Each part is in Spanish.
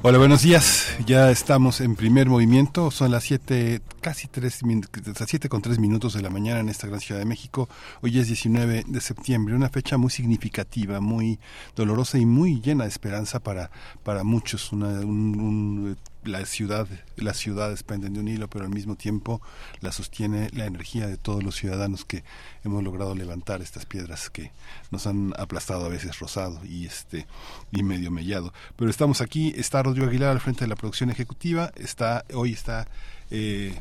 Hola, buenos días. Ya estamos en primer movimiento. Son las siete, casi tres, las siete con tres minutos de la mañana en esta gran ciudad de México. Hoy es 19 de septiembre, una fecha muy significativa, muy dolorosa y muy llena de esperanza para, para muchos. Una, un la ciudad, las ciudades penden de un hilo, pero al mismo tiempo la sostiene la energía de todos los ciudadanos que hemos logrado levantar estas piedras que nos han aplastado a veces rosado y este y medio mellado. Pero estamos aquí, está Rodrigo Aguilar al frente de la producción ejecutiva, está hoy está eh,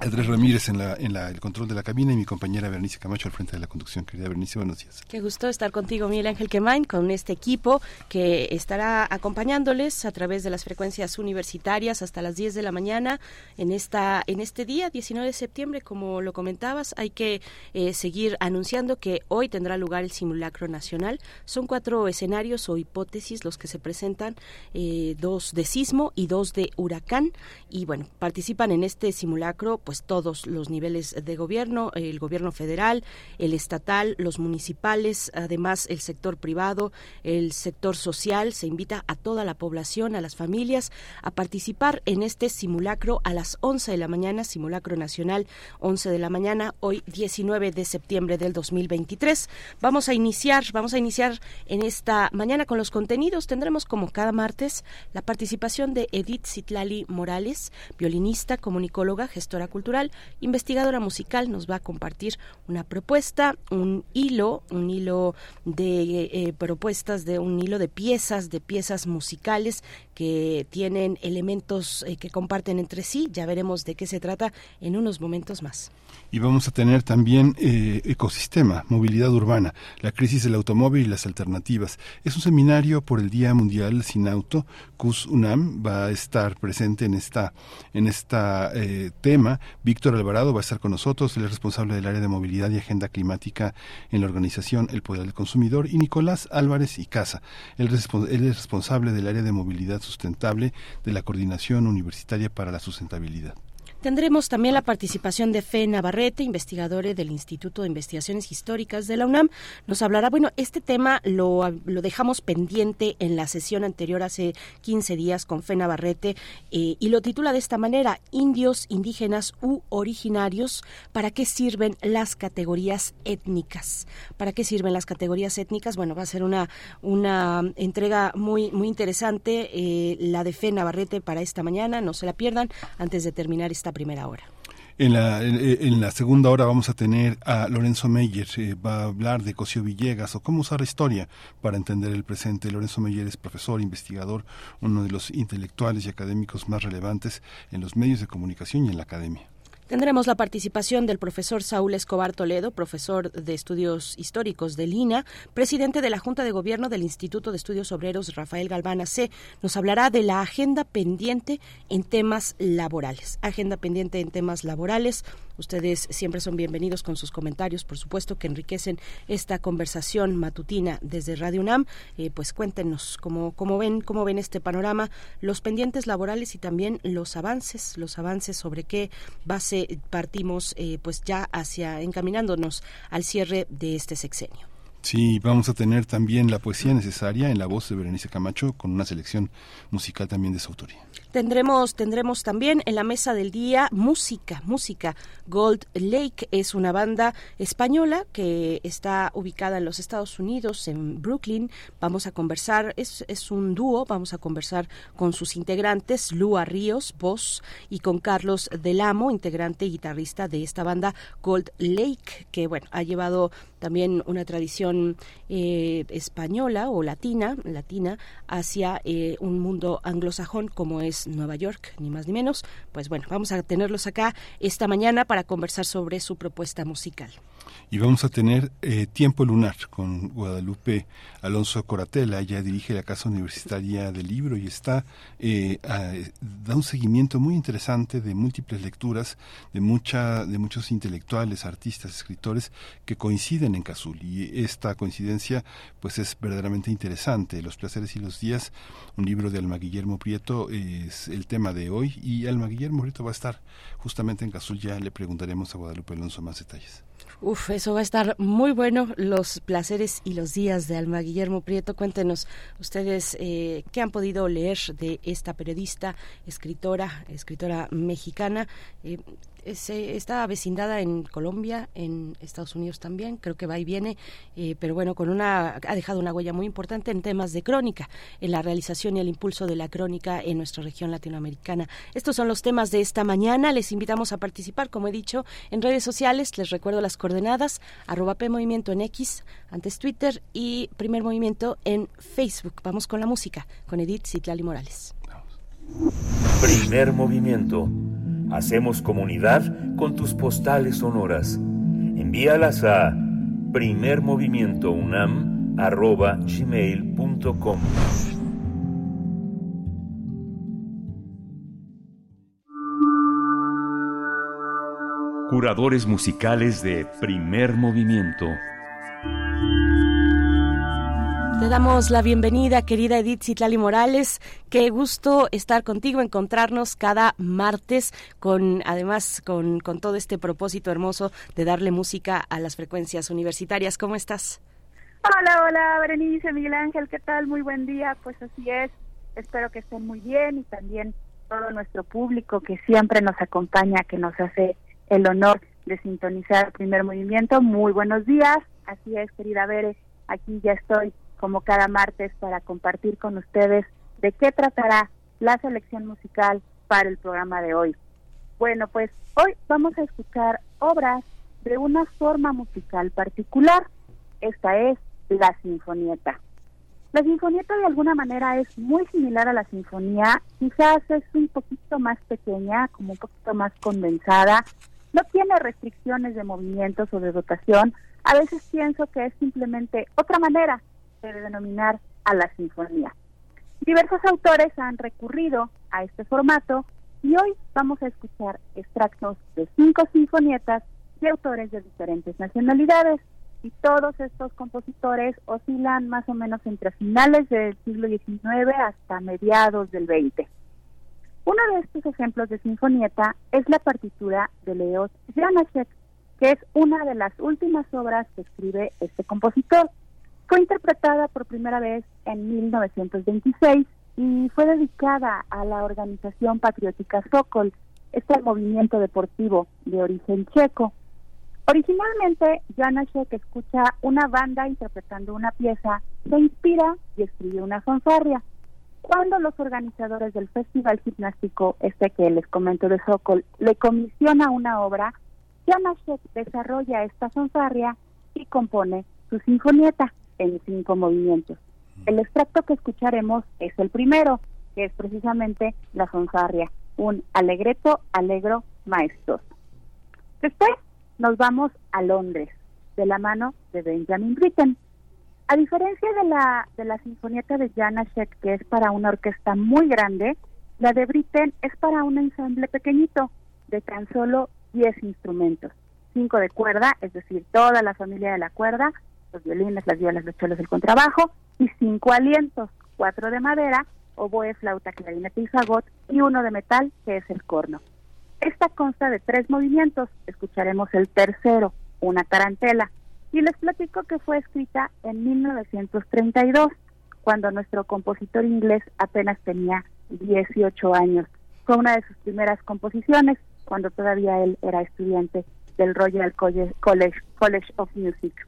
Andrés Ramírez en, la, en la, el control de la cabina y mi compañera Bernice Camacho al frente de la conducción. Querida Bernice, buenos días. Qué gusto estar contigo, Miguel Ángel Quemain, con este equipo que estará acompañándoles a través de las frecuencias universitarias hasta las 10 de la mañana en, esta, en este día, 19 de septiembre, como lo comentabas. Hay que eh, seguir anunciando que hoy tendrá lugar el simulacro nacional. Son cuatro escenarios o hipótesis los que se presentan, eh, dos de sismo y dos de huracán. Y bueno, participan en este simulacro pues todos los niveles de gobierno, el gobierno federal, el estatal, los municipales, además el sector privado, el sector social, se invita a toda la población, a las familias a participar en este simulacro a las 11 de la mañana, simulacro nacional 11 de la mañana, hoy 19 de septiembre del 2023. Vamos a iniciar, vamos a iniciar en esta mañana con los contenidos. Tendremos como cada martes la participación de Edith Citlali Morales, violinista, comunicóloga, gestora cultural, investigadora musical, nos va a compartir una propuesta, un hilo, un hilo de eh, propuestas, de un hilo de piezas, de piezas musicales que tienen elementos eh, que comparten entre sí. Ya veremos de qué se trata en unos momentos más. Y vamos a tener también eh, ecosistema, movilidad urbana, la crisis del automóvil y las alternativas. Es un seminario por el Día Mundial Sin Auto. CUS UNAM va a estar presente en esta, en esta eh, tema. Víctor Alvarado va a estar con nosotros, él es responsable del área de movilidad y agenda climática en la organización El Poder del Consumidor. Y Nicolás Álvarez y Casa, él, es responsable del área de movilidad sustentable de la Coordinación Universitaria para la Sustentabilidad. Tendremos también la participación de Fe Navarrete, investigadora del Instituto de Investigaciones Históricas de la UNAM. Nos hablará, bueno, este tema lo, lo dejamos pendiente en la sesión anterior hace 15 días con Fe Navarrete eh, y lo titula de esta manera, Indios, indígenas u originarios, ¿para qué sirven las categorías étnicas? ¿Para qué sirven las categorías étnicas? Bueno, va a ser una, una entrega muy, muy interesante, eh, la de Fe Navarrete para esta mañana, no se la pierdan antes de terminar esta primera hora. En la, segunda hora vamos a tener a Lorenzo Meyer, eh, va a hablar de Cosío Villegas o cómo usar la historia para entender el presente. Lorenzo Meyer es profesor, investigador, uno de los intelectuales y académicos más relevantes en los medios de comunicación y en la academia. Tendremos la participación del profesor Saúl Escobar Toledo, profesor de Estudios Históricos de Lina, presidente de la Junta de Gobierno del Instituto de Estudios Obreros Rafael Galvana C. Nos hablará de la agenda pendiente en temas laborales. Agenda pendiente en temas laborales, Ustedes siempre son bienvenidos con sus comentarios, por supuesto, que enriquecen esta conversación matutina desde Radio UNAM. Eh, pues cuéntenos cómo, cómo, ven, cómo ven este panorama, los pendientes laborales y también los avances, los avances sobre qué base partimos, eh, pues ya hacia encaminándonos al cierre de este sexenio. Sí, vamos a tener también la poesía necesaria en la voz de Berenice Camacho con una selección musical también de su autoría. Tendremos, tendremos también en la mesa del día música, música. Gold Lake es una banda española que está ubicada en los Estados Unidos, en Brooklyn. Vamos a conversar, es, es un dúo, vamos a conversar con sus integrantes, Lua Ríos, voz, y con Carlos Delamo, integrante y guitarrista de esta banda Gold Lake, que bueno, ha llevado también una tradición eh, española o latina, latina hacia eh, un mundo anglosajón como es Nueva York, ni más ni menos. Pues bueno, vamos a tenerlos acá esta mañana para conversar sobre su propuesta musical y vamos a tener eh, Tiempo Lunar con Guadalupe Alonso Coratela. Ella dirige la Casa Universitaria del Libro y está eh, da un seguimiento muy interesante de múltiples lecturas de mucha de muchos intelectuales, artistas, escritores que coinciden en Cazul y esta coincidencia pues es verdaderamente interesante. Los placeres y los días, un libro de Alma Guillermo Prieto es el tema de hoy y Alma Guillermo Prieto va a estar justamente en Cazul. Ya le preguntaremos a Guadalupe Alonso más detalles. Uf, eso va a estar muy bueno, los placeres y los días de Alma Guillermo Prieto. Cuéntenos ustedes eh, qué han podido leer de esta periodista, escritora, escritora mexicana. Eh, está vecindada en Colombia, en Estados Unidos también, creo que va y viene, eh, pero bueno, con una ha dejado una huella muy importante en temas de crónica, en la realización y el impulso de la crónica en nuestra región latinoamericana. Estos son los temas de esta mañana. Les invitamos a participar, como he dicho, en redes sociales. Les recuerdo las coordenadas, arroba Movimiento en X, antes Twitter y Primer Movimiento en Facebook. Vamos con la música, con Edith Citlali Morales. Primer Movimiento Hacemos comunidad con tus postales sonoras. Envíalas a primermovimientounam.gmail.com Curadores musicales de Primer Movimiento te damos la bienvenida, querida Edith Citlali Morales. Qué gusto estar contigo, encontrarnos cada martes con, además, con, con todo este propósito hermoso de darle música a las frecuencias universitarias. ¿Cómo estás? Hola, hola, Berenice, Miguel Ángel, ¿qué tal? Muy buen día. Pues así es. Espero que estén muy bien y también todo nuestro público que siempre nos acompaña, que nos hace el honor de sintonizar el primer movimiento. Muy buenos días. Así es, querida Bere, aquí ya estoy como cada martes para compartir con ustedes de qué tratará la selección musical para el programa de hoy. Bueno, pues hoy vamos a escuchar obras de una forma musical particular. Esta es la sinfonieta. La sinfonieta de alguna manera es muy similar a la sinfonía, quizás es un poquito más pequeña, como un poquito más condensada, no tiene restricciones de movimientos o de dotación, a veces pienso que es simplemente otra manera de denominar a la sinfonía. Diversos autores han recurrido a este formato y hoy vamos a escuchar extractos de cinco sinfonietas de autores de diferentes nacionalidades y todos estos compositores oscilan más o menos entre finales del siglo XIX hasta mediados del XX. Uno de estos ejemplos de sinfonieta es la partitura de Leos Janáček, que es una de las últimas obras que escribe este compositor. Fue interpretada por primera vez en 1926 y fue dedicada a la organización patriótica Sokol, este movimiento deportivo de origen checo. Originalmente, Janacek escucha una banda interpretando una pieza, se inspira y escribe una fanfarria. Cuando los organizadores del Festival Gimnástico, este que les comento de Sokol, le comisiona una obra, Janacek desarrolla esta fanfarria y compone su sinfonieta en cinco movimientos. El extracto que escucharemos es el primero, que es precisamente la fanfarria, un alegreto alegro maestoso. Después nos vamos a Londres, de la mano de Benjamin Britten. A diferencia de la, de la de Janacek, que es para una orquesta muy grande, la de Britten es para un ensamble pequeñito, de tan solo 10 instrumentos. Cinco de cuerda, es decir, toda la familia de la cuerda, los violines, las violas, los chelos, el contrabajo, y cinco alientos, cuatro de madera, oboe, flauta, clarinete y fagot, y uno de metal, que es el corno. Esta consta de tres movimientos, escucharemos el tercero, una tarantela, y les platico que fue escrita en 1932, cuando nuestro compositor inglés apenas tenía 18 años. Fue una de sus primeras composiciones, cuando todavía él era estudiante del Royal College, College of Music.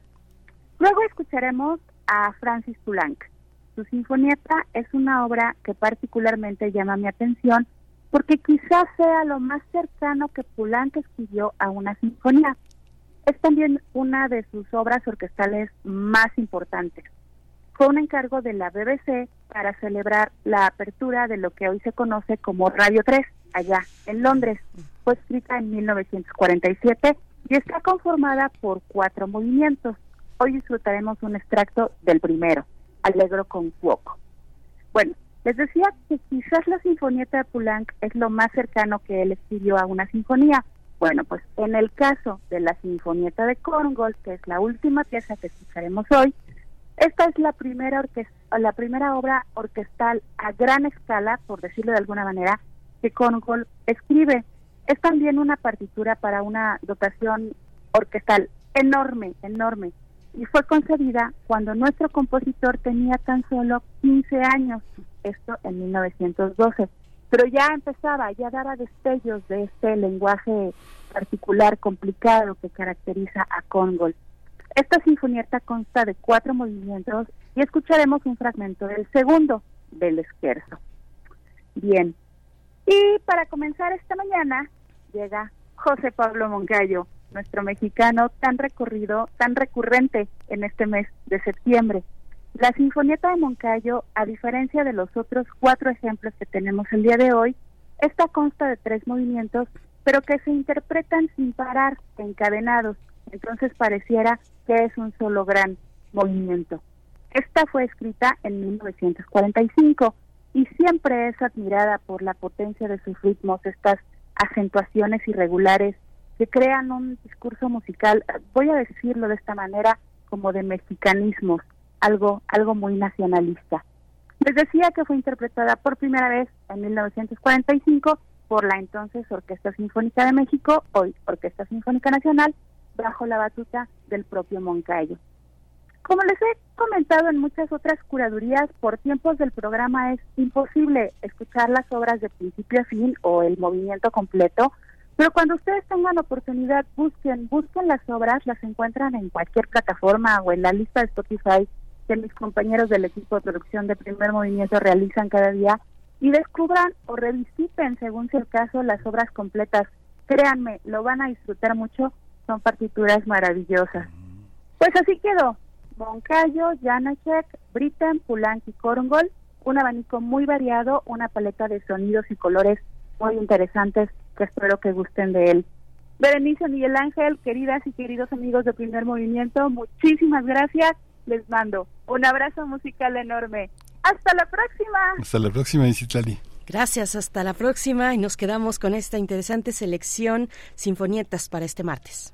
Luego escucharemos a Francis Poulenc. Su Sinfonieta es una obra que particularmente llama mi atención porque quizás sea lo más cercano que Poulenc escribió a una sinfonía. es también una de sus obras orquestales más importantes. Fue un encargo de la BBC para celebrar la apertura de lo que hoy se conoce como Radio 3, allá en Londres. Fue escrita en 1947 y está conformada por cuatro movimientos. Hoy disfrutaremos un extracto del primero, Alegro con Fuoco. Bueno, les decía que quizás la Sinfonieta de Poulenc es lo más cercano que él escribió a una sinfonía. Bueno, pues en el caso de la Sinfonieta de Korngold, que es la última pieza que escucharemos hoy, esta es la primera la primera obra orquestal a gran escala, por decirlo de alguna manera, que Korngold escribe. Es también una partitura para una dotación orquestal enorme, enorme, y fue concebida cuando nuestro compositor tenía tan solo 15 años, esto en 1912. Pero ya empezaba, ya daba destellos de este lenguaje particular, complicado que caracteriza a Congol. Esta sinfonieta consta de cuatro movimientos y escucharemos un fragmento del segundo, del esquerzo. Bien, y para comenzar esta mañana llega José Pablo Moncayo, nuestro mexicano tan recorrido, tan recurrente en este mes de septiembre. La Sinfonieta de Moncayo, a diferencia de los otros cuatro ejemplos que tenemos el día de hoy, esta consta de tres movimientos, pero que se interpretan sin parar, encadenados. Entonces pareciera que es un solo gran movimiento. Esta fue escrita en 1945 y siempre es admirada por la potencia de sus ritmos, estas acentuaciones irregulares que crean un discurso musical, voy a decirlo de esta manera, como de mexicanismos, algo, algo muy nacionalista. Les decía que fue interpretada por primera vez en 1945 por la entonces Orquesta Sinfónica de México, hoy Orquesta Sinfónica Nacional, bajo la batuta del propio Moncayo. Como les he comentado en muchas otras curadurías, por tiempos del programa es imposible escuchar las obras de principio a fin o el movimiento completo, pero cuando ustedes tengan oportunidad, busquen, busquen las obras, las encuentran en cualquier plataforma o en la lista de Spotify que mis compañeros del equipo de producción de primer movimiento realizan cada día y descubran o revisiten, según sea el caso, las obras completas. Créanme, lo van a disfrutar mucho, son partituras maravillosas. Pues así quedó. Moncayo, Janacek, Britten, Pulanki, Korngol, un abanico muy variado, una paleta de sonidos y colores muy interesantes que espero que gusten de él. Berenice Miguel Ángel, queridas y queridos amigos de Primer Movimiento, muchísimas gracias. Les mando un abrazo musical enorme. Hasta la próxima. Hasta la próxima, Isitlali. Gracias, hasta la próxima y nos quedamos con esta interesante selección Sinfonietas para este martes.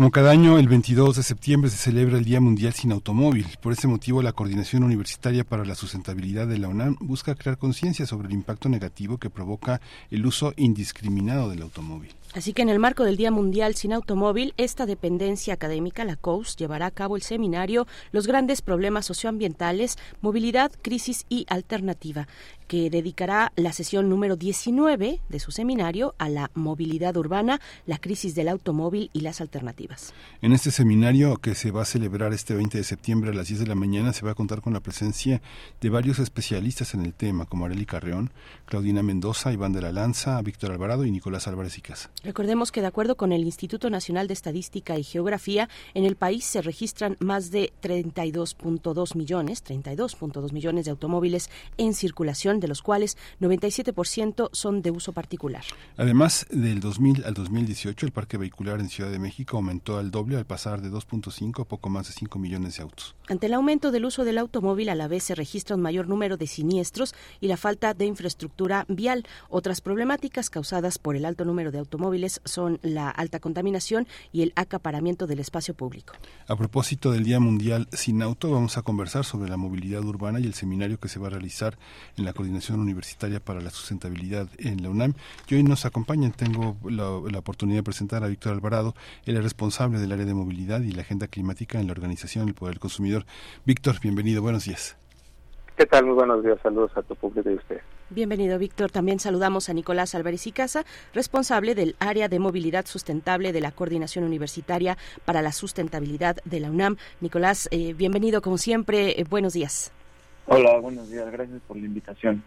Como cada año, el 22 de septiembre se celebra el Día Mundial sin Automóvil. Por ese motivo, la Coordinación Universitaria para la Sustentabilidad de la UNAM busca crear conciencia sobre el impacto negativo que provoca el uso indiscriminado del automóvil. Así que en el marco del Día Mundial sin Automóvil, esta dependencia académica, la COUS, llevará a cabo el seminario Los grandes problemas socioambientales, movilidad, crisis y alternativa que dedicará la sesión número 19 de su seminario a la movilidad urbana, la crisis del automóvil y las alternativas. En este seminario que se va a celebrar este 20 de septiembre a las 10 de la mañana se va a contar con la presencia de varios especialistas en el tema, como Areli Carreón, Claudina Mendoza, Iván de la Lanza, Víctor Alvarado y Nicolás Álvarez y Casa. Recordemos que de acuerdo con el Instituto Nacional de Estadística y Geografía, en el país se registran más de 32.2 millones, 32.2 millones de automóviles en circulación de los cuales 97% son de uso particular. Además, del 2000 al 2018, el parque vehicular en Ciudad de México aumentó al doble al pasar de 2.5 a poco más de 5 millones de autos. Ante el aumento del uso del automóvil, a la vez se registra un mayor número de siniestros y la falta de infraestructura vial. Otras problemáticas causadas por el alto número de automóviles son la alta contaminación y el acaparamiento del espacio público. A propósito del Día Mundial sin Auto, vamos a conversar sobre la movilidad urbana y el seminario que se va a realizar en la Coordinación Universitaria para la Sustentabilidad en la UNAM. Y hoy nos acompañan, tengo la, la oportunidad de presentar a Víctor Alvarado, él es responsable del área de movilidad y la agenda climática en la organización El Poder del Consumidor. Víctor, bienvenido, buenos días. ¿Qué tal? Muy buenos días, saludos a tu público y a usted. Bienvenido, Víctor. También saludamos a Nicolás Álvarez y Casa, responsable del área de movilidad sustentable de la Coordinación Universitaria para la Sustentabilidad de la UNAM. Nicolás, eh, bienvenido como siempre. Eh, buenos días. Hola, buenos días. Gracias por la invitación.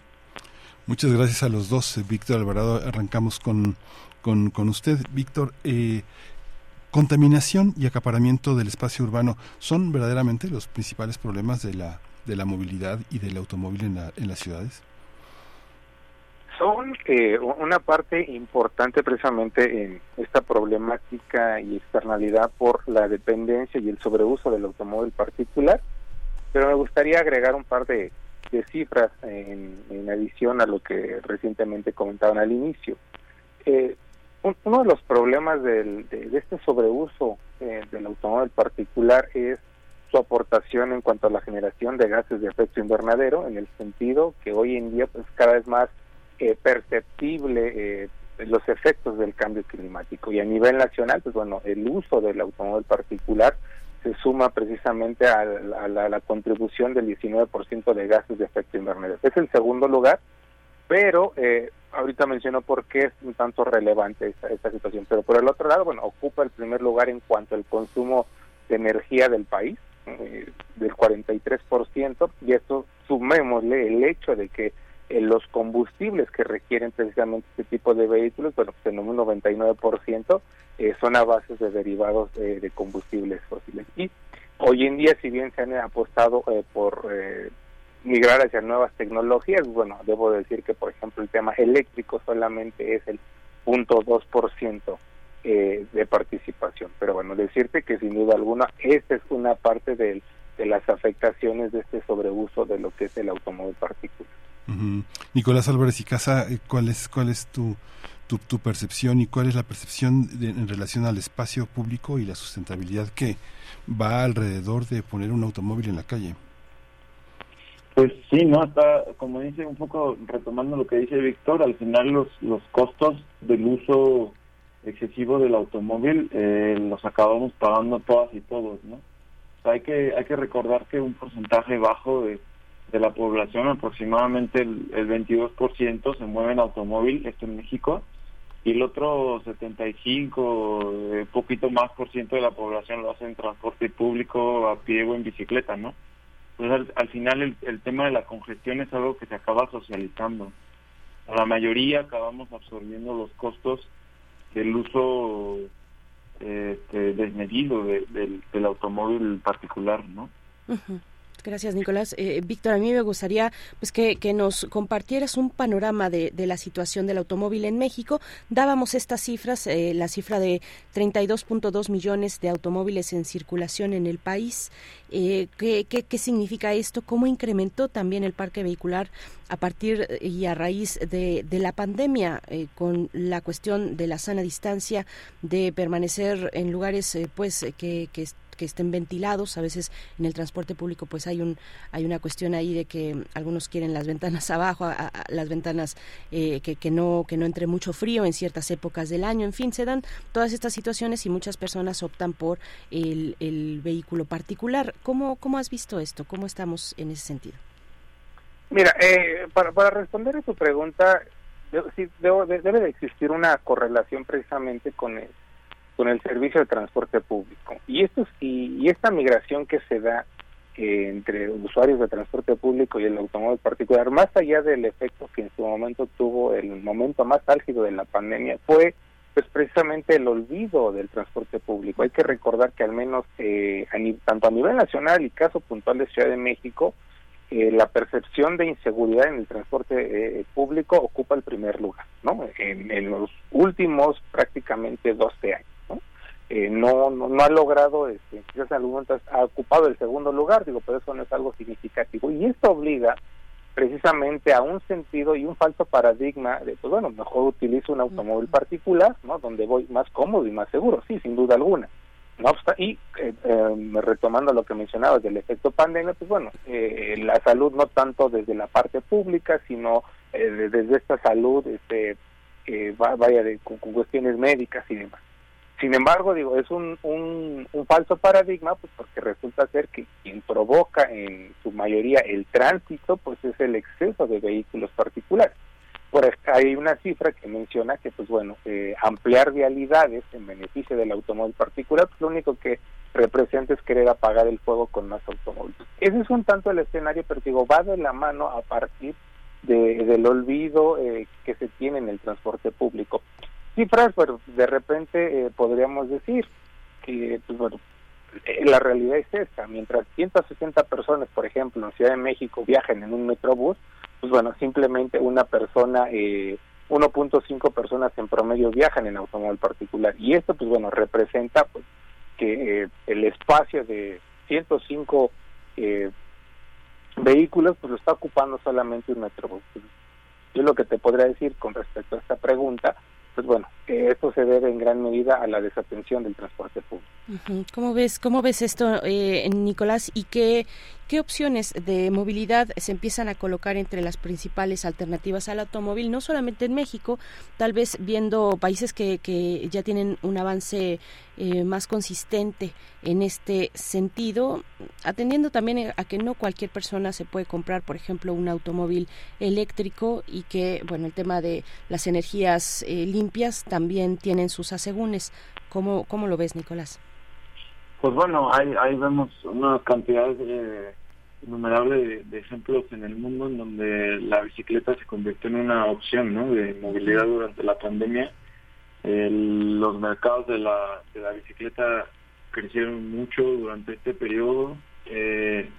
Muchas gracias a los dos. Eh, Víctor Alvarado, arrancamos con, con, con usted. Víctor, eh, contaminación y acaparamiento del espacio urbano son verdaderamente los principales problemas de la, de la movilidad y del automóvil en, la, en las ciudades. Son eh, una parte importante precisamente en esta problemática y externalidad por la dependencia y el sobreuso del automóvil particular, pero me gustaría agregar un par de, cifras en, en, adición a lo que recientemente comentaban al inicio. Eh, uno de los problemas del, de, este sobreuso eh, del automóvil particular es su aportación en cuanto a la generación de gases de efecto invernadero, en el sentido que hoy en día pues cada vez más eh, perceptible eh, los efectos del cambio climático. Y a nivel nacional pues bueno el uso del automóvil particular se suma precisamente a la contribución del 19% de gases de efecto invernadero. Es el segundo lugar pero eh, ahorita menciono por qué es un tanto relevante esta, esta situación pero por el otro lado bueno ocupa el primer lugar en cuanto al consumo de energía del país eh, del 43% y esto sumémosle el hecho de que eh, los combustibles que requieren precisamente este tipo de vehículos, bueno, pues en un 99% eh, son a bases de derivados eh, de combustibles fósiles. Y hoy en día, si bien se han apostado eh, por eh, migrar hacia nuevas tecnologías, bueno, debo decir que, por ejemplo, el tema eléctrico solamente es el 0.2% eh, de participación. Pero bueno, decirte que sin duda alguna, esta es una parte del, de las afectaciones de este sobreuso de lo que es el automóvil particular. Uh. Nicolás Álvarez y Casa, eh, ¿cuál es, cuál es tu, tu, tu percepción y cuál es la percepción de, en relación al espacio público y la sustentabilidad que va alrededor de poner un automóvil en la calle? Pues sí, ¿no? Está, como dice, un poco retomando lo que dice Víctor, al final los, los costos del uso excesivo del automóvil eh, los acabamos pagando todas y todos, ¿no? Hay que hay que recordar que un porcentaje bajo de, de la población, aproximadamente el, el 22% se mueve en automóvil, esto en México, y el otro 75, eh, poquito más por ciento de la población lo hace en transporte público, a pie o en bicicleta, ¿no? Entonces, al, al final el, el, tema de la congestión es algo que se acaba socializando. A la mayoría acabamos absorbiendo los costos del uso este, desmedido de, de, del automóvil particular, ¿no? Gracias, Nicolás. Eh, Víctor, a mí me gustaría pues que, nos compartieras un panorama de, la situación del automóvil en México. Dábamos estas cifras, eh, la cifra de 32.2 millones de automóviles en circulación en el país. Eh, ¿qué, qué, significa esto? ¿Cómo incrementó también el parque vehicular a partir y a raíz de, de la pandemia con la cuestión de la sana distancia, de permanecer en lugares pues que, que que estén ventilados. A veces en el transporte público pues hay un hay una cuestión ahí de que algunos quieren las ventanas abajo, las ventanas eh, que, que no que no entre mucho frío en ciertas épocas del año. En fin, se dan todas estas situaciones y muchas personas optan por el, el vehículo particular. ¿Cómo, ¿Cómo has visto esto? ¿Cómo estamos en ese sentido? Mira, eh, para, para responder a tu pregunta, debe de existir una correlación precisamente con el, con el servicio de transporte público. Y, esto, y, y esta migración que se da eh, entre usuarios de transporte público y el automóvil particular, más allá del efecto que en su momento tuvo el momento más álgido de la pandemia, fue pues precisamente el olvido del transporte público. Hay que recordar que al menos eh, tanto a nivel nacional y caso puntual de Ciudad de México, eh, la percepción de inseguridad en el transporte público ocupa el primer lugar, ¿no? En, en los últimos prácticamente 12 años. Eh, no, no, ha logrado, este, quizás en algún momento ha ocupado el segundo lugar, digo, pero eso no es algo significativo. Y esto obliga precisamente a un sentido y un falso paradigma de, pues bueno, mejor utilizo un automóvil particular, ¿no? Donde voy más cómodo y más seguro, sí, sin duda alguna. No y eh, eh, retomando lo que mencionabas del efecto pandemia, pues bueno, la salud no tanto desde la parte pública, sino desde esta salud, este, vaya, de, con cuestiones médicas y demás. Sin embargo, digo, es un, un, falso paradigma, pues porque resulta ser que quien provoca en su mayoría el tránsito, pues es el exceso de vehículos particulares. Por hay una cifra que menciona que, pues bueno, eh, ampliar vialidades en beneficio del automóvil particular, pues lo único que representa es querer apagar el fuego con más automóviles. Ese es un tanto el escenario, pero digo, va de la mano a partir de, del olvido eh, que se tiene en el transporte público cifras, pero de repente eh, podríamos decir que, pues, bueno, eh, la realidad es esta. Mientras 160 personas, por ejemplo, en Ciudad de México viajan en un metrobús, pues bueno, simplemente una persona, eh, 1.5 personas en promedio viajan en automóvil particular. Y esto, pues bueno, representa pues que eh, el espacio de 105 vehículos, pues lo está ocupando solamente un metrobús. Yo lo que te podría decir con respecto a esta pregunta pues bueno, esto se debe en gran medida a la desatención del transporte público. ¿Cómo ves, cómo ves esto, eh, Nicolás? ¿Y qué, qué opciones de movilidad se empiezan a colocar entre las principales alternativas al automóvil, no solamente en México, tal vez viendo países que, que ya tienen un avance eh, más consistente en este sentido, atendiendo también a que no cualquier persona se puede comprar, por ejemplo, un automóvil eléctrico y que, bueno, el tema de las energías eh, limpias también tienen sus asegúnes. ¿Cómo, ¿Cómo lo ves, Nicolás? Pues bueno, ahí, ahí vemos una cantidad de, innumerable de, ejemplos en el mundo en donde la bicicleta se convirtió en una opción ¿no? de movilidad durante la pandemia. los mercados de la, de la bicicleta crecieron mucho durante este periodo. Eh,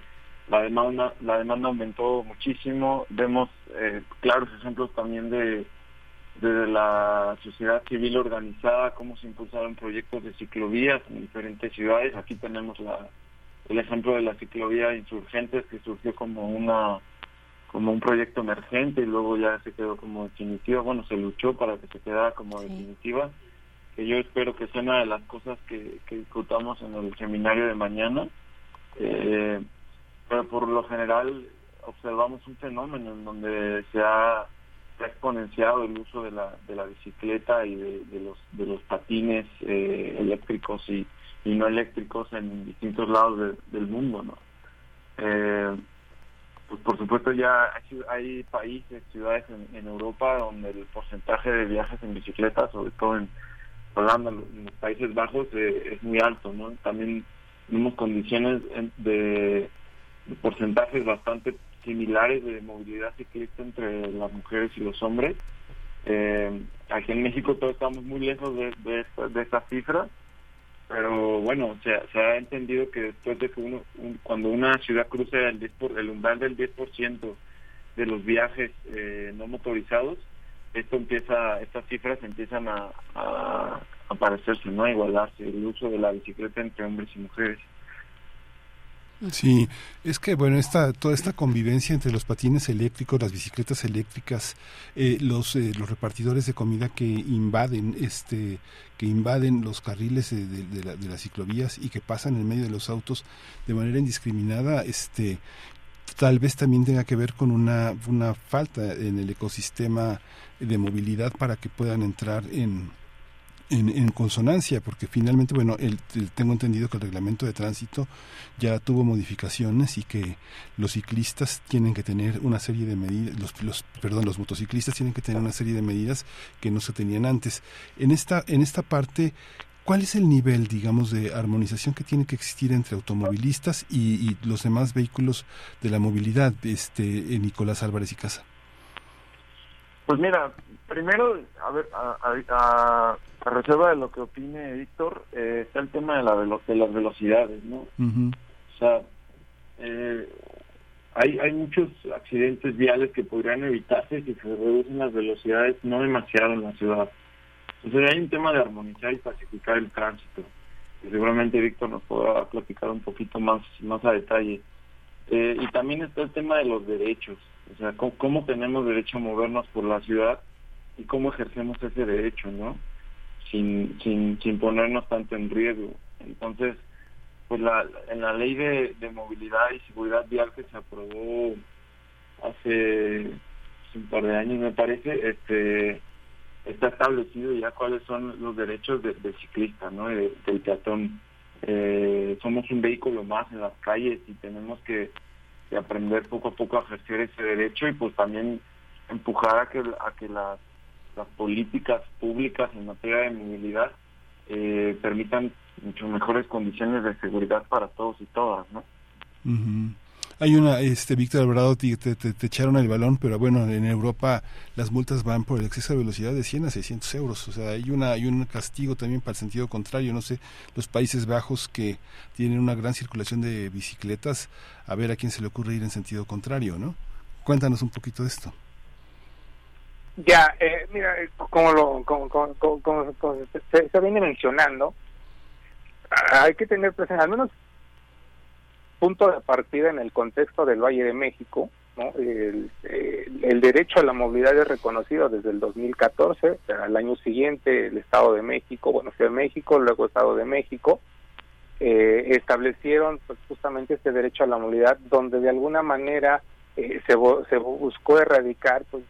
la demanda la demanda aumentó muchísimo. Vemos eh, claros ejemplos también de desde la sociedad civil organizada, cómo se impulsaron proyectos de ciclovías en diferentes ciudades. Aquí tenemos la, el ejemplo de la ciclovía Insurgentes, que surgió como una como un proyecto emergente y luego ya se quedó como definitiva. Bueno, se luchó para que se quedara como definitiva, que yo espero que sea una de las cosas que, que discutamos en el seminario de mañana. Eh, pero por lo general observamos un fenómeno en donde se ha ha exponenciado el uso de la, de la bicicleta y de, los, de los patines eh, eléctricos y, y, no eléctricos en distintos lados del mundo, ¿no? Eh, pues por supuesto ya hay, países, ciudades en, Europa donde el porcentaje de viajes en bicicleta, sobre todo en Holanda, en los Países Bajos, eh, es muy alto, ¿no? También tenemos condiciones de, de porcentajes bastante similares de movilidad ciclista entre las mujeres y los hombres. Eh, aquí en México todos estamos muy lejos de, de, esta, de estas cifras, pero bueno, se, se ha entendido que después de que uno, cuando una ciudad cruza el, 10 por, el umbral del 10% de los viajes eh, no motorizados, esto empieza, estas cifras empiezan a, a, a parecerse, ¿no? A igualarse el uso de la bicicleta entre hombres y mujeres. Sí, es que bueno, esta, toda esta convivencia entre los patines eléctricos, las bicicletas eléctricas, eh, los, eh, los repartidores de comida que invaden, este, que invaden los carriles de, de, las ciclovías y que pasan en medio de los autos de manera indiscriminada, este, tal vez también tenga que ver con una, una falta en el ecosistema de movilidad para que puedan entrar en, en, consonancia, porque finalmente, bueno, el, tengo entendido que el reglamento de tránsito ya tuvo modificaciones y que los ciclistas tienen que tener una serie de medidas, los, los, perdón, los motociclistas tienen que tener una serie de medidas que no se tenían antes. En esta, en esta parte, ¿cuál es el nivel, digamos, de armonización que tiene que existir entre automovilistas y, y los demás vehículos de la movilidad, este, Nicolás Álvarez y Casa? Pues mira, primero, a ver, a, reserva de lo que opine Víctor, eh, está el tema de, la de las velocidades, ¿no? O sea, eh, hay, hay muchos accidentes viales que podrían evitarse si se reducen las velocidades no demasiado en la ciudad. Entonces hay un tema de armonizar y pacificar el tránsito. Y seguramente Víctor nos podrá platicar un poquito más, más a detalle. Eh, y también está el tema de los derechos. O sea, cómo, tenemos derecho a movernos por la ciudad y cómo ejercemos ese derecho, ¿no? Sin, sin, sin ponernos tanto en riesgo. Entonces, pues la, en la ley de, de movilidad y seguridad vial que se aprobó hace un par de años, me parece, este está establecido ya cuáles son los derechos del ciclista, ¿no? del peatón. Eh, somos un vehículo más en las calles y tenemos que aprender poco a poco a ejercer ese derecho y pues también empujar a que, a que las, las políticas públicas en materia de movilidad eh, permitan mucho mejores condiciones de seguridad para todos y todas, ¿no? Hay una, este Víctor Alvarado, te, te, echaron el balón, pero bueno, en Europa las multas van por el exceso de velocidad de 100 a 600 euros. O sea, hay, una, hay un castigo también para el sentido contrario. No sé, los Países Bajos que tienen una gran circulación de bicicletas, a ver a quién se le ocurre ir en sentido contrario, ¿no? Cuéntanos un poquito de esto. Ya, eh, mira, eh, como lo como, como, como, se, se, viene mencionando, hay que tener presente, al menos punto de partida en el contexto del Valle de México. ¿no? El, derecho a la movilidad es reconocido desde el 2014, al año siguiente el Estado de México, bueno, fue México, luego Estado de México, eh, establecieron pues, justamente este derecho a la movilidad donde de alguna manera eh, se, se buscó erradicar pues,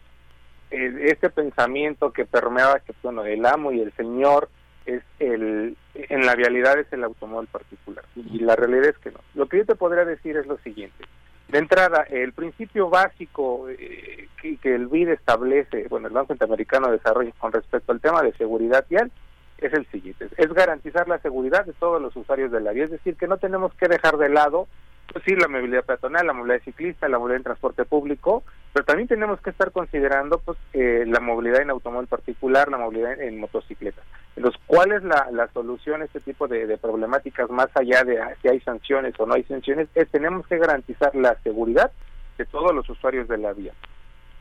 este pensamiento que permeaba que bueno, el amo y el señor es el en la vialidad es el automóvil particular y la realidad es que no. Lo que yo te podría decir es lo siguiente. De entrada, el principio básico eh, que, el BID establece, bueno, el Banco Interamericano de Desarrollo con respecto al tema de seguridad vial es el siguiente, es garantizar la seguridad de todos los usuarios de la vía, es decir, que no tenemos que dejar de lado pues sí, la movilidad peatonal, la movilidad ciclista, la movilidad en transporte público, pero también tenemos que estar considerando pues eh, la movilidad en automóvil particular, la movilidad en, motocicleta. Entonces, ¿cuál es la, la solución a este tipo de, problemáticas más allá de si hay sanciones o no hay sanciones? Es tenemos que garantizar la seguridad de todos los usuarios de la vía.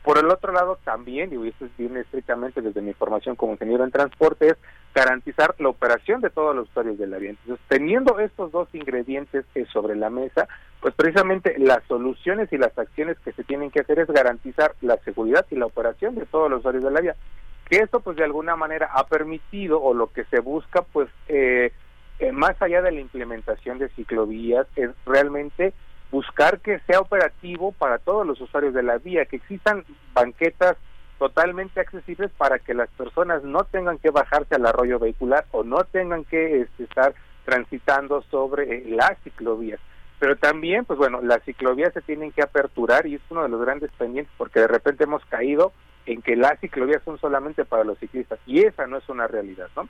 Por el otro lado, también, y esto viene estrictamente desde mi formación como ingeniero en transporte, es garantizar la operación de todos los usuarios de la vía. Entonces, teniendo estos dos ingredientes sobre la mesa, pues precisamente las soluciones y las acciones que se tienen que hacer es garantizar la seguridad y la operación de todos los usuarios de la vía. Que esto, pues de alguna manera ha permitido, o lo que se busca, pues eh, eh, más allá de la implementación de ciclovías, es realmente buscar que sea operativo para todos los usuarios de la vía, que existan banquetas totalmente accesibles para que las personas no tengan que bajarse al arroyo vehicular o no tengan que este, estar transitando sobre eh, las ciclovías. Pero también, pues bueno, las ciclovías se tienen que aperturar y es uno de los grandes pendientes porque de repente hemos caído en que las ciclovías son solamente para los ciclistas y esa no es una realidad, ¿no?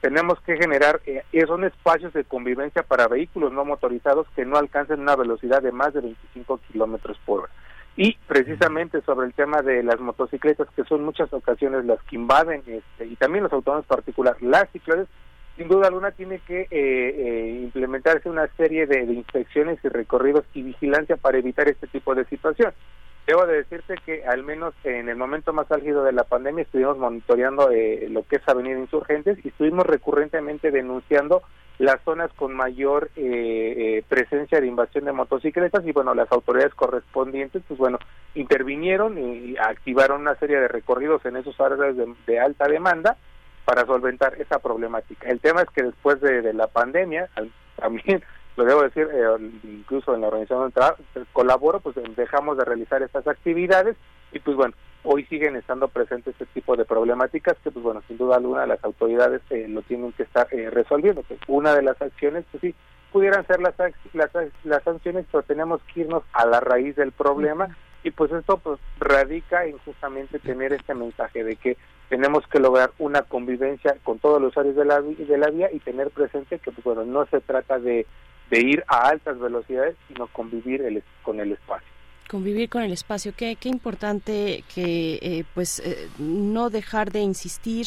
Tenemos que generar, eh, son espacios de convivencia para vehículos no motorizados que no alcancen una velocidad de más de 25 kilómetros por hora. Y precisamente sobre el tema de las motocicletas, que son muchas ocasiones las que invaden, este, y también los automóviles particulares, las ciclovías, sin duda alguna tiene que eh, eh, implementarse una serie de, inspecciones y recorridos y vigilancia para evitar este tipo de situación. Debo de decirte que al menos en el momento más álgido de la pandemia estuvimos monitoreando eh, lo que es Avenida Insurgentes y estuvimos recurrentemente denunciando las zonas con mayor presencia de invasión de motocicletas y bueno, las autoridades correspondientes pues bueno, intervinieron y activaron una serie de recorridos en esos áreas de alta demanda para solventar esa problemática. El tema es que después de, la pandemia, también lo debo decir, eh, incluso en la organización de colaboro, pues dejamos de realizar estas actividades y pues bueno, hoy siguen estando presentes este tipo de problemáticas que pues bueno, sin duda alguna las autoridades eh, lo tienen que estar eh, resolviendo. Pues una de las acciones, pues sí, pudieran ser las, las, las sanciones, pero tenemos que irnos a la raíz del problema y pues esto pues radica en justamente tener este mensaje de que tenemos que lograr una convivencia con todos los usuarios de la, de la vía y tener presente que pues, bueno no se trata de, de ir a altas velocidades sino convivir el, con el espacio. Convivir con el espacio qué, qué importante que eh, pues eh, no dejar de insistir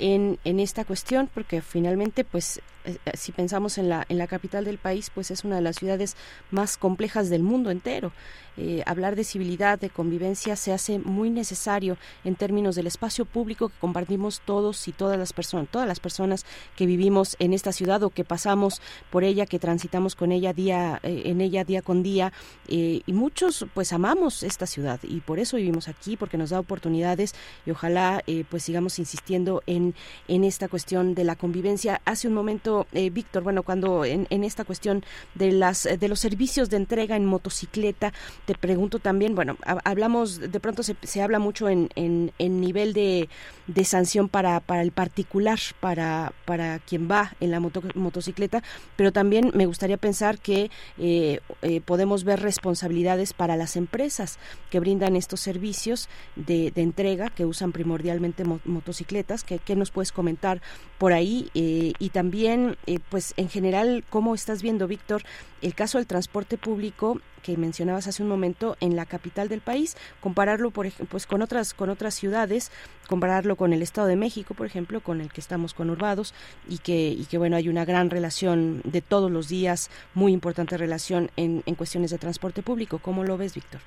en, en esta cuestión porque finalmente pues eh, si pensamos en la en la capital del país pues es una de las ciudades más complejas del mundo entero. Eh, hablar de civilidad, de convivencia, se hace muy necesario en términos del espacio público que compartimos todos y todas las personas, todas las personas que vivimos en esta ciudad o que pasamos por ella, que transitamos con ella día, eh, en ella día con día, eh, y muchos pues amamos esta ciudad y por eso vivimos aquí, porque nos da oportunidades y ojalá pues sigamos insistiendo en, en esta cuestión de la convivencia. Hace un momento, Víctor, bueno, cuando en, esta cuestión de las de los servicios de entrega en motocicleta, te pregunto también, bueno, hablamos, de pronto se, se habla mucho en, en, nivel de, de, sanción para, para el particular, para, para quien va en la motocicleta, pero también me gustaría pensar que eh, eh, podemos ver responsabilidades para las empresas que brindan estos servicios de, de entrega, que usan primordialmente motocicletas. ¿Qué, ¿Qué, nos puedes comentar por ahí? Eh, y también, pues en general, ¿cómo estás viendo, Víctor, el caso del transporte público que mencionabas hace un momento en la capital del país, compararlo por pues con otras con otras ciudades, compararlo con el Estado de México, por ejemplo, con el que estamos conurbados y que y que bueno, hay una gran relación de todos los días, muy importante relación en, en cuestiones de transporte público. ¿Cómo lo ves, Víctor?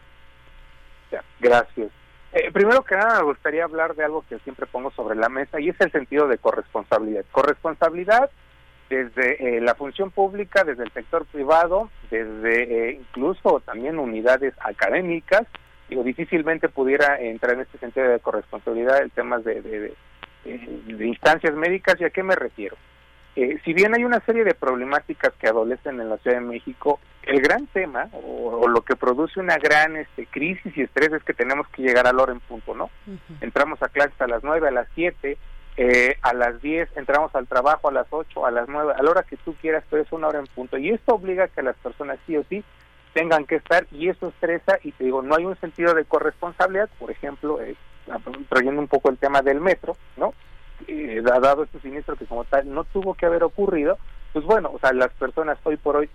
Gracias. Eh, primero que nada, me gustaría hablar de algo que siempre pongo sobre la mesa y es el sentido de corresponsabilidad. Corresponsabilidad desde eh, la función pública, desde el sector privado, desde eh, incluso también unidades académicas. Digo, difícilmente pudiera entrar en este sentido de corresponsabilidad el tema de, de, instancias médicas. ¿Y a qué me refiero? Eh, si bien hay una serie de problemáticas que adolecen en la Ciudad de México, el gran tema o, lo que produce una gran este, crisis y estrés es que tenemos que llegar a la hora en punto, ¿no? Entramos a clases a las 9, a las 7, eh, a las 10 entramos al trabajo, a las 8, a las 9, a la hora que tú quieras, pero es una hora en punto. Y esto obliga a que las personas sí o sí tengan que estar y eso estresa y te digo, no hay un sentido de corresponsabilidad, por ejemplo, eh, trayendo un poco el tema del metro, ¿no? Eh, dado este siniestro que como tal no tuvo que haber ocurrido, pues bueno, o sea, las personas hoy por hoy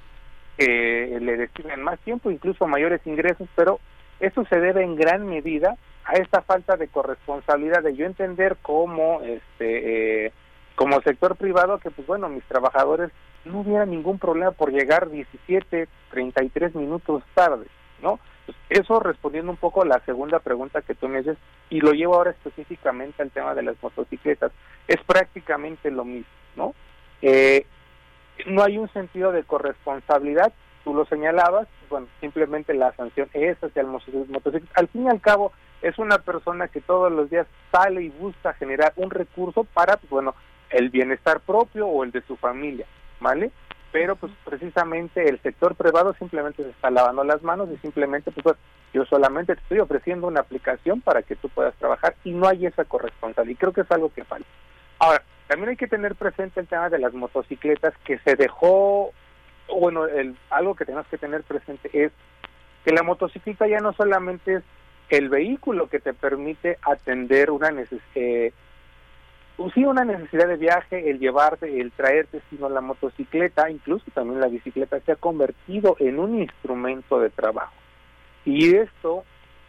eh, le destinan más tiempo, incluso mayores ingresos, pero eso se debe en gran medida a esta falta de corresponsabilidad de yo entender como este eh, como sector privado que pues bueno mis trabajadores no hubiera ningún problema por llegar 17 33 minutos tarde no eso respondiendo un poco a la segunda pregunta que tú me haces y lo llevo ahora específicamente al tema de las motocicletas es prácticamente lo mismo no eh, no hay un sentido de corresponsabilidad tú lo señalabas bueno simplemente la sanción es hacia el motocicleta al fin y al cabo es una persona que todos los días sale y busca generar un recurso para, pues, bueno, el bienestar propio o el de su familia, ¿vale? Pero pues precisamente el sector privado simplemente se está lavando las manos y simplemente pues yo solamente te estoy ofreciendo una aplicación para que tú puedas trabajar y no hay esa corresponsabilidad y creo que es algo que falta. Ahora, también hay que tener presente el tema de las motocicletas que se dejó, bueno, el, algo que tenemos que tener presente es que la motocicleta ya no solamente es el vehículo que te permite atender una necesidad, eh, pues sí, una necesidad de viaje, el llevarte, el traerte, sino la motocicleta, incluso también la bicicleta, se ha convertido en un instrumento de trabajo. Y esto,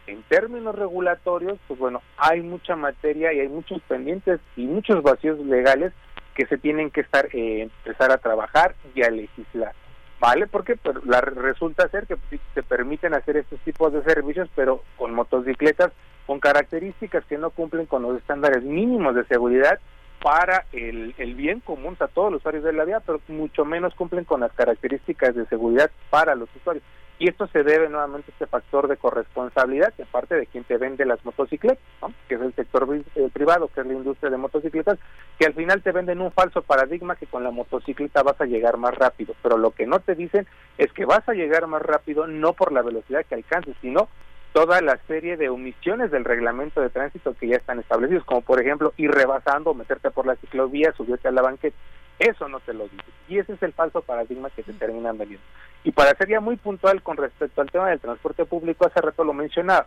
en términos regulatorios, pues bueno, hay mucha materia y hay muchos pendientes y muchos vacíos legales que se tienen que estar eh, empezar a trabajar y a legislar. ¿Vale? Porque pues, la, resulta ser que se permiten hacer estos tipos de servicios, pero con motocicletas con características que no cumplen con los estándares mínimos de seguridad para el, el bien común a todos los usuarios de la vía, pero mucho menos cumplen con las características de seguridad para los usuarios. Y esto se debe nuevamente a este factor de corresponsabilidad de parte de quien te vende las motocicletas, que es el sector eh, privado, que es la industria de motocicletas, que al final te venden un falso paradigma que con la motocicleta vas a llegar más rápido. Pero lo que no te dicen es que vas a llegar más rápido no por la velocidad que alcances, sino toda la serie de omisiones del reglamento de tránsito que ya están establecidos, como por ejemplo ir rebasando, meterte por la ciclovía, subirte a la banqueta. Eso no te lo dice. Y ese es el falso paradigma que se terminan vendiendo. Y para ser ya muy puntual con respecto al tema del transporte público, hace rato lo mencionaba.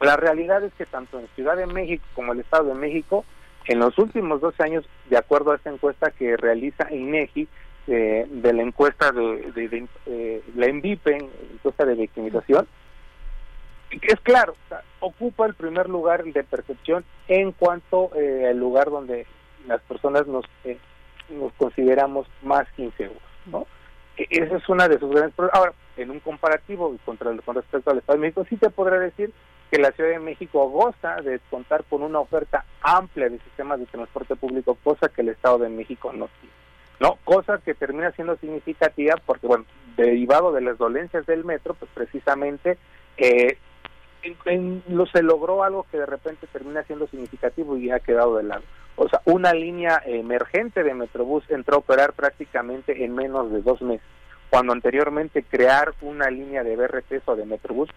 La realidad es que tanto en Ciudad de México como el Estado de México, en los últimos 12 años, de acuerdo a esta encuesta que realiza INEGI, eh, de la encuesta de, de, eh, la ENVIPE, encuesta de victimización, es claro, ocupa el primer lugar de percepción en cuanto eh, al lugar donde las personas nos eh, nos consideramos más inseguros, ¿no? E, esa es una de sus grandes problemas. Ahora, en un comparativo contra, con respecto al Estado de México, sí te podré decir que la Ciudad de México goza de contar con una oferta amplia de sistemas de transporte público, cosa que el Estado de México no tiene. ¿no? Cosa que termina siendo significativa porque, bueno, derivado de las dolencias del metro, pues precisamente eh, en, lo, se logró algo que de repente termina siendo significativo y ha quedado de lado. O sea, una línea emergente de Metrobús entró a operar prácticamente en menos de dos meses, cuando anteriormente crear una línea de BRT o de Metrobús,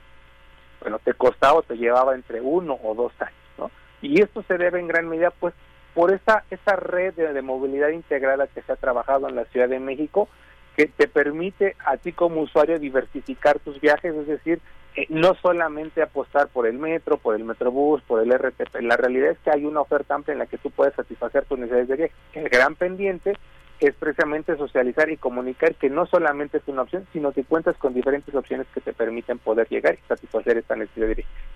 bueno, te costaba o te llevaba entre uno o dos años, ¿no? Y esto se debe en gran medida, pues, por esa, esa red de, de movilidad integrada que se ha trabajado en la Ciudad de México, que te permite a ti como usuario diversificar tus viajes, es decir, eh, no solamente apostar por el metro, por el metrobús, por el RTP, la realidad es que hay una oferta amplia en la que tú puedes satisfacer tus necesidades de viaje. El gran pendiente es precisamente socializar y comunicar que no solamente es una opción, sino que cuentas con diferentes opciones que te permiten poder llegar y satisfacer esta necesidad.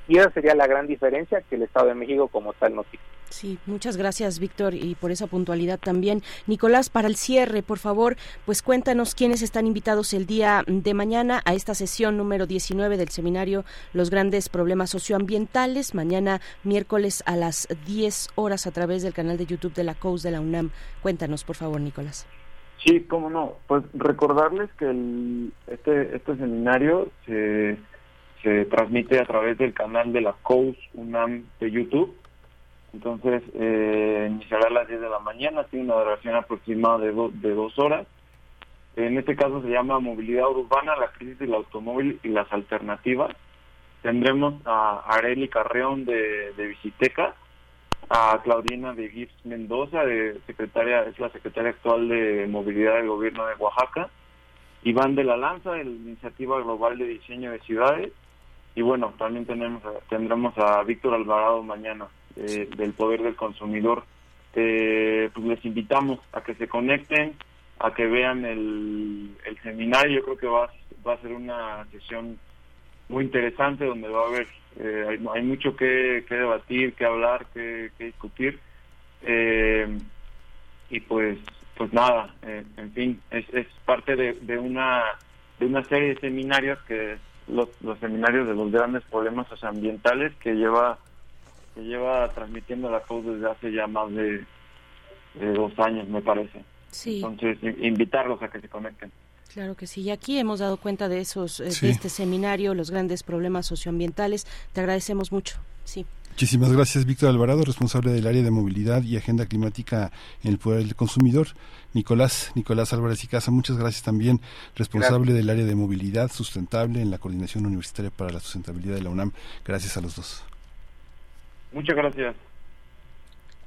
Y esa sería la gran diferencia que el Estado de México como tal no tiene. Sí, muchas gracias, Víctor, y por esa puntualidad también. Nicolás, para el cierre, por favor, pues cuéntanos quiénes están invitados el día de mañana a esta sesión número 19 del seminario Los grandes problemas socioambientales, mañana miércoles a las 10 horas a través del canal de YouTube de la COUS de la UNAM. Cuéntanos, por favor, Nicolás. Sí, cómo no. Pues recordarles que el, este, este seminario se, se transmite a través del canal de la COUS UNAM de YouTube entonces, eh, iniciará a las 10 de la mañana, tiene una duración aproximada de, de dos horas. En este caso se llama Movilidad Urbana, la crisis del automóvil y las alternativas. Tendremos a Areli Carreón de, de Visiteca, a Claudina de Gibbs Mendoza, de secretaria, es la secretaria actual de Movilidad del Gobierno de Oaxaca, Iván de la Lanza, de la Iniciativa Global de Diseño de Ciudades, y bueno, también tenemos, tendremos a Víctor Alvarado mañana eh, del poder del consumidor. Eh, pues les invitamos a que se conecten, a que vean el, el seminario. Yo creo que va, va a ser una sesión muy interesante donde va a haber, eh, hay, mucho que, que, debatir, que hablar, que, que discutir. Eh, y pues pues nada, en fin, es, es parte de, de, una de una serie de seminarios que los, los seminarios de los grandes problemas ambientales que lleva que lleva transmitiendo la COUS desde hace ya más de, dos años, me parece. Sí. Entonces, invitarlos a que se conecten. Claro que sí, y aquí hemos dado cuenta de esos, eh, de este seminario, los grandes problemas socioambientales. Te agradecemos mucho. Sí. Muchísimas gracias, Víctor Alvarado, responsable del área de movilidad y agenda climática en el Poder del Consumidor. Nicolás, Nicolás Álvarez y Casa, muchas gracias también, responsable del área de movilidad sustentable en la Coordinación Universitaria para la Sustentabilidad de la UNAM. Gracias a los dos. Muchas gracias.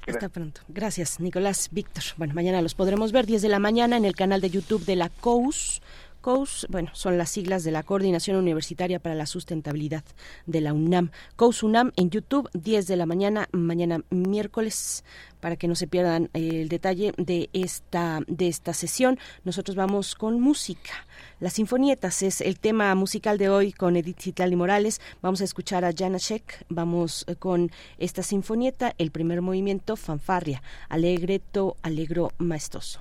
Hasta pronto. Gracias, Nicolás, Víctor. Bueno, mañana los podremos ver 10 de la mañana en el canal de YouTube de la COUS COUS, bueno, son las siglas de la Coordinación Universitaria para la Sustentabilidad de la UNAM. COUS UNAM en YouTube, 10 de la mañana, mañana miércoles, para que no se pierdan el detalle de esta, de esta sesión. Nosotros vamos con música. Las Sinfonietas es el tema musical de hoy con Edith Citlali Morales. Vamos a escuchar a Jana Sheck. Vamos eh, con esta sinfonieta, el primer movimiento, fanfarria, alegreto, alegro, maestoso.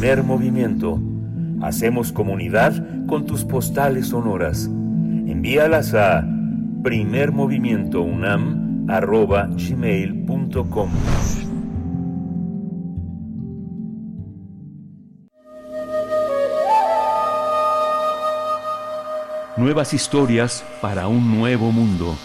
Primer movimiento. Hacemos comunidad con tus postales sonoras. Envíalas a primermovimientounam.gmail.com Nuevas historias para un nuevo mundo.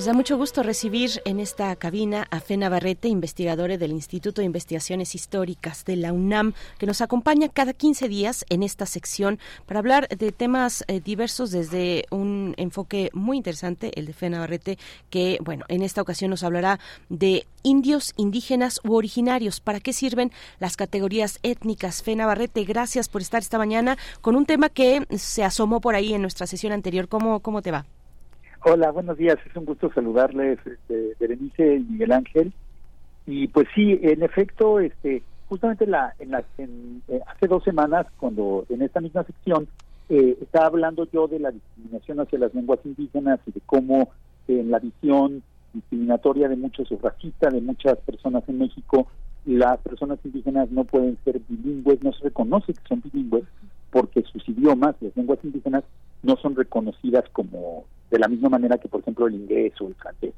Nos da mucho gusto recibir en esta cabina a Fe Navarrete, investigadora del Instituto de Investigaciones Históricas de la UNAM, que nos acompaña cada 15 días en esta sección para hablar de temas eh, diversos desde un enfoque muy interesante, el de Fe Navarrete, que, bueno, en esta ocasión nos hablará de indios, indígenas u originarios. ¿Para qué sirven las categorías étnicas? Fe Navarrete, gracias por estar esta mañana con un tema que se asomó por ahí en nuestra sesión anterior. ¿Cómo, cómo te va? Hola, buenos días. Es un gusto saludarles, este, Berenice y Miguel Ángel. Y pues sí, en efecto, este, justamente la, en la, en, eh, hace dos semanas, cuando en esta misma sección eh, estaba hablando yo de la discriminación hacia las lenguas indígenas y de cómo en la visión discriminatoria de muchos o racista de muchas personas en México, las personas indígenas no pueden ser bilingües, no se reconoce que son bilingües porque sus idiomas, las lenguas indígenas, no son reconocidas como de la misma manera que, por ejemplo, el inglés o el francés.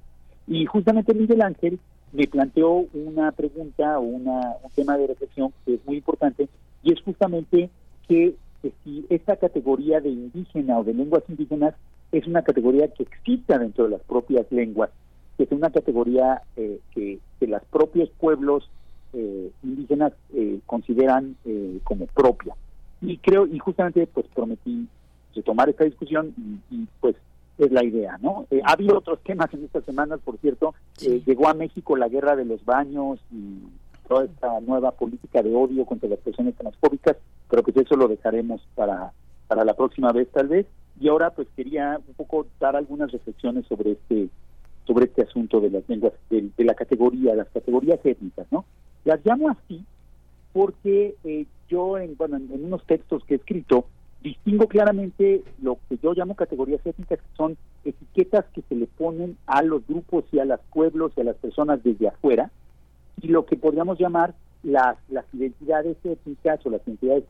Y justamente Miguel Ángel me planteó una pregunta o una, un tema de reflexión que es muy importante, y es justamente que, si esta categoría de indígena o de lenguas indígenas es una categoría que exista dentro de las propias lenguas, que es una categoría eh, que, que los propios pueblos eh, indígenas eh, consideran como propia. Y creo, y justamente pues prometí tomar esta discusión y, pues es la idea, ¿no? Eh, ha habido otros temas en estas semanas, por cierto, eh, llegó a México la guerra de los baños y toda esta nueva política de odio contra las personas transfóbicas, pero pues eso lo dejaremos para, para la próxima vez tal vez. Y ahora pues quería un poco dar algunas reflexiones sobre este sobre este asunto de las lenguas, de, la categoría, las categorías étnicas, ¿no? Las llamo así porque eh, yo, en, bueno, en, unos textos que he escrito, distingo claramente lo que yo llamo categorías étnicas, que son etiquetas que se le ponen a los grupos y a los pueblos y a las personas desde afuera, y lo que podríamos llamar las, las identidades étnicas o las identidades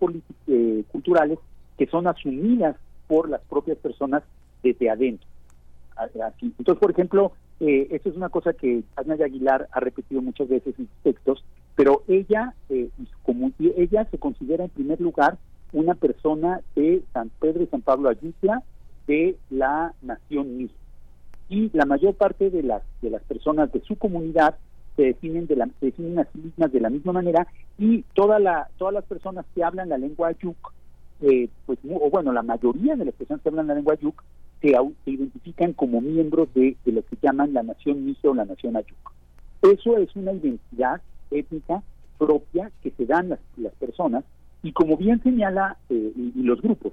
eh, culturales que son asumidas por las propias personas desde adentro. Así. Entonces, por ejemplo, eh, esto es una cosa que Ana Aguilar ha repetido muchas veces en sus textos, pero ella, eh, como ella se considera en primer lugar una persona de San Pedro y San Pablo Ayutla de la nación misma. Y la mayor parte de las de las personas de su comunidad se definen de la se definen a sí mismas de la misma manera y toda la todas las personas que hablan la lengua ayuk eh, pues o bueno la mayoría de las personas que hablan la lengua ayuk se, identifican como miembros de, lo que llaman la nación Miso o la nación Ayuk. Eso es una identidad étnica propia que se dan las, las personas y como bien señala, eh, y, los grupos,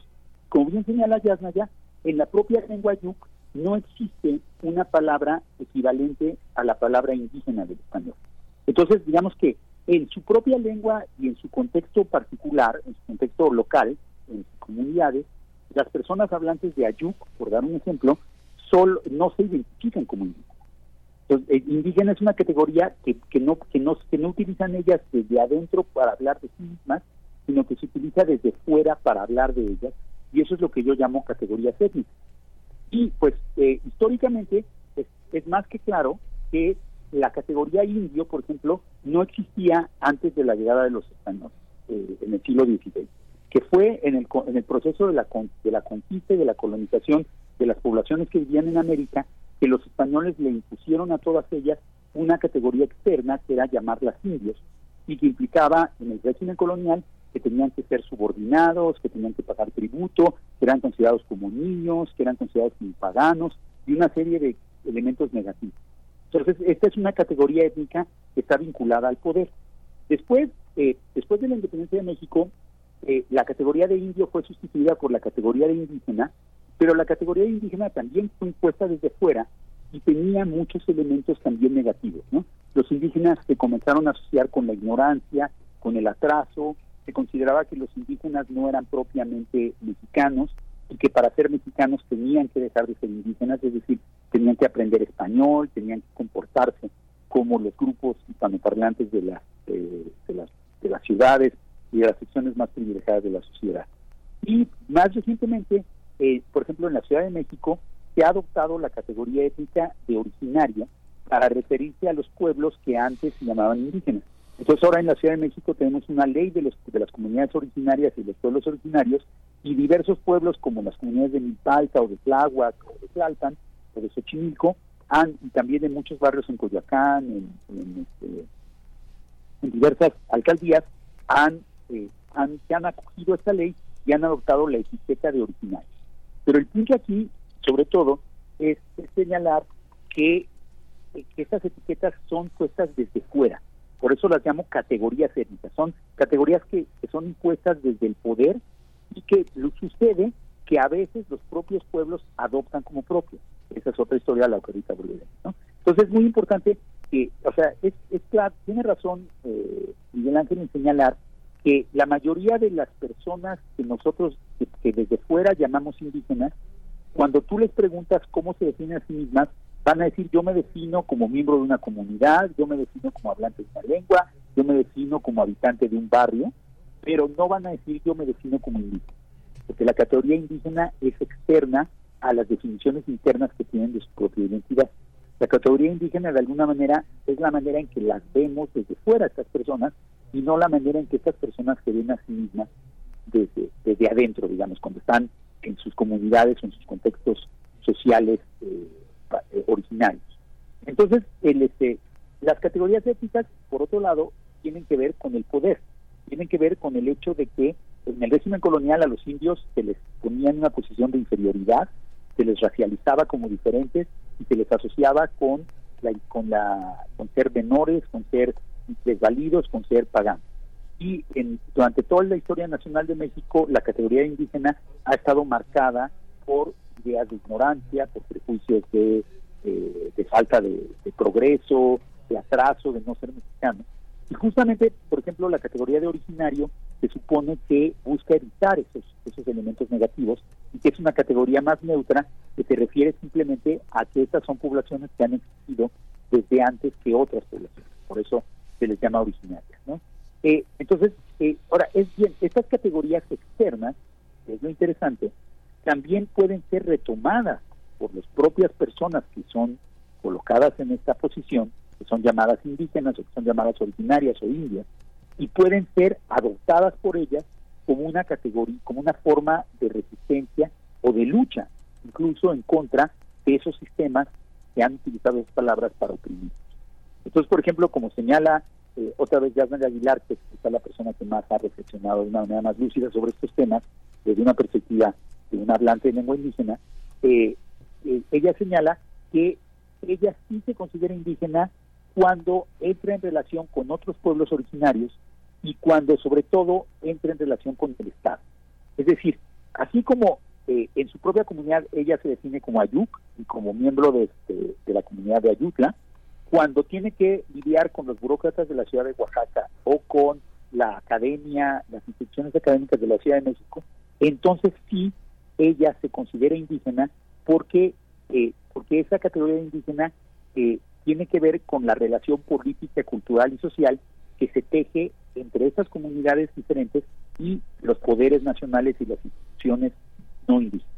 como bien señala Yasnaya, en la propia lengua Ayuk no existe una palabra equivalente a la palabra indígena del español. Entonces, digamos que en su propia lengua y en su contexto particular, en su contexto local, en sus comunidades, las personas hablantes de Ayuk, por dar un ejemplo, solo, no se identifican como indígenas. Entonces, eh, indígena es una categoría que, que, no, que, no, que no utilizan ellas desde adentro para hablar de sí mismas, sino que se utiliza desde fuera para hablar de ellas, y eso es lo que yo llamo categoría étnicas. Y pues eh, históricamente es, más que claro que la categoría indio, por ejemplo, no existía antes de la llegada de los españoles eh, en el siglo XVI que fue en el, en el proceso de la, de la conquista y de la colonización de las poblaciones que vivían en América, que los españoles le impusieron a todas ellas una categoría externa que era llamarlas indios y que implicaba en el régimen colonial que tenían que ser subordinados, que tenían que pagar tributo, que eran considerados como niños, que eran considerados como paganos y una serie de elementos negativos. Entonces, esta es una categoría étnica que está vinculada al poder. Después, eh, después de la independencia de México, eh, la categoría de indio fue sustituida por la categoría de indígena, pero la categoría de indígena también fue impuesta desde fuera y tenía muchos elementos también negativos. ¿no? Los indígenas se comenzaron a asociar con la ignorancia, con el atraso, se consideraba que los indígenas no eran propiamente mexicanos y que para ser mexicanos tenían que dejar de ser indígenas, es decir, tenían que aprender español, tenían que comportarse como los grupos hispanoparlantes de, las de, las, de las ciudades, y de las secciones más privilegiadas de la sociedad. Y más recientemente, eh, por ejemplo, en la Ciudad de México se ha adoptado la categoría étnica de originaria para referirse a los pueblos que antes se llamaban indígenas. Entonces ahora en la Ciudad de México tenemos una ley de, los, de las comunidades originarias y los pueblos originarios y diversos pueblos como las comunidades de Milpalta o de Tláhuac o de Tlalpan o de Xochimilco han, y también en muchos barrios en Coyoacán, en, en, este, en diversas alcaldías, han eh, han, han acogido esta ley y han adoptado la etiqueta de original. Pero el punto aquí, sobre todo, es, señalar que, que, estas etiquetas son puestas desde fuera. Por eso las llamo categorías étnicas. Son categorías que, son impuestas desde el poder y que sucede que a veces los propios pueblos adoptan como propios. Esa es otra historia la que ahorita ¿no? Entonces es muy importante que, o sea, es, es tiene razón eh, Miguel Ángel en señalar que la mayoría de las personas que nosotros, que, desde fuera llamamos indígenas, cuando tú les preguntas cómo se definen a sí mismas, van a decir yo me defino como miembro de una comunidad, yo me defino como hablante de una lengua, yo me defino como habitante de un barrio, pero no van a decir yo me defino como indígena, porque la categoría indígena es externa a las definiciones internas que tienen de su propia identidad. La categoría indígena de alguna manera es la manera en que las vemos desde fuera estas personas y no la manera en que estas personas se ven a sí mismas desde, desde adentro, digamos, cuando están en sus comunidades o en sus contextos sociales eh, eh, originarios. Entonces, el, este, las categorías éticas, por otro lado, tienen que ver con el poder, tienen que ver con el hecho de que en el régimen colonial a los indios se les ponía en una posición de inferioridad, se les racializaba como diferentes y se les asociaba con la, con la con ser menores, con ser desvalidos con ser paganos. Y en, durante toda la historia nacional de México, la categoría indígena ha estado marcada por ideas de ignorancia, por prejuicios de eh, de falta de, progreso, de atraso, de no ser mexicano. Y justamente, por ejemplo, la categoría de originario se supone que busca evitar esos, esos elementos negativos y que es una categoría más neutra que se refiere simplemente a que estas son poblaciones que han existido desde antes que otras poblaciones. Por eso se les llama originarias. ¿no? Eh, entonces, eh, ahora, es bien, estas categorías externas, es lo interesante, también pueden ser retomadas por las propias personas que son colocadas en esta posición, que son llamadas indígenas o que son llamadas originarias o indias, y pueden ser adoptadas por ellas como una categoría, como una forma de resistencia o de lucha, incluso en contra de esos sistemas que han utilizado esas palabras para oprimir. Entonces, por ejemplo, como señala eh, otra vez Yasmin Aguilar, que es la persona que más ha reflexionado de una manera más lúcida sobre estos temas, desde una perspectiva de un hablante de lengua indígena, eh, eh, ella señala que ella sí se considera indígena cuando entra en relación con otros pueblos originarios y cuando sobre todo entra en relación con el Estado. Es decir, así como en su propia comunidad ella se define como Ayuk y como miembro de, este, de la comunidad de Ayutla, cuando tiene que lidiar con los burócratas de la ciudad de Oaxaca o con la academia, las instituciones académicas de la Ciudad de México, entonces sí ella se considera indígena porque eh, porque esa categoría de indígena eh, tiene que ver con la relación política, cultural y social que se teje entre estas comunidades diferentes y los poderes nacionales y las instituciones no indígenas.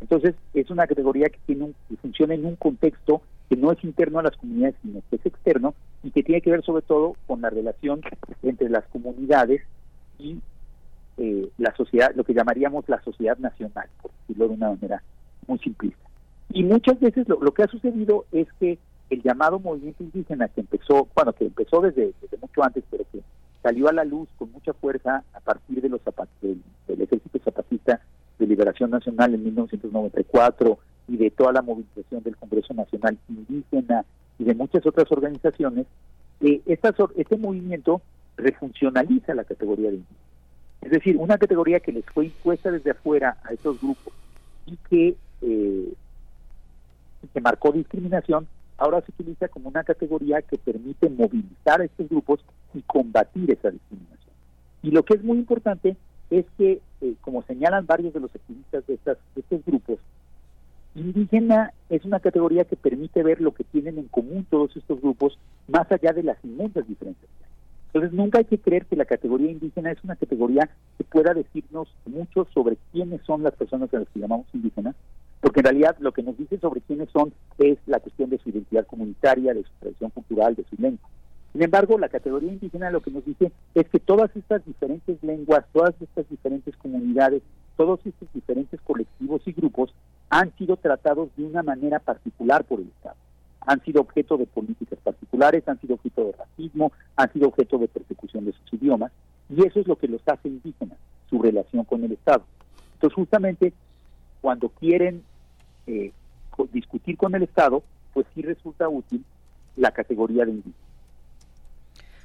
Entonces, es una categoría que tiene un, que funciona en un contexto que no es interno a las comunidades, sino que es externo y que tiene que ver sobre todo con la relación entre las comunidades y eh, la sociedad, lo que llamaríamos la sociedad nacional, por decirlo de una manera muy simplista. Y muchas veces lo, que ha sucedido es que el llamado movimiento indígena que empezó, bueno, que empezó desde, mucho antes, pero que salió a la luz con mucha fuerza a partir de los del, del ejército zapatista de liberación nacional en 1994 y de toda la movilización del Congreso Nacional Indígena y de muchas otras organizaciones, eh, este movimiento refuncionaliza la categoría de indígena. Es decir, una categoría que les fue impuesta desde afuera a estos grupos y que, eh, marcó discriminación, ahora se utiliza como una categoría que permite movilizar a estos grupos y combatir esa discriminación. Y lo que es muy importante es que, eh, como señalan varios de los activistas de, estas, de estos grupos, Indígena es una categoría que permite ver lo que tienen en común todos estos grupos, más allá de las inmensas diferencias. Entonces, nunca hay que creer que la categoría indígena es una categoría que pueda decirnos mucho sobre quiénes son las personas a las que llamamos indígenas, porque en realidad lo que nos dice sobre quiénes son es la cuestión de su identidad comunitaria, de su tradición cultural, de su lengua. Sin embargo, la categoría indígena lo que nos dice es que todas estas diferentes lenguas, todas estas diferentes comunidades, todos estos diferentes colectivos y grupos han sido tratados de una manera particular por el Estado. Han sido objeto de políticas particulares, han sido objeto de racismo, han sido objeto de persecución de sus idiomas, y eso es lo que los hace indígenas, su relación con el Estado. Entonces, justamente, cuando quieren eh, discutir con el Estado, pues sí resulta útil la categoría de indígena.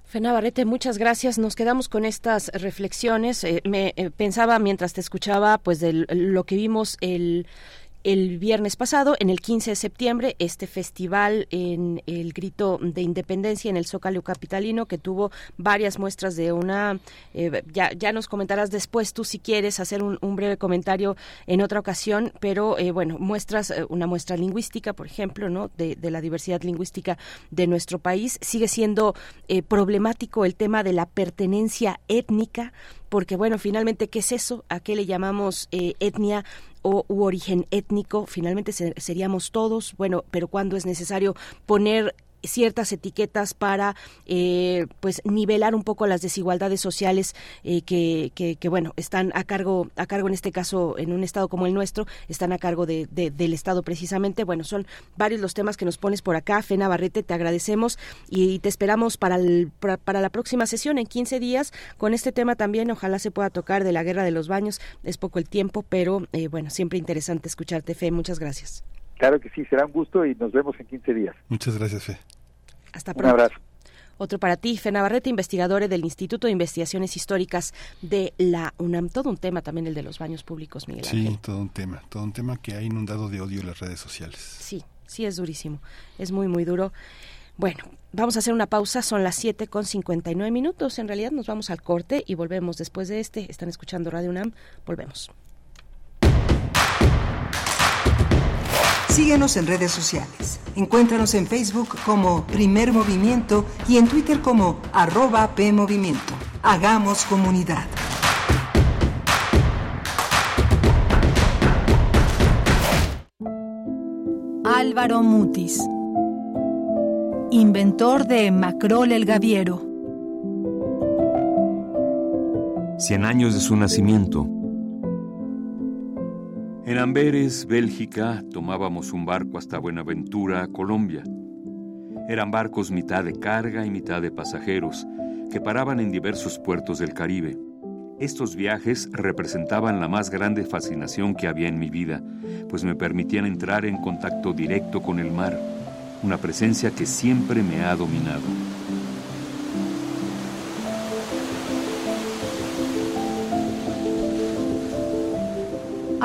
Fena Barrete, muchas gracias. Nos quedamos con estas reflexiones. Eh, me eh, pensaba mientras te escuchaba, pues de lo que vimos el el viernes pasado, en el 15 de septiembre, este festival en el grito de independencia en el Zócalo Capitalino, que tuvo varias muestras de una, eh, ya, ya nos comentarás después tú si quieres hacer un, breve comentario en otra ocasión, pero eh, bueno, muestras, eh, una muestra lingüística, por ejemplo, ¿no? De, de, la diversidad lingüística de nuestro país. Sigue siendo problemático el tema de la pertenencia étnica, porque bueno, finalmente, ¿qué es eso? ¿A qué le llamamos etnia? o u origen étnico, finalmente seríamos todos, bueno, pero cuando es necesario poner ciertas etiquetas para eh, pues nivelar un poco las desigualdades sociales eh, que, que, bueno están a cargo a cargo en este caso en un estado como el nuestro están a cargo de, del estado precisamente. Bueno son varios los temas que nos pones por acá. Fena Barrete te agradecemos y te esperamos para el, para, la próxima sesión en 15 días con este tema también. Ojalá se pueda tocar de la guerra de los baños. Es poco el tiempo pero eh, bueno siempre interesante escucharte Fe. Muchas gracias. Claro que sí, será un gusto y nos vemos en 15 días. Muchas gracias, Fe. Hasta pronto. Un abrazo. Otro para ti, Fe Navarrete, investigadora del Instituto de Investigaciones Históricas de la UNAM. Todo un tema también el de los baños públicos, Miguel Ángel. Sí, todo un tema, todo un tema que ha inundado de odio las redes sociales. Sí, sí es durísimo, es muy, muy duro. Bueno, vamos a hacer una pausa, son las 7 con 59 minutos, en realidad nos vamos al corte y volvemos después de este, están escuchando Radio UNAM, volvemos. Síguenos en redes sociales. Encuéntranos en Facebook como Primer Movimiento y en Twitter como arroba PMovimiento. Hagamos comunidad. Álvaro Mutis, inventor de Macrol el Gaviero. Cien años de su nacimiento. En Amberes, Bélgica, tomábamos un barco hasta Buenaventura, Colombia. Eran barcos mitad de carga y mitad de pasajeros, que paraban en diversos puertos del Caribe. Estos viajes representaban la más grande fascinación que había en mi vida, pues me permitían entrar en contacto directo con el mar, una presencia que siempre me ha dominado.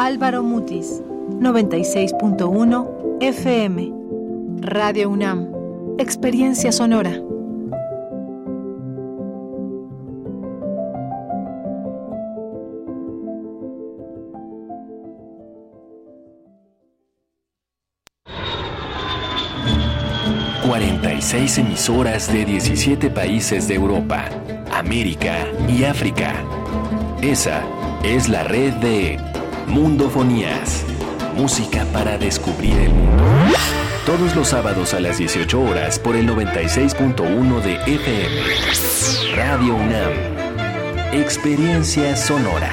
Álvaro Mutis, 96.1 FM. Radio UNAM. Experiencia sonora. ...46 emisoras de 17 países de Europa, América y África. Esa es la red de Mundofonías. Música para descubrir el mundo. Todos los sábados a las 18 horas por el 96.1 de FM. Radio UNAM. Experiencia sonora.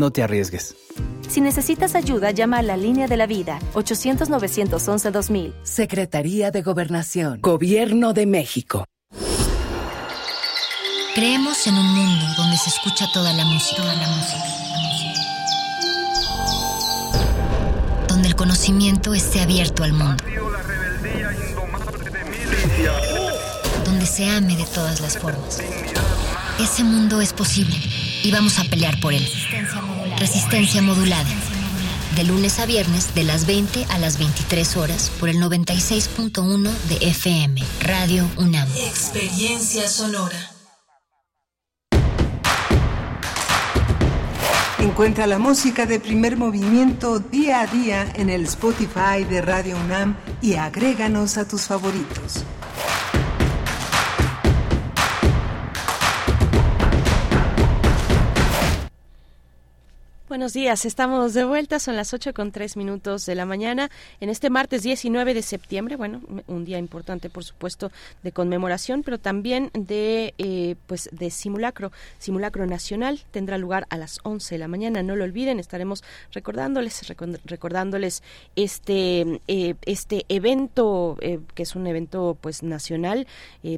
No te arriesgues. Si necesitas ayuda, llama a la línea de la vida 800-911-2000. Secretaría de Gobernación. Gobierno de México. Creemos en un mundo donde se escucha toda la música. Toda la música. Donde el conocimiento esté abierto al mundo. Donde se ame de todas las formas. Ese mundo es posible y vamos a pelear por él. Resistencia modulada. De lunes a viernes, de las 20 a las 23 horas, por el 96.1 de FM, Radio UNAM. Experiencia sonora. Encuentra la música de primer movimiento día a día en el Spotify de Radio UNAM y agréganos a tus favoritos. Buenos días, estamos de vuelta, son las 8 con 3 minutos de la mañana en este martes 19 de septiembre, bueno, un día importante por supuesto de conmemoración, pero también de eh, pues de simulacro, simulacro nacional, tendrá lugar a las 11 de la mañana, no lo olviden, estaremos recordándoles, recordándoles este, eh, este evento, eh, que es un evento pues nacional,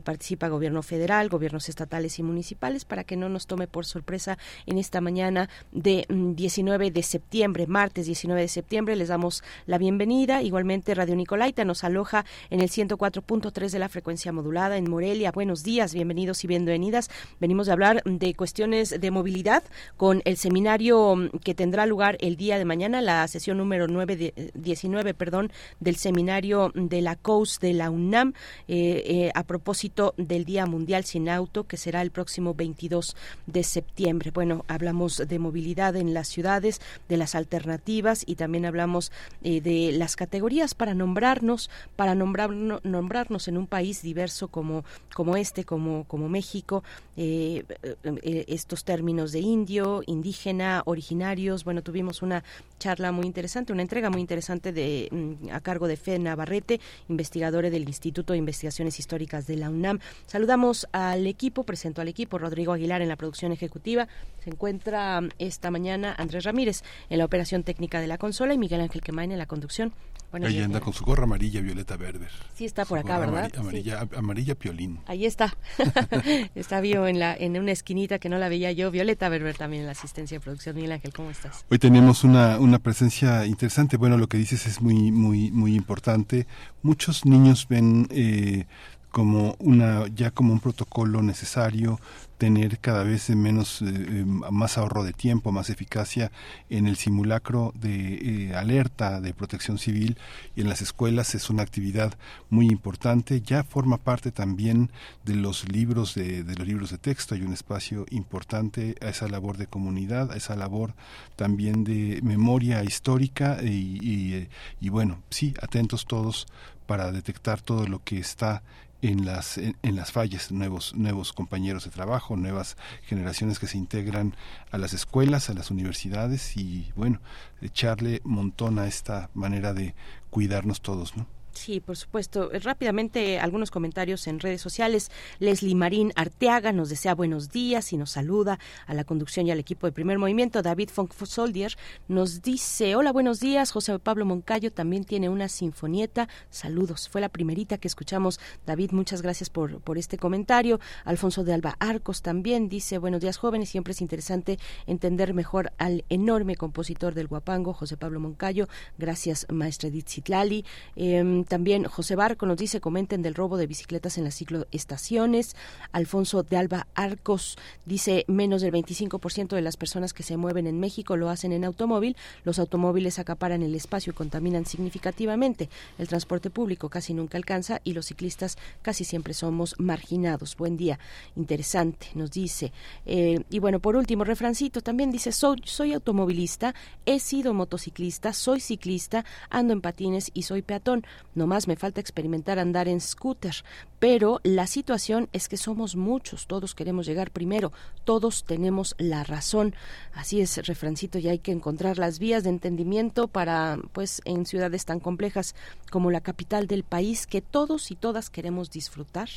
participa gobierno federal, gobiernos estatales y municipales, para que no nos tome por sorpresa en esta mañana de 19 de septiembre, martes 19 de septiembre. Les damos la bienvenida. Igualmente, Radio Nicolaita nos aloja en el 104.3 de la frecuencia modulada en Morelia. Buenos días, bienvenidos y bienvenidas. Venimos a hablar de cuestiones de movilidad con el seminario que tendrá lugar el día de mañana, la sesión número 9 de, 19, perdón, del seminario de la COUS de la UNAM eh, eh, a propósito del Día Mundial Sin Auto, que será el próximo 22 de septiembre. Bueno, hablamos de movilidad en la ciudades, de las alternativas y también hablamos eh, de las categorías para nombrarnos, para nombrar, nombrarnos en un país diverso como, como este, como, como México, eh, eh, estos términos de indio, indígena, originarios. Bueno, tuvimos una charla muy interesante, una entrega muy interesante de mm, a cargo de Fe Navarrete, investigadora del Instituto de Investigaciones Históricas de la UNAM. Saludamos al equipo, presento al equipo, Rodrigo Aguilar en la producción ejecutiva, se encuentra mm, esta mañana Andrés Ramírez en la operación técnica de la consola y Miguel Ángel Quemain en la conducción. Ella anda con su gorra amarilla, violeta verde. Sí, está por acá, ¿verdad? Amarilla, amarilla piolín. Ahí está. está vivo en, la, en una esquinita que no la veía yo. Violeta Berber también en la asistencia de producción. Miguel Ángel, ¿cómo estás? Hoy tenemos una, una presencia interesante. Bueno, lo que dices es muy, muy, muy importante. Muchos niños ven eh, como una ya como un protocolo necesario tener cada vez menos eh, eh, más ahorro de tiempo más eficacia en el simulacro de eh, alerta de protección civil. Y en las escuelas es una actividad muy importante. Ya forma parte también de los libros de, de los libros de texto. Hay un espacio importante a esa labor de comunidad a esa labor también de memoria histórica. Y, bueno sí atentos todos para detectar todo lo que está en las en, las fallas nuevos nuevos compañeros de trabajo nuevas generaciones que se integran a las escuelas a las universidades y bueno echarle montón a esta manera de cuidarnos todos no Sí, por supuesto. Rápidamente, algunos comentarios en redes sociales. Leslie Marín Arteaga nos desea buenos días y nos saluda a la conducción y al equipo de primer movimiento. David Funk Soldier nos dice: Hola, buenos días. José Pablo Moncayo también tiene una sinfonieta. Saludos. Fue la primerita que escuchamos. David, muchas gracias por, por este comentario. Alfonso de Alba Arcos también dice: Buenos días, jóvenes. Siempre es interesante entender mejor al enorme compositor del Guapango, José Pablo Moncayo. Gracias, maestra Edith Zitlali. Eh, también José Barco nos dice, comenten del robo de bicicletas en las cicloestaciones. Alfonso de Alba Arcos dice, menos del 25% de las personas que se mueven en México lo hacen en automóvil. Los automóviles acaparan el espacio y contaminan significativamente. El transporte público casi nunca alcanza y los ciclistas casi siempre somos marginados. Buen día, interesante, nos dice. Eh, y bueno, por último, refrancito también dice, soy, soy automovilista, he sido motociclista, soy ciclista, ando en patines y soy peatón. No más me falta experimentar andar en scooter, pero la situación es que somos muchos, todos queremos llegar primero, todos tenemos la razón. Así es, refrancito, y hay que encontrar las vías de entendimiento para, pues, en ciudades tan complejas como la capital del país, que todos y todas queremos disfrutar,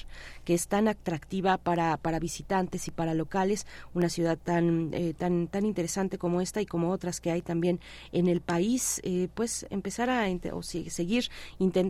que es tan atractiva para, para visitantes y para locales, una ciudad tan, eh, tan, tan interesante como esta y como otras que hay también en el país, eh, pues empezar a o seguir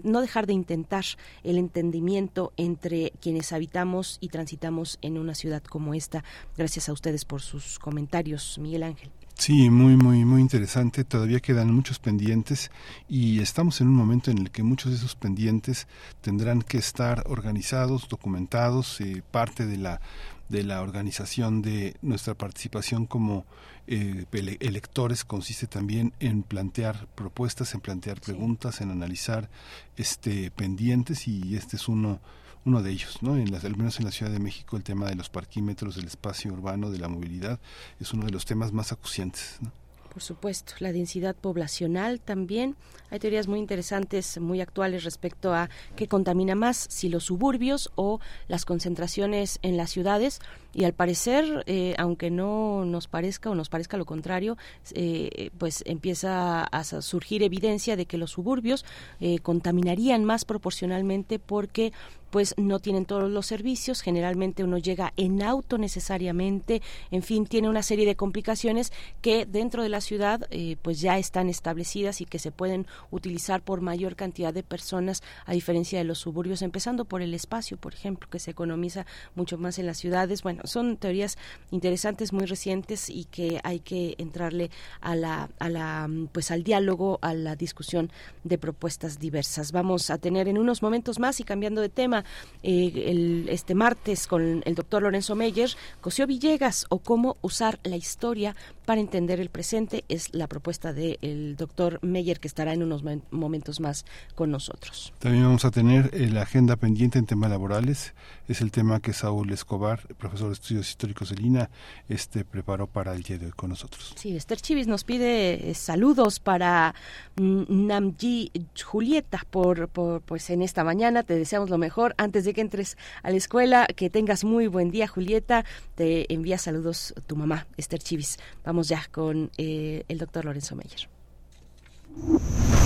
no dejar de intentar el entendimiento entre quienes habitamos y transitamos en una ciudad como esta. Gracias a ustedes por sus comentarios, Miguel Ángel. Sí, muy, muy, muy interesante. Todavía quedan muchos pendientes y estamos en un momento en el que muchos de esos pendientes tendrán que estar organizados, documentados, eh, parte de la de la organización de nuestra participación como eh, electores consiste también en plantear propuestas, en plantear preguntas, en analizar este pendientes y este es uno uno de ellos, ¿no? En las, al menos en la Ciudad de México el tema de los parquímetros, del espacio urbano, de la movilidad es uno de los temas más acuciantes. ¿no? Por supuesto, la densidad poblacional también. Hay teorías muy interesantes, muy actuales respecto a qué contamina más, si los suburbios o las concentraciones en las ciudades. Y al parecer, eh, aunque no nos parezca o nos parezca lo contrario, eh, pues empieza a surgir evidencia de que los suburbios eh, contaminarían más proporcionalmente porque pues no tienen todos los servicios, generalmente uno llega en auto necesariamente, en fin, tiene una serie de complicaciones que dentro de la ciudad eh, pues ya están establecidas y que se pueden utilizar por mayor cantidad de personas a diferencia de los suburbios, empezando por el espacio, por ejemplo, que se economiza mucho más en las ciudades. Bueno, son teorías interesantes, muy recientes y que hay que entrarle a la, a la pues al diálogo, a la discusión de propuestas diversas. Vamos a tener en unos momentos más y cambiando de tema el, este martes con el doctor Lorenzo Meyer, Cosío Villegas o cómo usar la historia para entender el presente es la propuesta del doctor Meyer que estará en unos momentos más con nosotros. También vamos a tener eh, la agenda pendiente en temas laborales. Es el tema que Saúl Escobar, profesor de estudios históricos de Lina, este, preparó para el día de hoy con nosotros. Sí, Esther Chivis nos pide eh, saludos para mm, Namji Julieta por, por, pues en esta mañana. Te deseamos lo mejor antes de que entres a la escuela. Que tengas muy buen día, Julieta. Te envía saludos tu mamá, Esther Chivis. Vamos ya con eh, el doctor Lorenzo Meyer.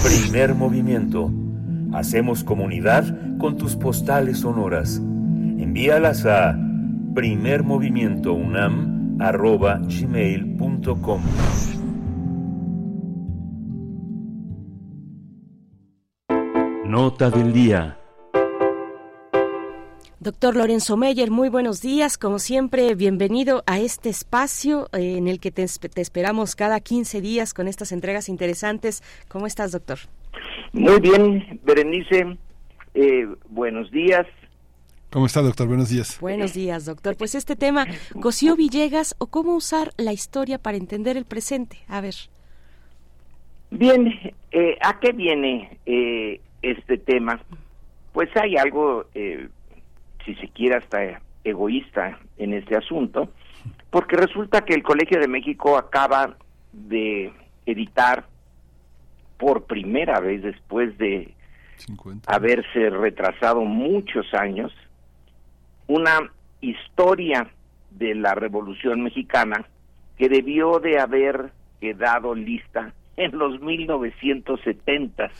Primer movimiento. Hacemos comunidad con tus postales sonoras. Envíalas a primermovimientounam.gmail.com Nota del día. Doctor Lorenzo Meyer, muy buenos días. Como siempre, bienvenido a este espacio eh, en el que te, esperamos cada 15 días con estas entregas interesantes. ¿Cómo estás, doctor? Muy bien, Berenice. Eh, buenos días. ¿Cómo está, doctor? Buenos días. Buenos días, doctor. Pues este tema, Cosío Villegas o cómo usar la historia para entender el presente. A ver. Bien, eh, ¿a qué viene este tema? Pues hay algo si se quiere hasta egoísta en este asunto, porque resulta que el Colegio de México acaba de editar por primera vez después de haberse retrasado muchos años una historia de la Revolución Mexicana que debió de haber quedado lista en los 1970,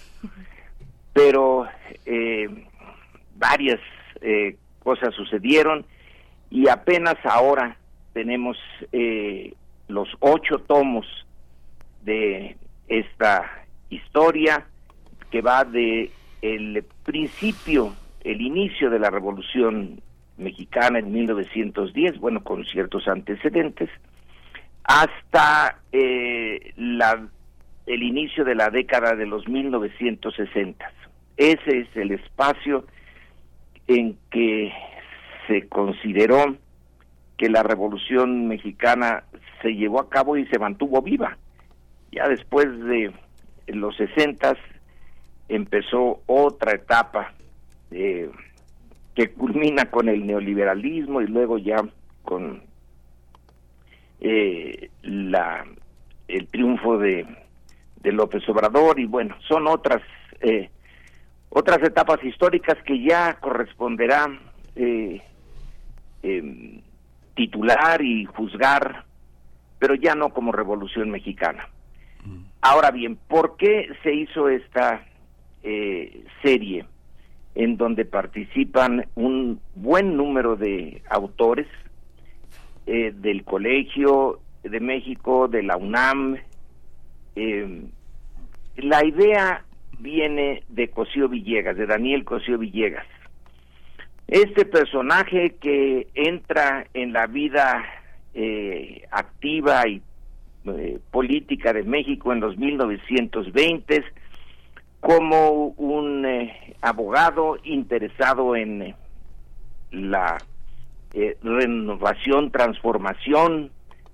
pero eh, varias eh, cosas sucedieron y apenas ahora tenemos eh, los ocho tomos de esta historia que va de el principio, el inicio de la Revolución Mexicana en 1910, bueno, con ciertos antecedentes, hasta eh, la, el inicio de la década de los 1960. Ese es el espacio en que se consideró que la revolución mexicana se llevó a cabo y se mantuvo viva. Ya después de los sesentas empezó otra etapa eh, que culmina con el neoliberalismo y luego ya con eh, la el triunfo de, de López Obrador. Y bueno son otras eh, otras etapas históricas que ya corresponderá eh, em, titular y juzgar, pero ya no como Revolución Mexicana. Ahora bien, ¿por qué se hizo esta eh, serie en donde participan un buen número de autores eh, del Colegio de México, de la UNAM? Em, la idea viene de Cosío Villegas, de Daniel Cosío Villegas. Este personaje que entra en la vida eh, activa y eh, política de México en los 1920 como un eh, abogado interesado en la renovación, transformación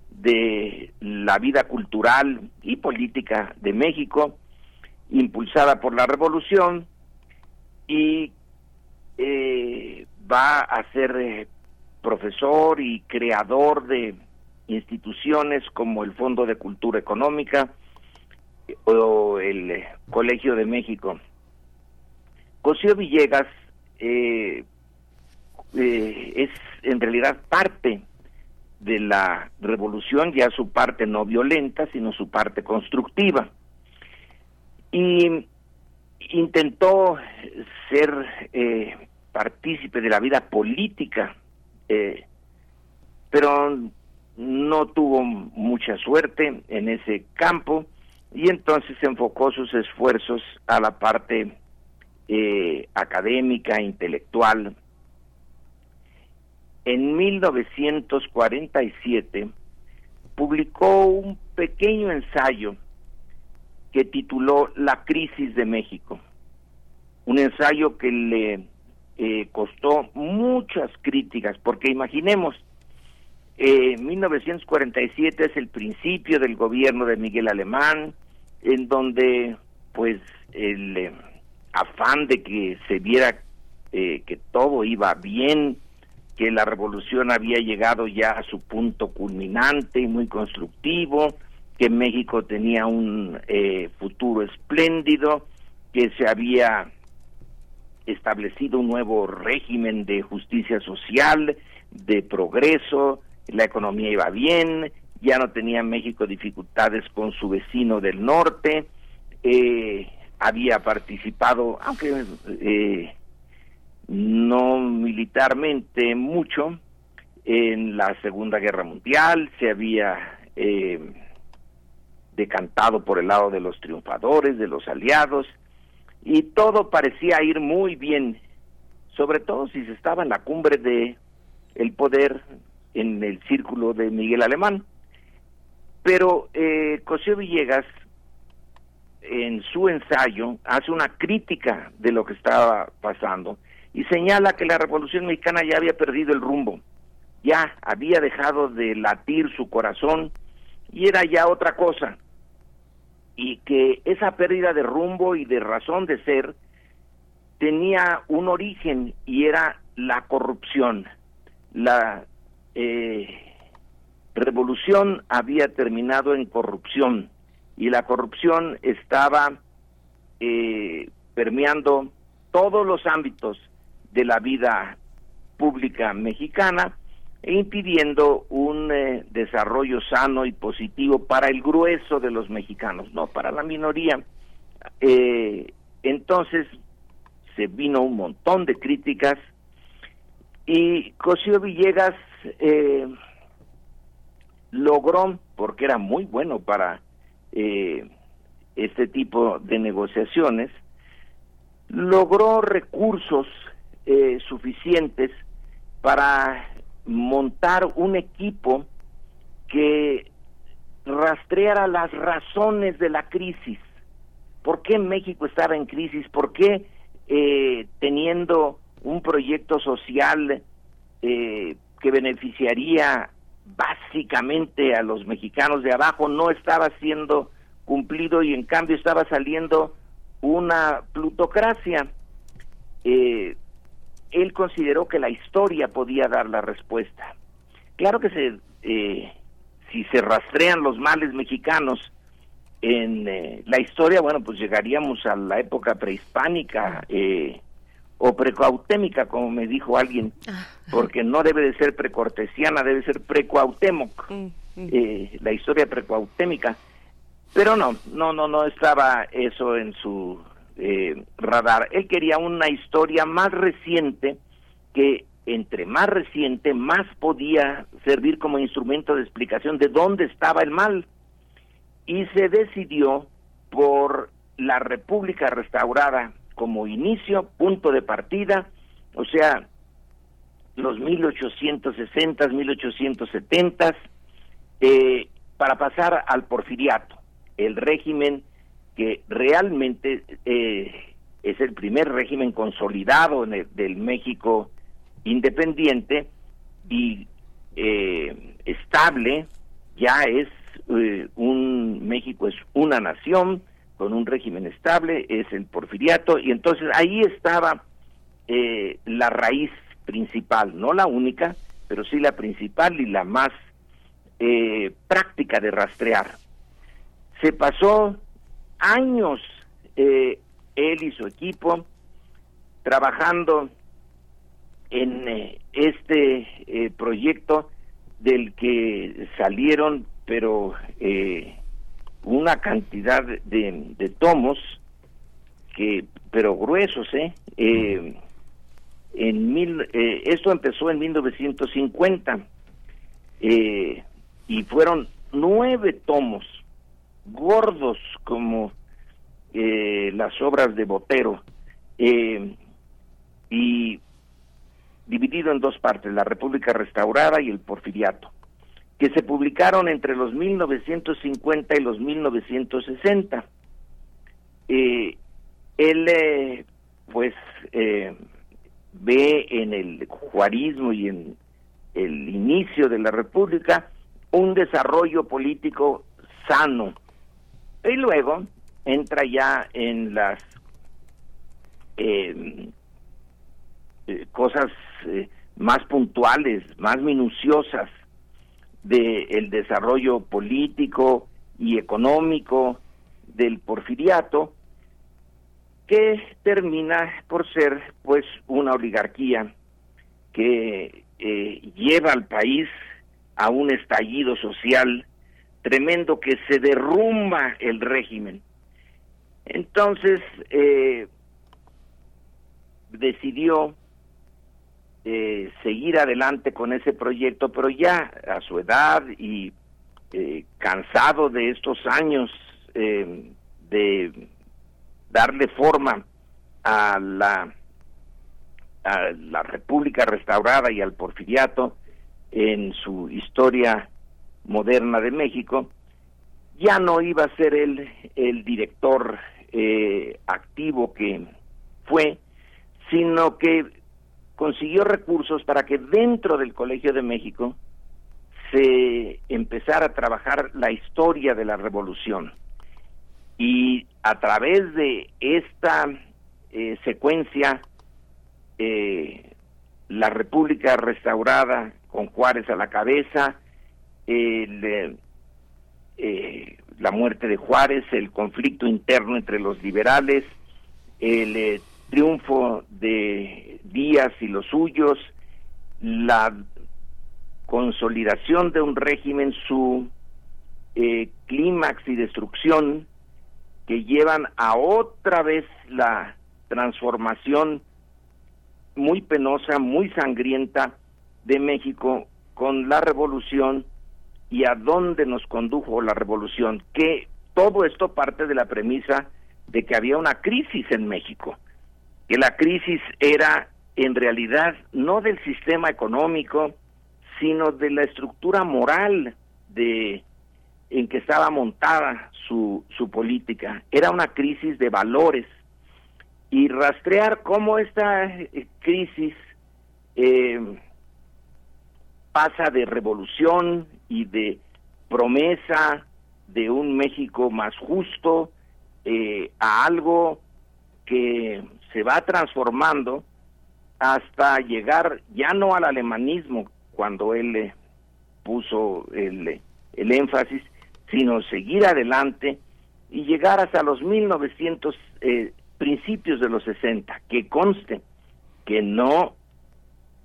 de la vida cultural y política de México impulsada por la revolución y eh, va a ser eh, profesor y creador de instituciones como el Fondo de Cultura Económica o el eh, Colegio de México. Cosío Villegas es en realidad parte de la revolución, ya su parte no violenta, sino su parte constructiva y intentó ser eh, partícipe de la vida política, eh, pero no tuvo mucha suerte en ese campo y entonces enfocó sus esfuerzos a la parte eh, académica, intelectual. En 1947 publicó un pequeño ensayo que tituló La crisis de México, un ensayo que le eh, costó muchas críticas, porque imaginemos, eh, 1947 es el principio del gobierno de Miguel Alemán, en donde pues el eh, afán de que se viera eh, que todo iba bien, que la revolución había llegado ya a su punto culminante y muy constructivo, que México tenía un eh, futuro espléndido, que se había establecido un nuevo régimen de justicia social, de progreso, la economía iba bien, ya no tenía México dificultades con su vecino del norte, eh, había participado, aunque eh, no militarmente mucho, en la Segunda Guerra Mundial, se había eh, decantado por el lado de los triunfadores, de los aliados, y todo parecía ir muy bien, sobre todo si se estaba en la cumbre de el poder en el círculo de Miguel Alemán. Pero eh, Cosío Villegas, en su ensayo, hace una crítica de lo que estaba pasando y señala que la Revolución Mexicana ya había perdido el rumbo, ya había dejado de latir su corazón y era ya otra cosa, y que esa pérdida de rumbo y de razón de ser tenía un origen y era la corrupción. La eh, revolución había terminado en corrupción y la corrupción estaba eh, permeando todos los ámbitos de la vida pública mexicana e impidiendo un eh, desarrollo sano y positivo para el grueso de los mexicanos, no para la minoría. Eh, entonces se vino un montón de críticas y Cosío Villegas logró, porque era muy bueno para este tipo de negociaciones, logró recursos suficientes para montar un equipo que rastreara las razones de la crisis. ¿Por qué México estaba en crisis? ¿Por qué eh, teniendo un proyecto social eh, que beneficiaría básicamente a los mexicanos de abajo no estaba siendo cumplido y en cambio estaba saliendo una plutocracia? Eh, él consideró que la historia podía dar la respuesta. Claro que se, eh, si se rastrean los males mexicanos en eh, la historia, bueno, pues llegaríamos a la época prehispánica eh, o precautémica, como me dijo alguien, ah. porque no debe de ser precortesiana, debe ser precuautémoc, mm, mm. la historia precuautémica. Pero no, no, no, no estaba eso en su eh, radar. Él quería una historia más reciente que entre más reciente, más podía servir como instrumento de explicación de dónde estaba el mal. Y se decidió por la República restaurada como inicio, punto de partida, o sea, los 1860, 1870, eh, para pasar al porfiriato, el régimen que realmente eh, es el primer régimen consolidado del México independiente y eh, estable, ya es eh, un México es una nación con un régimen estable, es el porfiriato, y entonces ahí estaba la raíz principal, no la única, pero sí la principal y la más práctica de rastrear. Se pasó años eh, él y su equipo trabajando en eh, este eh, proyecto del que salieron pero una cantidad de, de, tomos que pero gruesos eh, en mil esto empezó en 1950 y fueron nueve tomos gordos como eh, las obras de Botero eh, y dividido en dos partes, la República Restaurada y el Porfiriato, que se publicaron entre los 1950 y los 1960. Eh, él, pues, ve en el juarismo y en el inicio de la República un desarrollo político sano. Y luego entra ya en las eh, eh, cosas eh, más puntuales, más minuciosas del desarrollo político y económico del porfiriato, que termina por ser pues una oligarquía que lleva al país a un estallido social tremendo que se derrumba el régimen. Entonces eh, decidió eh, seguir adelante con ese proyecto, pero ya a su edad y eh, cansado de estos años de darle forma a la a la República restaurada y al Porfiriato, en su historia moderna de México, ya no iba a ser él el director eh, activo que fue, sino que consiguió recursos para que dentro del Colegio de México se empezara a trabajar la historia de la revolución. Y a través de esta eh, secuencia, eh, la República restaurada con Juárez a la cabeza, eh, la muerte de Juárez, el conflicto interno entre los liberales, el eh, triunfo de Díaz y los suyos, la consolidación de un régimen, su eh, clímax y destrucción que llevan a otra vez la transformación muy penosa, muy sangrienta de México con la revolución y a dónde nos condujo la revolución, que todo esto parte de la premisa de que había una crisis en México, que la crisis era en realidad no del sistema económico, sino de la estructura moral de en que estaba montada su, su política. Era una crisis de valores. Y rastrear cómo esta eh, crisis eh, pasa de revolución y de promesa de un México más justo eh, a algo que se va transformando hasta llegar ya no al alemanismo cuando él puso el, el énfasis, sino seguir adelante y llegar hasta los 1900 eh, principios de los 60, que conste que no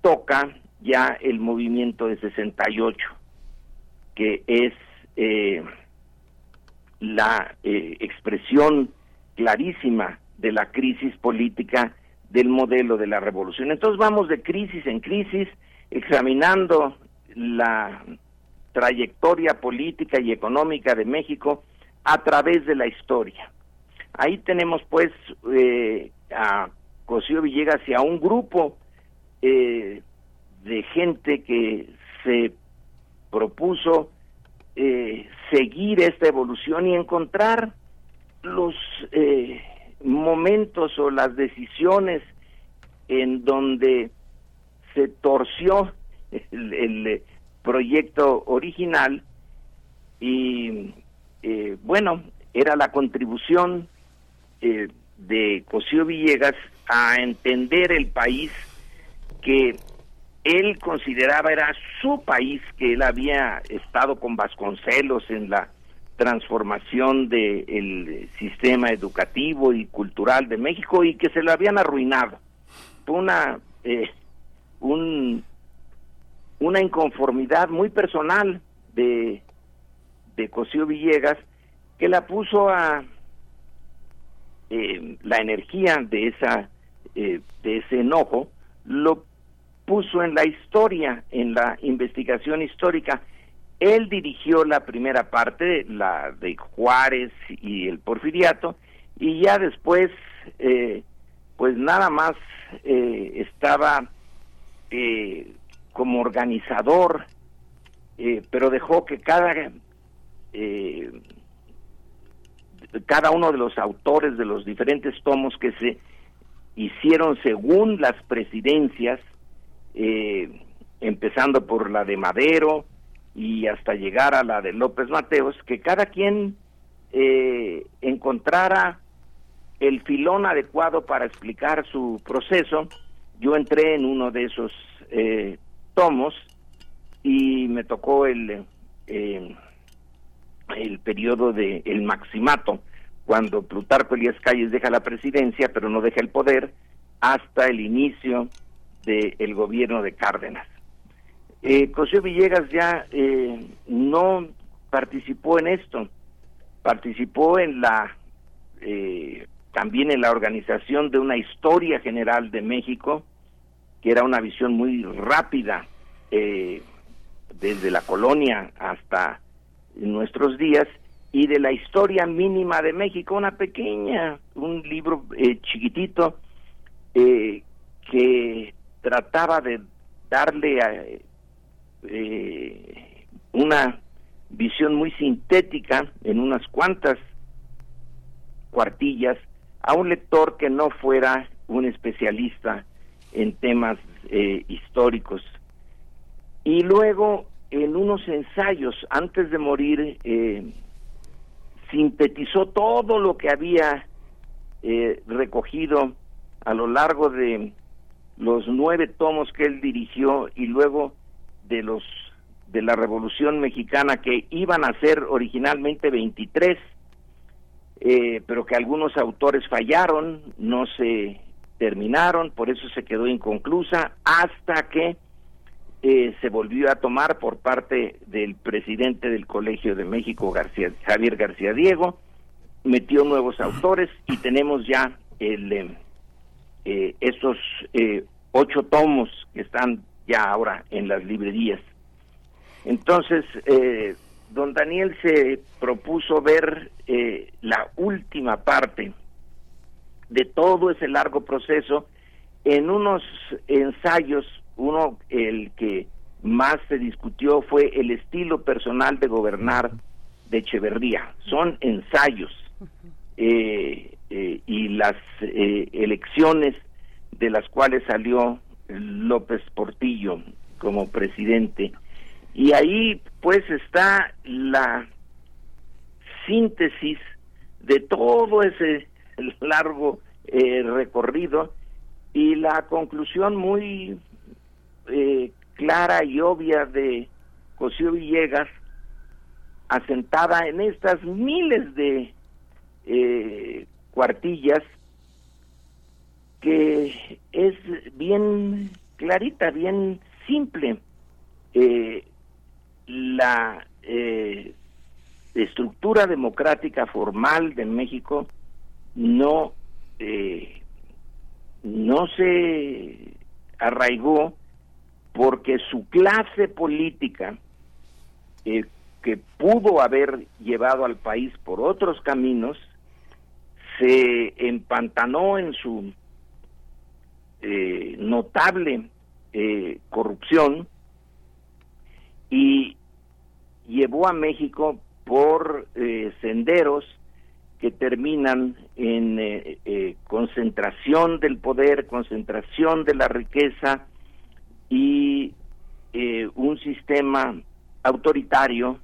toca ya el movimiento de 68, que es eh, la eh, expresión clarísima de la crisis política del modelo de la revolución. Entonces vamos de crisis en crisis, examinando la trayectoria política y económica de México a través de la historia. Ahí tenemos pues eh, a Cosío Villegas y a un grupo eh, de gente que se propuso eh, seguir esta evolución y encontrar los eh, momentos o las decisiones en donde se torció el, proyecto original y eh, bueno, era la contribución de Cosío Villegas a entender el país que él consideraba era su país, que él había estado con Vasconcelos en la transformación del sistema educativo y cultural de México y que se lo habían arruinado. Fue una, eh, un, una inconformidad muy personal de, de Cosío Villegas que la puso a eh, la energía de esa eh, de ese enojo lo puso en la historia, en la investigación histórica. Él dirigió la primera parte, la de Juárez y el Porfiriato, y ya después, eh, pues nada más eh, estaba eh, como organizador, pero dejó que cada cada uno de los autores de los diferentes tomos que se hicieron según las presidencias, eh, empezando por la de Madero y hasta llegar a la de López Mateos, que cada quien eh, encontrara el filón adecuado para explicar su proceso. Yo entré en uno de esos eh, tomos y me tocó el, eh, el periodo de el maximato, cuando Plutarco Elías Calles deja la presidencia, pero no deja el poder, hasta el inicio del gobierno de Cárdenas. Eh, José Villegas ya eh, no participó en esto, participó en la eh, también en la organización de una historia general de México, que era una visión muy rápida eh, desde la colonia hasta nuestros días, y de la historia mínima de México, una pequeña, un libro eh, chiquitito eh, que trataba de darle a, eh, una visión muy sintética en unas cuantas cuartillas a un lector que no fuera un especialista en temas eh, históricos. Y luego, en unos ensayos, antes de morir, eh, sintetizó todo lo que había recogido a lo largo de los nueve tomos que él dirigió y luego de los de la Revolución Mexicana que iban a ser originalmente 23, eh, pero que algunos autores fallaron, no se terminaron, por eso se quedó inconclusa, hasta que eh, se volvió a tomar por parte del presidente del Colegio de México, García, Javier García Diego, metió nuevos autores y tenemos ya el, eh, eh estos ocho tomos que están ya ahora en las librerías. Entonces, eh, don Daniel se propuso ver eh, la última parte de todo ese largo proceso en unos ensayos, uno el que más se discutió fue el estilo personal de gobernar de Echeverría. Son ensayos eh, y las elecciones de las cuales salió López Portillo como presidente. Y ahí pues está la síntesis de todo ese largo eh, recorrido y la conclusión muy eh, clara y obvia de José Villegas asentada en estas miles de eh, cuartillas que es bien clarita, bien simple. Eh, la eh, estructura democrática formal de México no eh, no se arraigó porque su clase política que pudo haber llevado al país por otros caminos se empantanó en su eh, notable eh, corrupción y llevó a México por eh, senderos que terminan en eh, concentración del poder, concentración de la riqueza y eh, un sistema autoritario,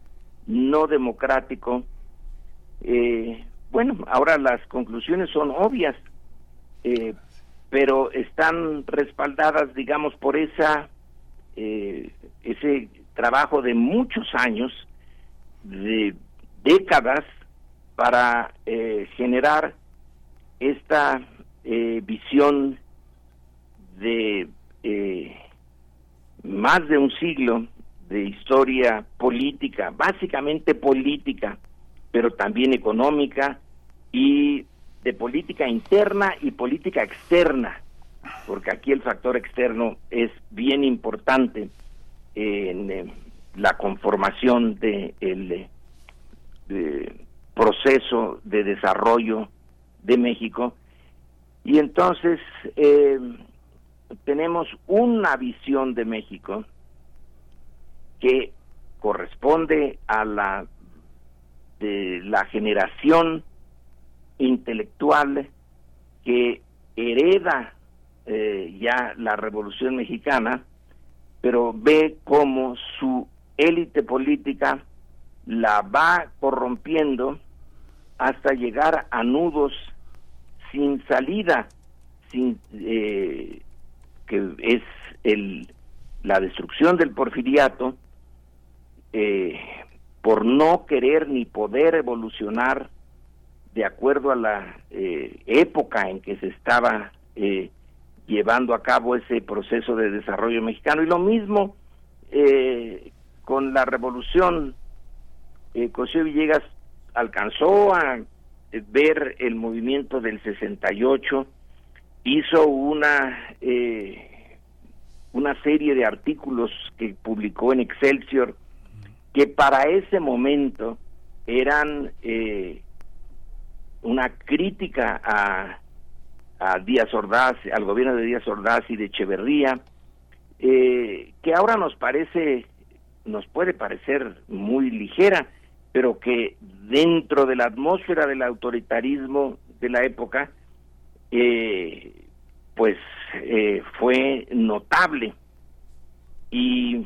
no democrático. Bueno, ahora las conclusiones son obvias, pero están respaldadas, digamos, por esa eh, ese trabajo de muchos años, de décadas, para eh, generar esta eh, visión de eh, más de un siglo de historia política, básicamente política, pero también económica y de política interna y política externa, porque aquí el factor externo es bien importante en eh, la conformación de el de proceso de desarrollo de México. Y entonces eh, tenemos una visión de México que corresponde a la de la generación intelectual que hereda eh, ya la revolución mexicana, pero ve cómo su élite política la va corrompiendo hasta llegar a nudos sin salida, sin eh, que es el la destrucción del porfiriato eh, por no querer ni poder evolucionar de acuerdo a la eh, época en que se estaba eh, llevando a cabo ese proceso de desarrollo mexicano. Y lo mismo con la revolución, José Villegas alcanzó a ver el movimiento del 68, hizo una una serie de artículos que publicó en Excelsior que para ese momento eran eh, una crítica a, a Díaz Ordaz, al gobierno de Díaz Ordaz y de Echeverría, eh, que ahora nos parece, nos puede parecer muy ligera, pero que dentro de la atmósfera del autoritarismo de la época, eh, pues fue notable. Y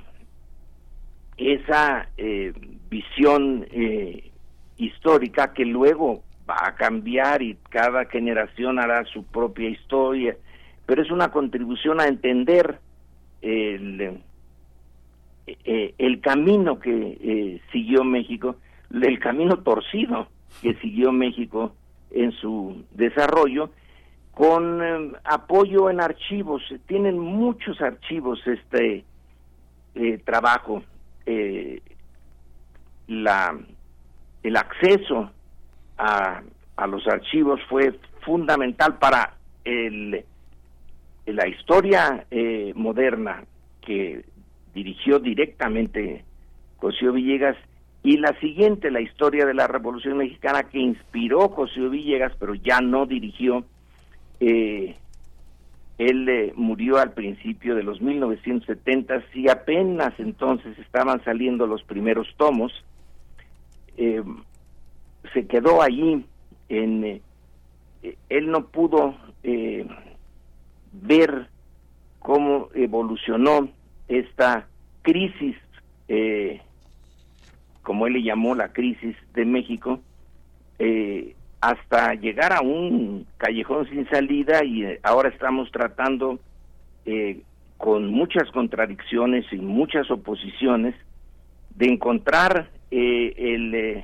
esa eh, visión eh, histórica que luego a cambiar y cada generación hará su propia historia, pero es una contribución a entender el, eh, el camino que siguió México, el camino torcido que siguió México en su desarrollo, con apoyo en archivos. Tienen muchos archivos este trabajo eh, la, el acceso a, a, los archivos fue fundamental para el, la historia eh, moderna que dirigió directamente Cosío Villegas y la siguiente, la historia de la Revolución Mexicana que inspiró Cosío Villegas, pero ya no dirigió, eh, él eh, murió al principio de los 1970 y apenas entonces estaban saliendo los primeros tomos. Eh, se quedó allí en eh, él no pudo ver cómo evolucionó esta crisis como él le llamó la crisis de México hasta llegar a un callejón sin salida y eh, ahora estamos tratando eh, con muchas contradicciones y muchas oposiciones de encontrar eh, el,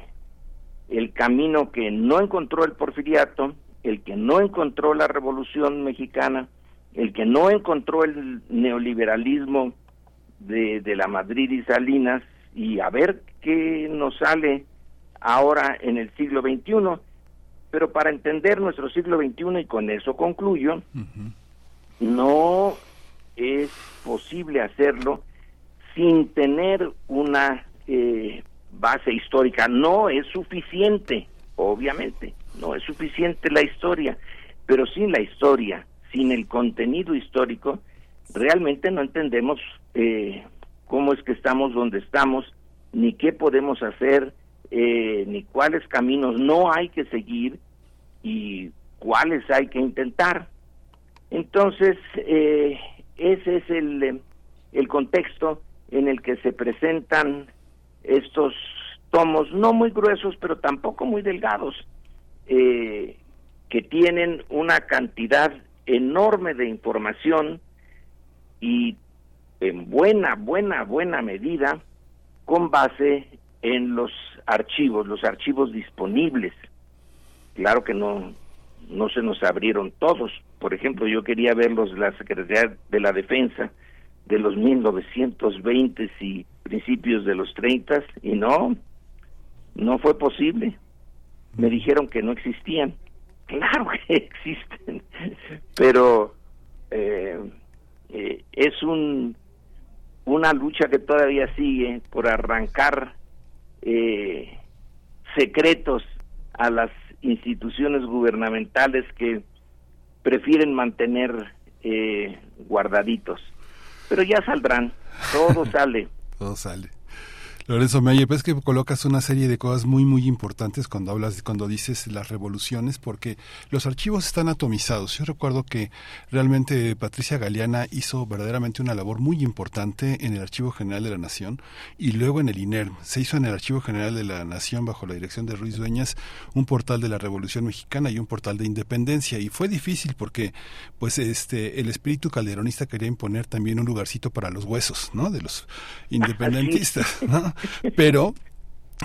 el camino que no encontró el porfiriato, el que no encontró la revolución mexicana, el que no encontró el neoliberalismo de, de la Madrid y Salinas y a ver qué nos sale ahora en el siglo XXI pero para entender nuestro siglo XXI, y con eso concluyo, no es posible hacerlo sin tener una eh, base histórica. No es suficiente, obviamente, no es suficiente la historia, pero sin la historia, sin el contenido histórico, realmente no entendemos eh, cómo es que estamos donde estamos, ni qué podemos hacer, eh, ni cuáles caminos no hay que seguir y cuáles hay que intentar. Entonces, eh, ese es el, el contexto en el que se presentan estos tomos, no muy gruesos, pero tampoco muy delgados, eh, que tienen una cantidad enorme de información y en buena, buena, buena medida con base en los archivos, los archivos disponibles. Claro que no, no se nos abrieron todos. Por ejemplo, yo quería verlos la Secretaría de la Defensa de los 1920 y principios de los 30 y no, no fue posible. Me dijeron que no existían. Claro que existen, pero eh, eh, es un una lucha que todavía sigue por arrancar eh, secretos a las instituciones gubernamentales que prefieren mantener eh, guardaditos. Pero ya saldrán, todo sale. todo sale. Lorenzo Meyer, pues que colocas una serie de cosas muy, muy importantes cuando hablas, cuando dices las revoluciones, porque los archivos están atomizados. Yo recuerdo que realmente Patricia Galeana hizo verdaderamente una labor muy importante en el Archivo General de la Nación y luego en el INERM. Se hizo en el Archivo General de la Nación, bajo la dirección de Ruiz Dueñas, un portal de la Revolución Mexicana y un portal de independencia. Y fue difícil porque, pues, este, el espíritu calderonista quería imponer también un lugarcito para los huesos, ¿no? De los independentistas, ¿no? Pero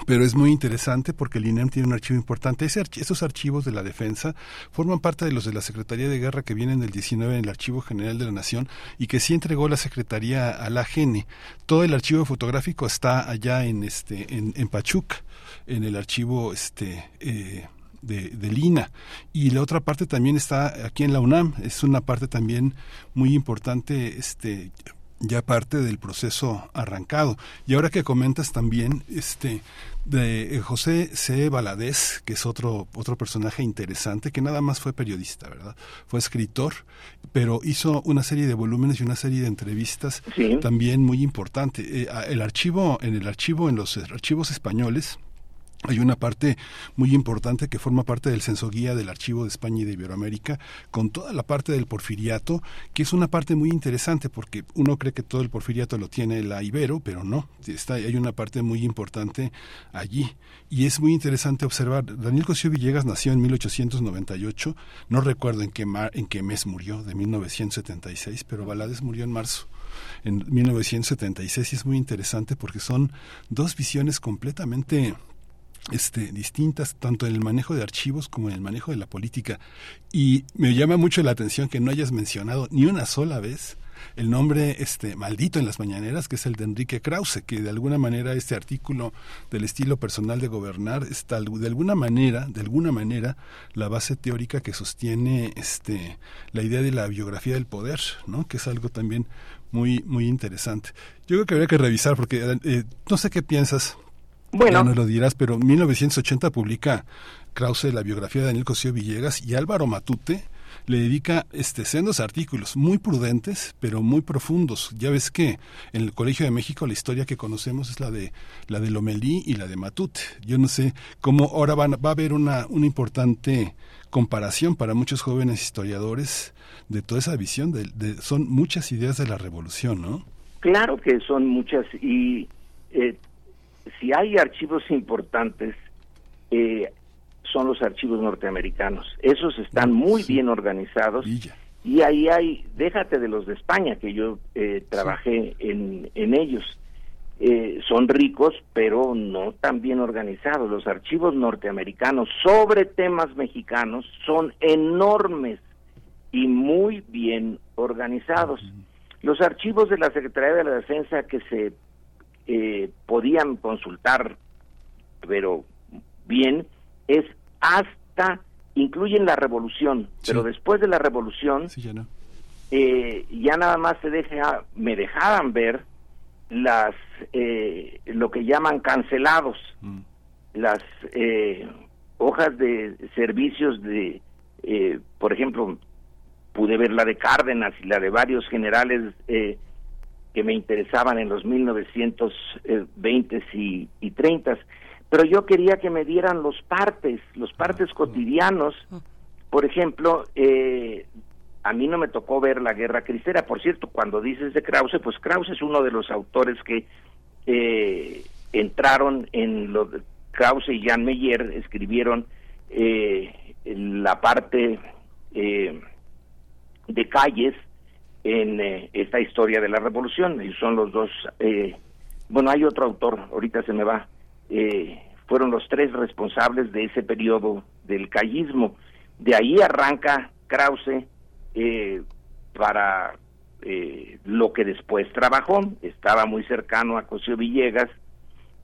pero es muy interesante porque el INEM tiene un archivo importante. esos archivos de la defensa forman parte de los de la Secretaría de Guerra que vienen del 19 en el Archivo General de la Nación y que sí entregó la Secretaría a la GENE. Todo el archivo fotográfico está allá en este en, en Pachuca, en el archivo este eh, de, de, Lina. Y la otra parte también está aquí en la UNAM. Es una parte también muy importante este, ya parte del proceso arrancado. Y ahora que comentas también este de eh, José C. Valadez, que es otro otro personaje interesante que nada más fue periodista, ¿verdad? Fue escritor, pero hizo una serie de volúmenes y una serie de entrevistas también muy importante. Eh, el archivo en el archivo en los archivos españoles hay una parte muy importante que forma parte del censo guía del Archivo de España y de Iberoamérica, con toda la parte del porfiriato, que es una parte muy interesante porque uno cree que todo el porfiriato lo tiene la Ibero, pero no, está, hay una parte muy importante allí. Y es muy interesante observar, Daniel Cosío Villegas nació en 1898, no recuerdo en qué, en qué mes murió, de 1976, pero Balades murió en marzo en 1976 y es muy interesante porque son dos visiones completamente este, distintas, tanto en el manejo de archivos como en el manejo de la política. Y me llama mucho la atención que no hayas mencionado ni una sola vez el nombre este maldito en las mañaneras, que es el de Enrique Krause, que de alguna manera este artículo del estilo personal de gobernar está de alguna manera, de alguna manera, la base teórica que sostiene este la idea de la biografía del poder, ¿no? que es algo también muy, muy interesante. Yo creo que habría que revisar, porque eh, no sé qué piensas bueno. Ya nos lo dirás, pero en 1980 publica Krause la biografía de Daniel Cosío Villegas y Álvaro Matute le dedica este sendos artículos muy prudentes pero muy profundos. Ya ves que en el Colegio de México la historia que conocemos es la de la de Lomelí y la de Matute. Yo no sé cómo ahora va a haber una una importante comparación para muchos jóvenes historiadores de toda esa visión de, son muchas ideas de la revolución no claro que son muchas y eh, si hay archivos importantes, eh, son los archivos norteamericanos. Esos están muy bien organizados. Y ahí hay, déjate de los de España, que yo eh, trabajé en, en ellos. Eh, son ricos, pero no tan bien organizados. Los archivos norteamericanos sobre temas mexicanos son enormes y muy bien organizados. Los archivos de la Secretaría de la Defensa que se eh, podían consultar, pero bien, es hasta, incluyen la revolución, pero después de la revolución, ya, eh, ya, nada más se deja, me dejaban ver las, eh, lo que llaman cancelados, mm. las hojas de servicios de, por ejemplo, pude ver la de Cárdenas y la de varios generales eh, que me interesaban en los 1920 y, y 30 pero yo quería que me dieran los partes, los partes cotidianos. Por ejemplo, eh, a mí no me tocó ver la Guerra Cristera. Por cierto, cuando dices de Krause, pues Krause es uno de los autores que eh, entraron en lo de Krause y Jan Meyer escribieron eh, la parte eh, de calles en eh, esta historia de la revolución. Y son los dos eh, bueno hay otro autor ahorita se me va eh, fueron los tres responsables de ese periodo del callismo. De ahí arranca Krause para lo que después trabajó. Estaba muy cercano a Cosío Villegas.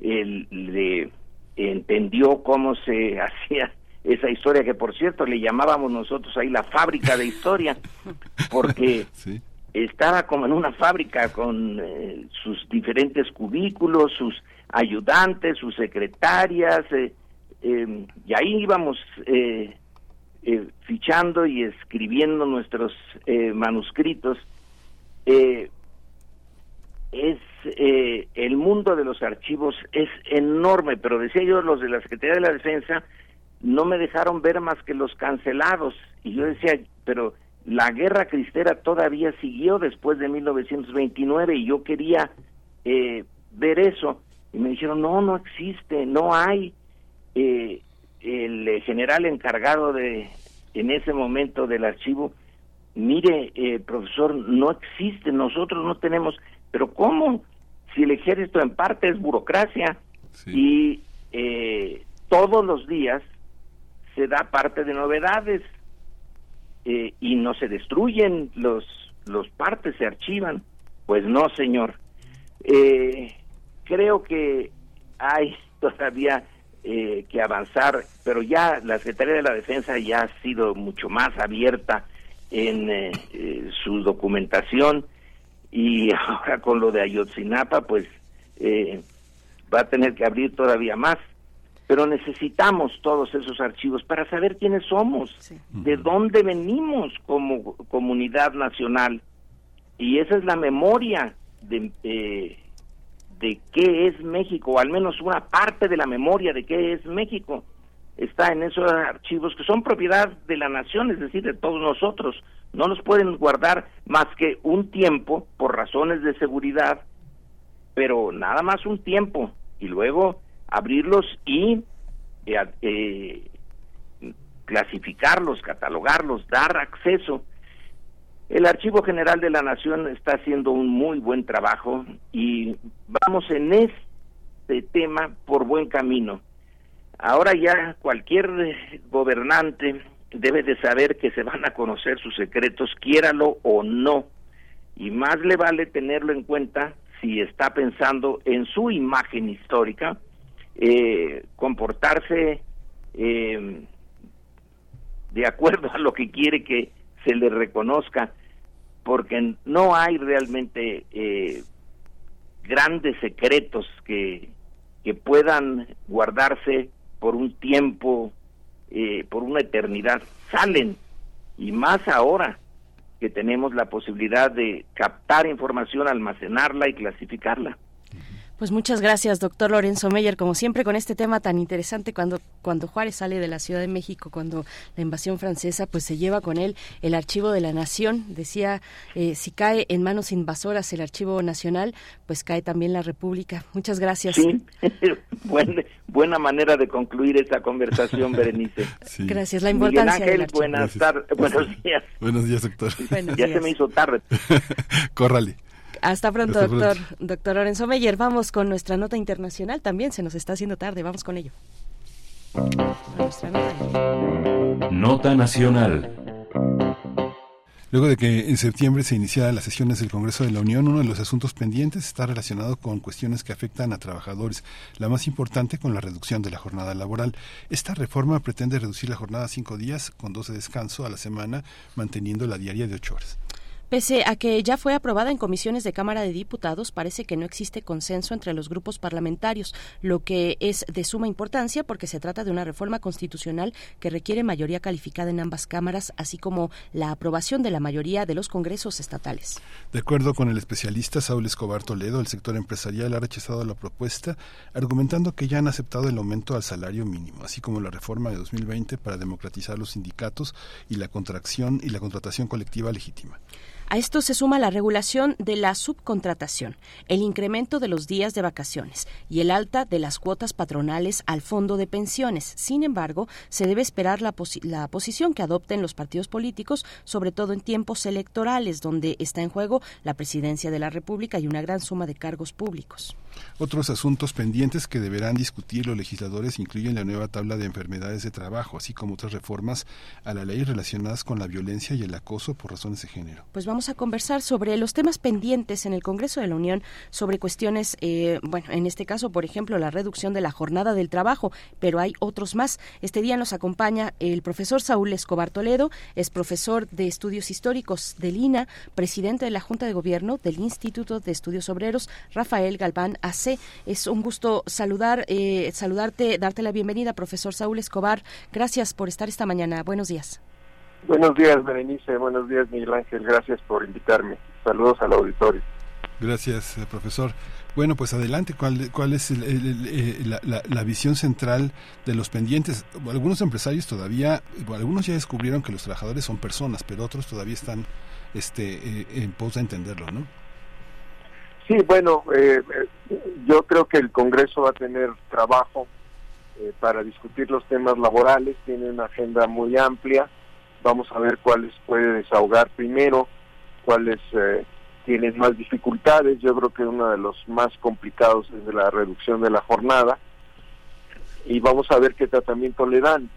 Él le entendió cómo se hacía esa historia que por cierto le llamábamos nosotros ahí la fábrica de historia porque estaba como en una fábrica con eh, sus diferentes cubículos, sus ayudantes, sus secretarias, eh, em, y ahí íbamos eh, fichando y escribiendo nuestros manuscritos. es eh, el mundo de los archivos es enorme, pero decía yo, los de la Secretaría de la Defensa no me dejaron ver más que los cancelados. Y yo decía, pero la guerra cristera todavía siguió después de 1929 y yo quería eh, ver eso. Y me dijeron, no, no existe, no hay. Eh, el general encargado de, en ese momento del archivo, mire, eh, profesor, no existe, nosotros no tenemos, pero ¿cómo? Si el ejército en parte es burocracia y eh, todos los días se da parte de novedades eh, y no se destruyen los los partes, se archivan. Pues no, señor. Eh, creo que hay todavía eh, que avanzar, pero ya la Secretaría de la Defensa ya ha sido mucho más abierta en eh, eh, su documentación y ahora con lo de Ayotzinapa, pues eh, va a tener que abrir todavía más. Pero necesitamos todos esos archivos para saber quiénes somos, de dónde venimos como comunidad nacional. Y esa es la memoria de, eh, de qué es México, o al menos una parte de la memoria de qué es México está en esos archivos que son propiedad de la nación, es decir, de todos nosotros. No los pueden guardar más que un tiempo por razones de seguridad, pero nada más un tiempo y luego abrirlos y eh, eh, clasificarlos, catalogarlos, dar acceso. El Archivo General de la Nación está haciendo un muy buen trabajo y vamos en este tema por buen camino. Ahora ya cualquier gobernante debe de saber que se van a conocer sus secretos, quiéralo o no, y más le vale tenerlo en cuenta si está pensando en su imagen histórica, eh, comportarse eh, de acuerdo a lo que quiere que se le reconozca, porque no hay realmente eh, grandes secretos que, que puedan guardarse por un tiempo, eh, por una eternidad, salen, y más ahora que tenemos la posibilidad de captar información, almacenarla y clasificarla. Pues muchas gracias, doctor Lorenzo Meyer, como siempre con este tema tan interesante cuando cuando Juárez sale de la Ciudad de México, cuando la invasión francesa, pues se lleva con él el archivo de la nación. Decía, eh, si cae en manos invasoras el archivo nacional, pues cae también la República. Muchas gracias. Sí, buena manera de concluir esta conversación, Berenice. Gracias, la importancia Miguel Ángel, buenas tardes, buenos días. Buenos días, doctor. Buenos ya días. se me hizo tarde. Córrale. Hasta pronto, Hasta doctor, pronto. doctor Lorenzo Meyer. Vamos con nuestra nota internacional. También se nos está haciendo tarde. Vamos con ello. Nota. Nota Nacional. Luego de que en septiembre se iniciaran las sesiones del Congreso de la Unión, uno de los asuntos pendientes está relacionado con cuestiones que afectan a trabajadores, la más importante con la reducción de la jornada laboral. Esta reforma pretende reducir la jornada a cinco días con dos de descanso a la semana, manteniendo la diaria de ocho horas. Pese a que ya fue aprobada en comisiones de Cámara de Diputados, parece que no existe consenso entre los grupos parlamentarios, lo que es de suma importancia porque se trata de una reforma constitucional que requiere mayoría calificada en ambas cámaras, así como la aprobación de la mayoría de los congresos estatales. De acuerdo con el especialista Saúl Escobar Toledo, el sector empresarial ha rechazado la propuesta, argumentando que ya han aceptado el aumento al salario mínimo, así como la reforma de 2020 para democratizar los sindicatos y la contracción y la contratación colectiva legítima. A esto se suma la regulación de la subcontratación, el incremento de los días de vacaciones y el alta de las cuotas patronales al fondo de pensiones. Sin embargo, se debe esperar la, posi la posición que adopten los partidos políticos, sobre todo en tiempos electorales, donde está en juego la presidencia de la República y una gran suma de cargos públicos. Otros asuntos pendientes que deberán discutir los legisladores incluyen la nueva tabla de enfermedades de trabajo, así como otras reformas a la ley relacionadas con la violencia y el acoso por razones de género. Pues vamos a conversar sobre los temas pendientes en el Congreso de la Unión, sobre cuestiones, eh, bueno, en este caso, por ejemplo, la reducción de la jornada del trabajo, pero hay otros más. Este día nos acompaña el profesor Saúl Escobar Toledo, es profesor de estudios históricos del INA, presidente de la Junta de Gobierno del Instituto de Estudios Obreros, Rafael Galván AC. Es un gusto saludar, eh, saludarte, darte la bienvenida, profesor Saúl Escobar. Gracias por estar esta mañana. Buenos días. Buenos días, Berenice. Buenos días, Miguel Ángel. Gracias por invitarme. Saludos al auditorio. Gracias, eh, profesor. Bueno, pues adelante, ¿cuál, cuál es eh, la, visión central de los pendientes? Algunos empresarios todavía, algunos ya descubrieron que los trabajadores son personas, pero otros todavía están este, eh, en pos de entenderlo, ¿no? Sí, bueno, yo creo que el Congreso va a tener trabajo para discutir los temas laborales, tiene una agenda muy amplia, vamos a ver cuáles puede desahogar primero, cuáles tienen más dificultades. Yo creo que uno de los más complicados es la reducción de la jornada y vamos a ver qué tratamiento le dan.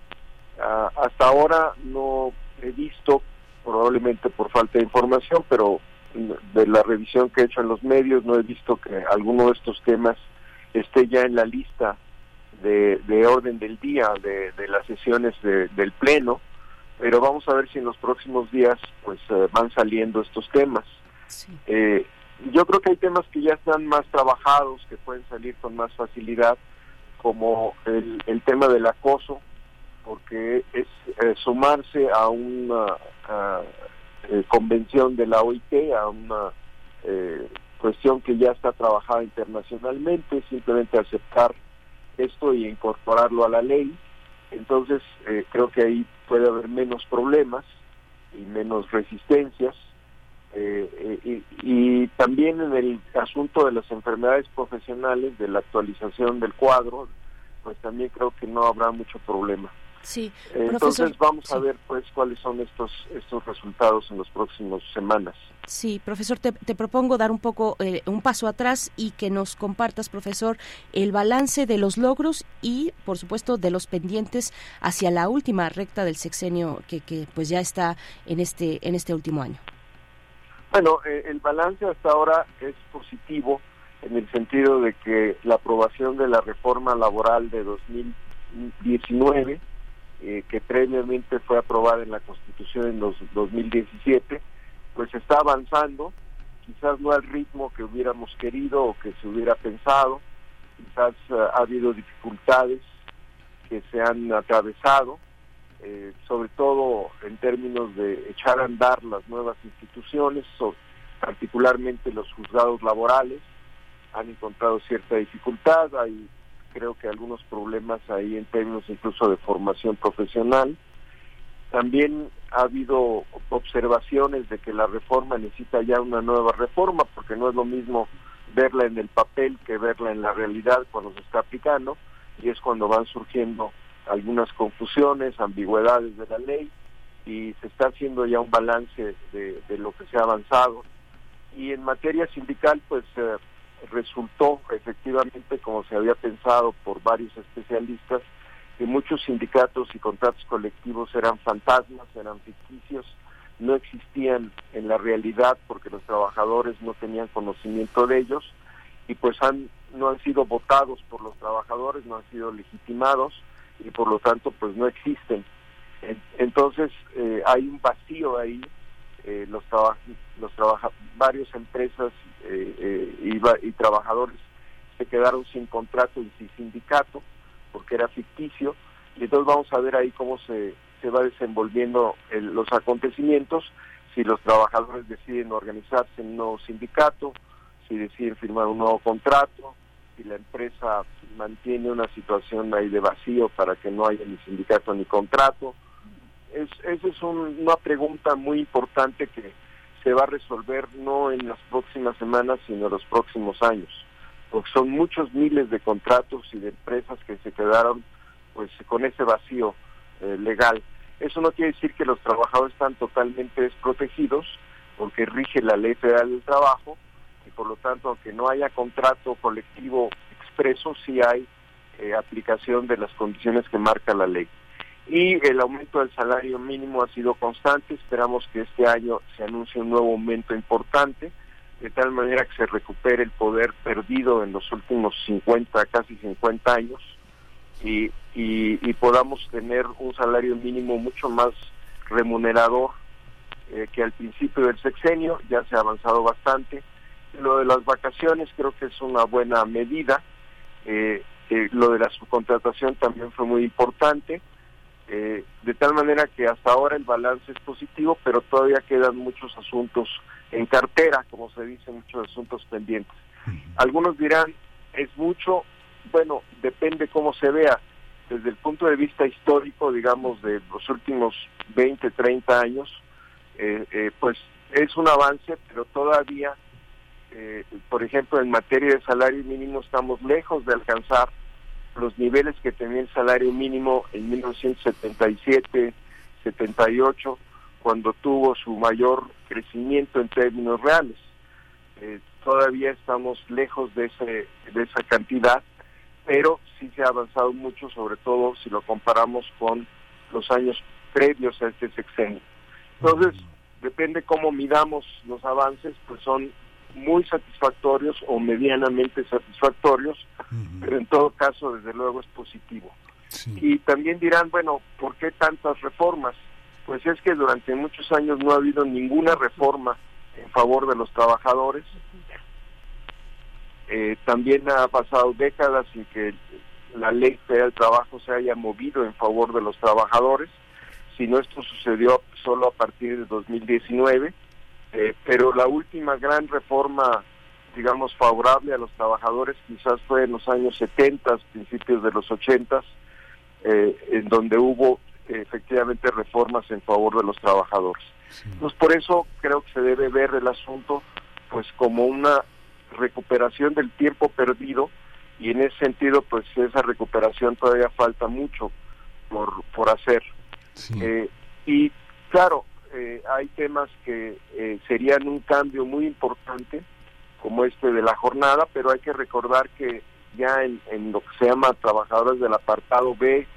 Ah, hasta ahora no he visto, probablemente por falta de información, pero de la revisión que he hecho en los medios no he visto que alguno de estos temas esté ya en la lista de, orden del día de, las sesiones del pleno pero vamos a ver si en los próximos días pues eh, van saliendo estos temas. Eh, yo creo que hay temas que ya están más trabajados, que pueden salir con más facilidad, como el, tema del acoso, porque es eh, sumarse a una eh, convención de la OIT, a una cuestión que ya está trabajada internacionalmente, simplemente aceptar esto y incorporarlo a la ley. Entonces, creo que ahí puede haber menos problemas y menos resistencias eh, y, también en el asunto de las enfermedades profesionales, de la actualización del cuadro, pues también creo que no habrá mucho problema. Sí, entonces vamos a ver pues cuáles son estos estos resultados en las próximas semanas. Sí, profesor, te, propongo dar un poco eh, un paso atrás y que nos compartas, profesor, el balance de los logros y, por supuesto, de los pendientes hacia la última recta del sexenio que, que pues ya está en este en este último año. Bueno, eh, el balance hasta ahora es positivo en el sentido de que la aprobación de la reforma laboral de 2019, eh, que previamente fue aprobada en la Constitución en los 2017, pues está avanzando, quizás no al ritmo que hubiéramos querido o que se hubiera pensado, quizás eh, ha habido dificultades que se han atravesado, eh, sobre todo en términos de echar a andar las nuevas instituciones, particularmente los juzgados laborales, han encontrado cierta dificultad, hay creo que algunos problemas ahí en términos incluso de formación profesional. También ha habido observaciones de que la reforma necesita ya una nueva reforma, porque no es lo mismo verla en el papel que verla en la realidad cuando se está aplicando, y es cuando van surgiendo algunas confusiones, ambigüedades de la ley y se está haciendo ya un balance de, lo que se ha avanzado. Y en materia sindical, pues eh, resultó efectivamente, como se había pensado por varios especialistas, que muchos sindicatos y contratos colectivos eran fantasmas, eran ficticios, no existían en la realidad porque los trabajadores no tenían conocimiento de ellos y pues han no han sido votados por los trabajadores, no han sido legitimados y por lo tanto pues no existen. Entonces eh, hay un vacío ahí, eh, los, los trabaja varias empresas eh, y, y, trabajadores se quedaron sin contrato y sin sindicato porque era ficticio y entonces vamos a ver ahí cómo se, se va desenvolviendo los acontecimientos, si los trabajadores deciden organizarse en un nuevo sindicato, si deciden firmar un nuevo contrato, si la empresa mantiene una situación ahí de vacío para que no haya ni sindicato ni contrato. Es, esa es una pregunta muy importante que se va a resolver no en las próximas semanas, sino en los próximos años, porque son muchos miles de contratos y de empresas que se quedaron pues con ese vacío eh, legal. Eso no quiere decir que los trabajadores están totalmente desprotegidos, porque rige la ley federal del trabajo, y por lo tanto, aunque no haya contrato colectivo expreso, sí hay eh, aplicación de las condiciones que marca la ley. Y el aumento del salario mínimo ha sido constante, esperamos que este año se anuncie un nuevo aumento importante, de tal manera que se recupere el poder perdido en los últimos 50, casi 50 años, y, y, podamos tener un salario mínimo mucho más remunerador eh, que al principio del sexenio, ya se ha avanzado bastante, lo de las vacaciones creo que es una buena medida. Eh, eh, lo de la subcontratación también fue muy importante. Eh, de tal manera que hasta ahora el balance es positivo, pero todavía quedan muchos asuntos en cartera, como se dice, muchos asuntos pendientes. Algunos dirán, es mucho, bueno, depende cómo se vea. Desde el punto de vista histórico, digamos, de los últimos 20, 30 años, eh, eh, pues es un avance, pero todavía, eh, por ejemplo, en materia de salario mínimo estamos lejos de alcanzar los niveles que tenía el salario mínimo en 1977, 78, cuando tuvo su mayor crecimiento en términos reales. todavía estamos lejos de, ese, de esa cantidad, pero sí se ha avanzado mucho, sobre todo si lo comparamos con los años previos a este sexenio. Entonces, depende cómo midamos los avances, pues son muy satisfactorios o medianamente satisfactorios, pero en todo caso, desde luego, es positivo. Y también dirán, bueno, ¿por qué tantas reformas? Pues es que durante muchos años no ha habido ninguna reforma en favor de los trabajadores. Eh, también ha pasado décadas sin que la ley del trabajo se haya movido en favor de los trabajadores no esto sucedió solo a partir de 2019, eh, pero la última gran reforma, digamos, favorable a los trabajadores quizás fue en los años 70, principios de los 80, eh, en donde hubo efectivamente reformas en favor de los trabajadores. Entonces, por eso creo que se debe ver el asunto pues como una recuperación del tiempo perdido y en ese sentido pues esa recuperación todavía falta mucho por, por hacer. Eh, y claro, eh, hay temas que eh, serían un cambio muy importante, como este de la jornada, pero hay que recordar que ya en, lo que se llama trabajadores del apartado B,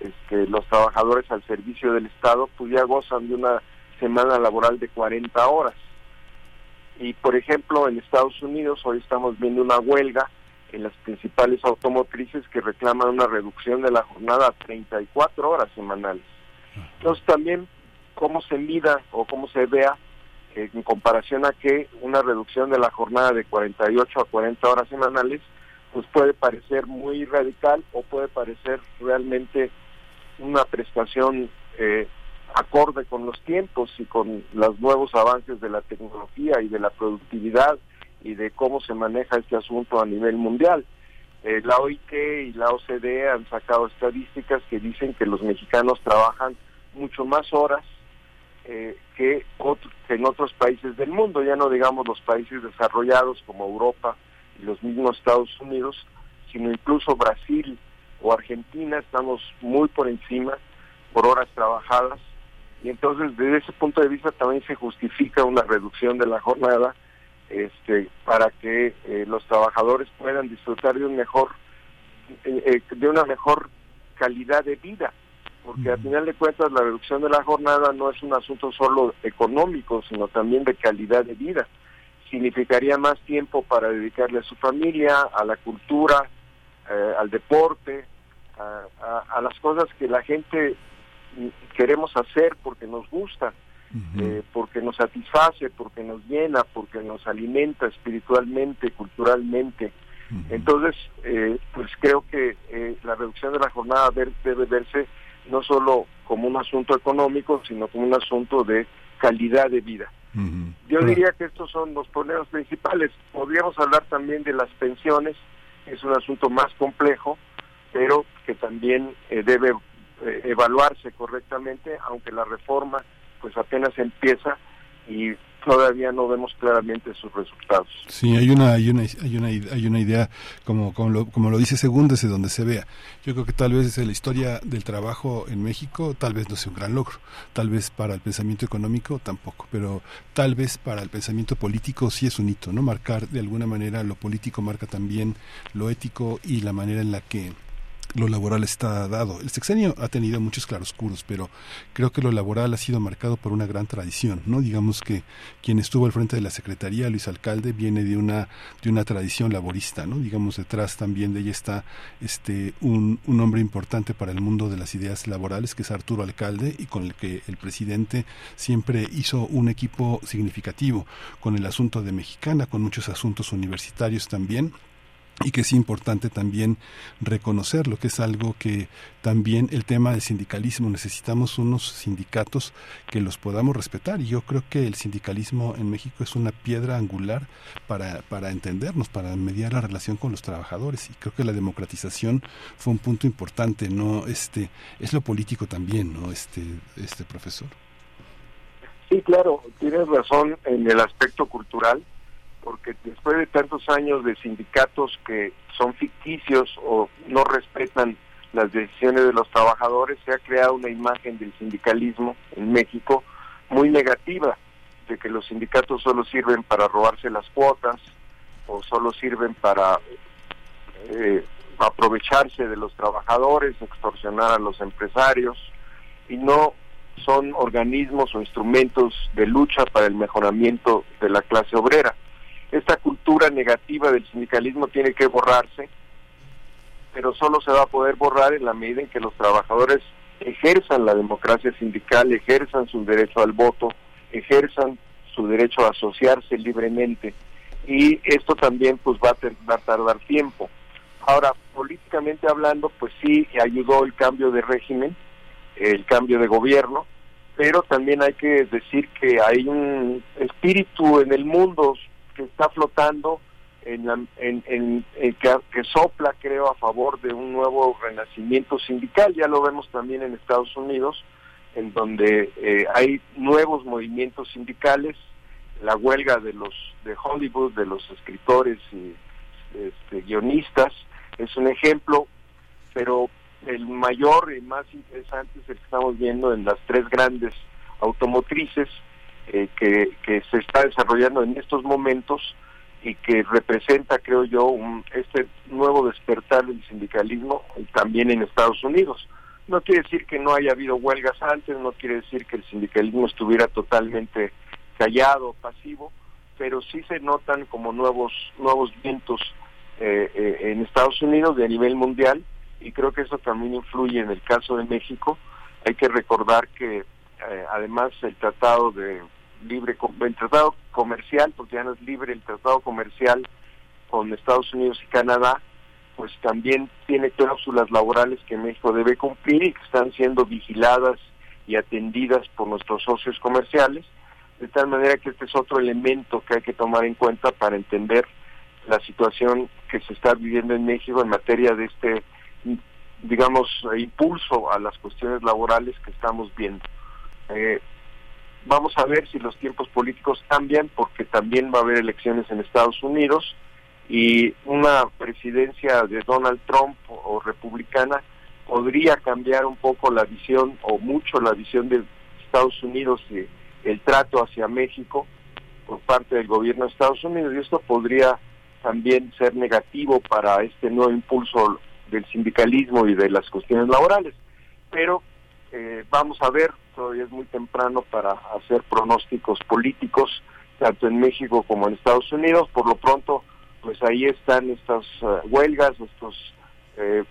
este, los trabajadores al servicio del Estado, pues ya gozan de una semana laboral de 40 horas. Y por ejemplo, en Estados Unidos hoy estamos viendo una huelga en las principales automotrices que reclaman una reducción de la jornada a 34 horas semanales. Entonces también cómo se mida o cómo se vea en comparación a que una reducción de la jornada de 48 a 40 horas semanales pues puede parecer muy radical o puede parecer realmente una prestación eh, acorde con los tiempos y con los nuevos avances de la tecnología y de la productividad y de cómo se maneja este asunto a nivel mundial. Eh, la OIT y la OCDE han sacado estadísticas que dicen que los mexicanos trabajan mucho más horas eh, que, en otros países del mundo, ya no digamos los países desarrollados como Europa y los mismos Estados Unidos, sino incluso Brasil o Argentina, estamos muy por encima por horas trabajadas. Y entonces desde ese punto de vista también se justifica una reducción de la jornada este, para que eh, los trabajadores puedan disfrutar de un mejor eh, eh, de una mejor calidad de vida porque al final de cuentas la reducción de la jornada no es un asunto solo económico sino también de calidad de vida. Significaría más tiempo para dedicarle a su familia a la cultura al deporte a las cosas que la gente queremos hacer porque nos gusta eh, porque nos satisface, porque nos llena, porque nos alimenta espiritualmente, culturalmente. Entonces, eh, pues creo que eh, la reducción de la jornada debe verse no solo como un asunto económico, sino como un asunto de calidad de vida. Yo diría que estos son los problemas principales. Podríamos hablar también de las pensiones, es un asunto más complejo, pero que también debe evaluarse correctamente, aunque la reforma pues apenas empieza y todavía no vemos claramente sus resultados. Sí, hay una hay una hay una hay una idea como como lo, como lo dice Según desde donde se vea. Yo creo que tal vez la historia del trabajo en México tal vez no sea un gran logro, tal vez para el pensamiento económico tampoco, pero tal vez para el pensamiento político sí es un hito, ¿no? Marcar de alguna manera lo político marca también lo ético y la manera en la que lo laboral está dado. El sexenio ha tenido muchos claroscuros, pero creo que lo laboral ha sido marcado por una gran tradición, ¿no? Digamos que quien estuvo al frente de la Secretaría, Luis Alcalde, viene de una, de una tradición laborista, ¿no? Digamos, detrás también de ella está este, un, un hombre importante para el mundo de las ideas laborales, que es Arturo Alcalde, y con el que el presidente siempre hizo un equipo significativo con el asunto de Mexicana, con muchos asuntos universitarios también y que es importante también reconocerlo, que es algo que también el tema del sindicalismo, necesitamos unos sindicatos que los podamos respetar y yo creo que el sindicalismo en México es una piedra angular para, para entendernos, para mediar la relación con los trabajadores y creo que la democratización fue un punto importante, no este es lo político también, ¿no? Este este profesor. Sí, claro, tienes razón en el aspecto cultural porque después de tantos años de sindicatos que son ficticios o no respetan las decisiones de los trabajadores, se ha creado una imagen del sindicalismo en México muy negativa, de que los sindicatos solo sirven para robarse las cuotas o solo sirven para eh, aprovecharse de los trabajadores, extorsionar a los empresarios y no son organismos o instrumentos de lucha para el mejoramiento de la clase obrera esta cultura negativa del sindicalismo tiene que borrarse, pero solo se va a poder borrar en la medida en que los trabajadores ejerzan la democracia sindical, ejerzan su derecho al voto, ejerzan su derecho a asociarse libremente y esto también pues va a, tardar tiempo. Ahora, políticamente hablando, pues sí ayudó el cambio de régimen, el cambio de gobierno, pero también hay que decir que hay un espíritu en el mundo está flotando, en, en, que, sopla, creo, a favor de un nuevo renacimiento sindical. Ya lo vemos también en Estados Unidos, en donde eh, hay nuevos movimientos sindicales, la huelga de los de Hollywood, de los escritores y este, guionistas, es un ejemplo, pero el mayor y más interesante es el que estamos viendo en las tres grandes automotrices, eh, que, que, se está desarrollando en estos momentos y que representa, creo yo, un, este nuevo despertar del sindicalismo también en Estados Unidos. No quiere decir que no haya habido huelgas antes, no quiere decir que el sindicalismo estuviera totalmente callado, pasivo, pero sí se notan como nuevos nuevos vientos eh, eh, en Estados Unidos de nivel mundial y creo que eso también influye en el caso de México. Hay que recordar que además el tratado de libre el tratado comercial, porque ya no es libre el tratado comercial con Estados Unidos y Canadá, pues también tiene cláusulas laborales que México debe cumplir y que están siendo vigiladas y atendidas por nuestros socios comerciales, de tal manera que este es otro elemento que hay que tomar en cuenta para entender la situación que se está viviendo en México en materia de este, digamos, impulso a las cuestiones laborales que estamos viendo. Eh, Vamos a ver si los tiempos políticos cambian, porque también va a haber elecciones en Estados Unidos y una presidencia de Donald Trump o, republicana podría cambiar un poco la visión o mucho la visión de Estados Unidos y el trato hacia México por parte del gobierno de Estados Unidos y esto podría también ser negativo para este nuevo impulso del sindicalismo y de las cuestiones laborales. Pero eh, vamos a ver, todavía es muy temprano para hacer pronósticos políticos, tanto en México como en Estados Unidos. Por lo pronto, pues ahí están estas eh, huelgas, estos eh,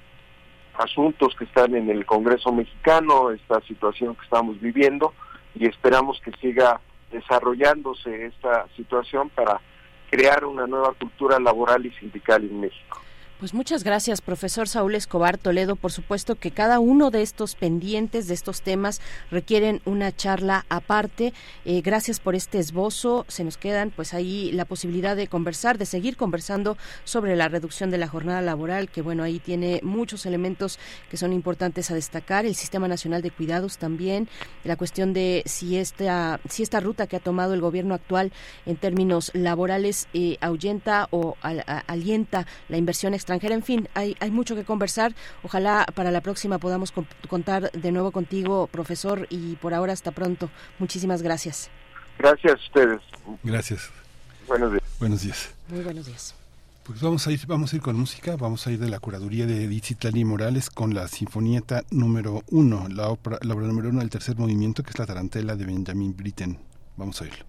asuntos que están en el Congreso mexicano, esta situación que estamos viviendo y esperamos que siga desarrollándose esta situación para crear una nueva cultura laboral y sindical en México. Pues muchas gracias, profesor Saúl Escobar Toledo. Por supuesto que cada uno de estos pendientes, de estos temas, requieren una charla aparte. Eh, gracias por este esbozo. Se nos quedan, pues ahí la posibilidad de conversar, de seguir conversando sobre la reducción de la jornada laboral, que bueno, ahí tiene muchos elementos que son importantes a destacar. El Sistema Nacional de Cuidados también, la cuestión de si esta, si esta ruta que ha tomado el gobierno actual en términos laborales eh, ahuyenta o alienta la inversión extranjera en fin, hay, hay mucho que conversar. Ojalá para la próxima podamos contar de nuevo contigo, profesor, y por ahora hasta pronto. Muchísimas gracias. Gracias a ustedes. Gracias. Buenos días. Buenos días. Muy buenos días. Pues vamos a ir, vamos a ir con música, vamos a ir de la curaduría de Edith Morales con la Sinfonieta número uno, la obra, la obra número uno del tercer movimiento, que es la tarantela de Benjamin Britten. Vamos a oírlo.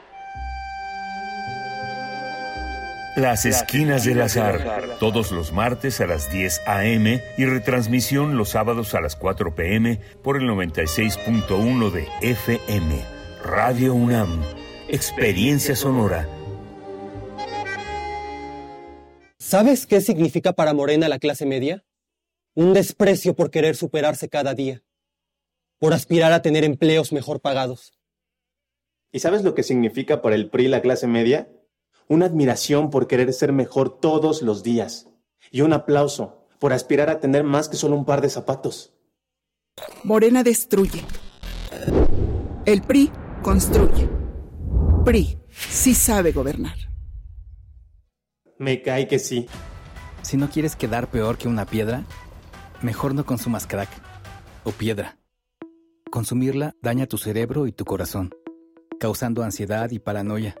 Las Esquinas del Azar, todos los martes a las 10 a.m. y retransmisión los sábados a las 4 p.m. por el 96.1 de FM. Radio UNAM, Experiencia Sonora. ¿Sabes qué significa para Morena la clase media? Un desprecio por querer superarse cada día, por aspirar a tener empleos mejor pagados. ¿Y sabes lo que significa para el PRI la clase media? Una admiración por querer ser mejor todos los días. Y un aplauso por aspirar a tener más que solo un par de zapatos. Morena destruye. El PRI construye. PRI sí sabe gobernar. Me cae que sí. Si no quieres quedar peor que una piedra, mejor no consumas crack o piedra. Consumirla daña tu cerebro y tu corazón, causando ansiedad y paranoia.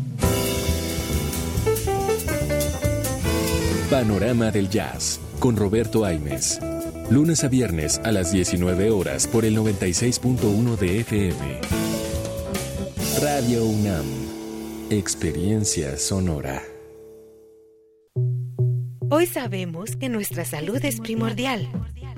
Panorama del Jazz con Roberto Aimes. Lunes a viernes a las 19 horas por el 96.1 de FM. Radio UNAM. Experiencia sonora. Hoy sabemos que nuestra salud es primordial.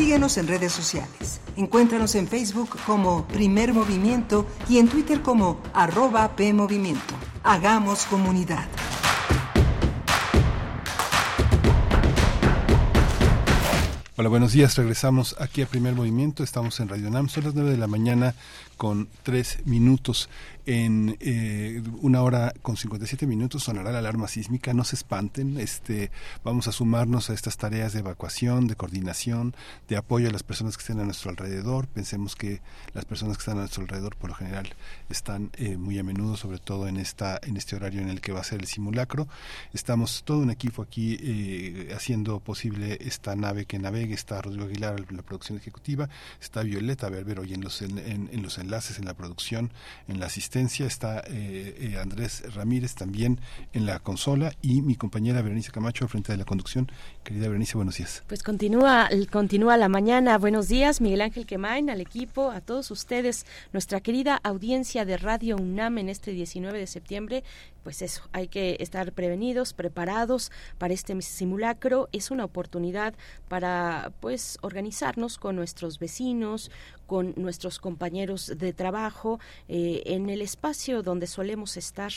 Síguenos en redes sociales. Encuéntranos en Facebook como Primer Movimiento y en Twitter como arroba PMovimiento. Hagamos comunidad. Hola, buenos días. Regresamos aquí a Primer Movimiento. Estamos en Radio Nam. Son las 9 de la mañana con 3 minutos. En eh, una hora con 57 minutos sonará la alarma sísmica. No se espanten. Este, vamos a sumarnos a estas tareas de evacuación, de coordinación, de apoyo a las personas que estén a nuestro alrededor. Pensemos que las personas que están a nuestro alrededor, por lo general, están eh, muy a menudo, sobre todo en esta en este horario en el que va a ser el simulacro. Estamos todo un equipo aquí eh, haciendo posible esta nave que navegue. Está Rodrigo Aguilar la producción ejecutiva, está Violeta Berber hoy en los en- en los enlaces, en la producción, en la asistencia está eh, Andrés Ramírez también en la consola y mi compañera Berenice Camacho al frente de la conducción. Querida Berenice, buenos días. Pues continúa, continúa la mañana. Buenos días, Miguel Ángel Quemain, al equipo, a todos ustedes, nuestra querida audiencia de Radio UNAM en este 19 de septiembre pues eso, hay que estar prevenidos, preparados para este simulacro. Es una oportunidad para pues organizarnos con nuestros vecinos, con nuestros compañeros de trabajo eh, en el espacio donde solemos estar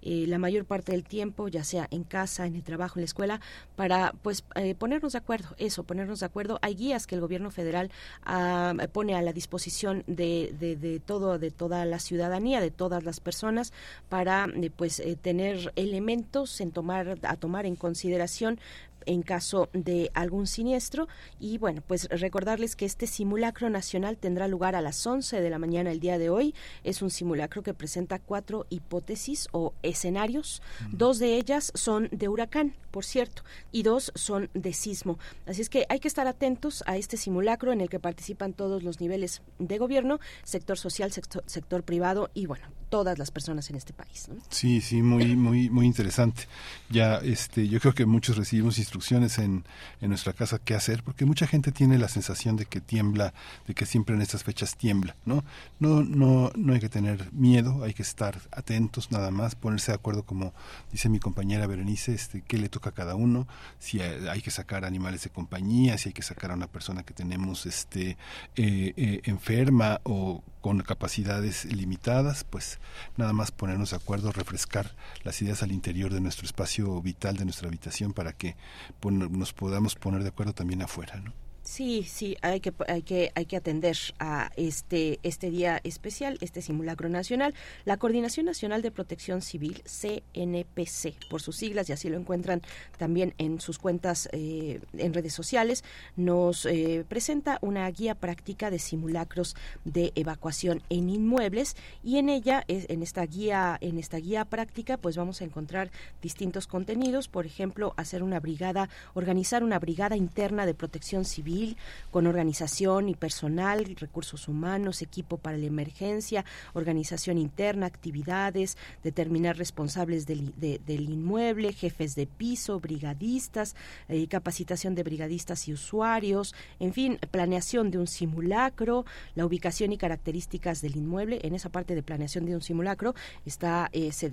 eh, la mayor parte del tiempo, ya sea en casa, en el trabajo, en la escuela, para pues eh, ponernos de acuerdo, eso, ponernos de acuerdo. Hay guías que el gobierno federal ah, pone a la disposición de, de, de, todo, de toda la ciudadanía, de todas las personas, para pues tener elementos en tomar, a tomar en consideración en caso de algún siniestro. Y bueno, pues recordarles que este simulacro nacional tendrá lugar a las 11 de la mañana el día de hoy. Es un simulacro que presenta cuatro hipótesis o escenarios. Dos de ellas son de huracán, por cierto, y dos son de sismo. Así es que hay que estar atentos a este simulacro en el que participan todos los niveles de gobierno, sector social, sector, sector privado y bueno, todas las personas en este país. Sí, sí, muy, muy, muy interesante. Ya, este, yo creo que muchos recibimos instrucciones en, en nuestra casa qué hacer, porque mucha gente tiene la sensación de que tiembla, de que siempre en estas fechas tiembla, ¿no? No, no, no hay que tener miedo, hay que estar atentos nada más, ponerse de acuerdo como dice mi compañera Berenice, este, qué le toca a cada uno, si hay que sacar animales de compañía, si hay que sacar a una persona que tenemos este eh, eh, enferma o con capacidades limitadas, pues nada más ponernos de acuerdo, refrescar las ideas al interior de nuestro espacio vital, de nuestra habitación, para que nos podamos poner de acuerdo también afuera. ¿no? Sí, sí, hay que, hay que, hay que atender a este, este día especial, este simulacro nacional. La Coordinación Nacional de Protección Civil, CNPC, por sus siglas, y así lo encuentran también en sus cuentas eh, en redes sociales, nos eh, presenta una guía práctica de simulacros de evacuación en inmuebles y en ella, en esta guía, en esta guía práctica, pues vamos a encontrar distintos contenidos, por ejemplo, hacer una brigada, organizar una brigada interna de protección civil con organización y personal, recursos humanos, equipo para la emergencia, organización interna, actividades, determinar responsables del, inmueble, jefes de piso, brigadistas, eh, capacitación de brigadistas y usuarios, en fin, planeación de un simulacro, la ubicación y características del inmueble. En esa parte de planeación de un simulacro está eh, se,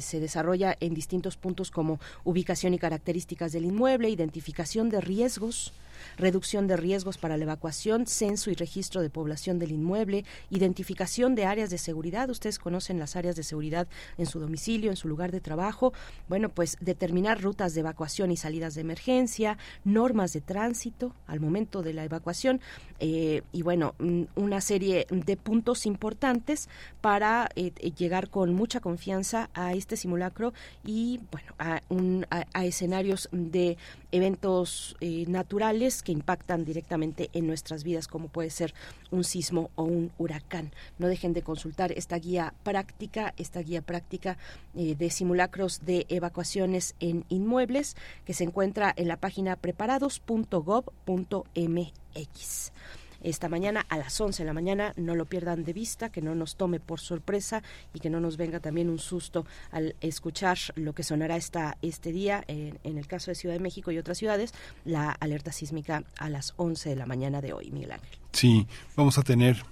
se desarrolla en distintos puntos como ubicación y características del inmueble, identificación de riesgos, reducción de riesgos para la evacuación, censo y registro de población del inmueble, identificación de áreas de seguridad. Ustedes conocen las áreas de seguridad en su domicilio, en su lugar de trabajo. Bueno, pues determinar rutas de evacuación y salidas de emergencia, normas de tránsito al momento de la evacuación eh, y bueno, mm, una serie de puntos importantes para eh, llegar con mucha confianza a este simulacro y bueno, a, un, a escenarios de eventos eh, naturales que impactan directamente en nuestras vidas, como puede ser un sismo o un huracán. No dejen de consultar esta guía práctica, esta guía práctica eh, de simulacros de evacuaciones en inmuebles que se encuentra en la página preparados.gov.mx esta mañana a las 11 de la mañana. No lo pierdan de vista, que no nos tome por sorpresa y que no nos venga también un susto al escuchar lo que sonará esta, este día, en, en el caso de Ciudad de México y otras ciudades, la alerta sísmica a las 11 de la mañana de hoy, Miguel Ángel. Sí, vamos a tener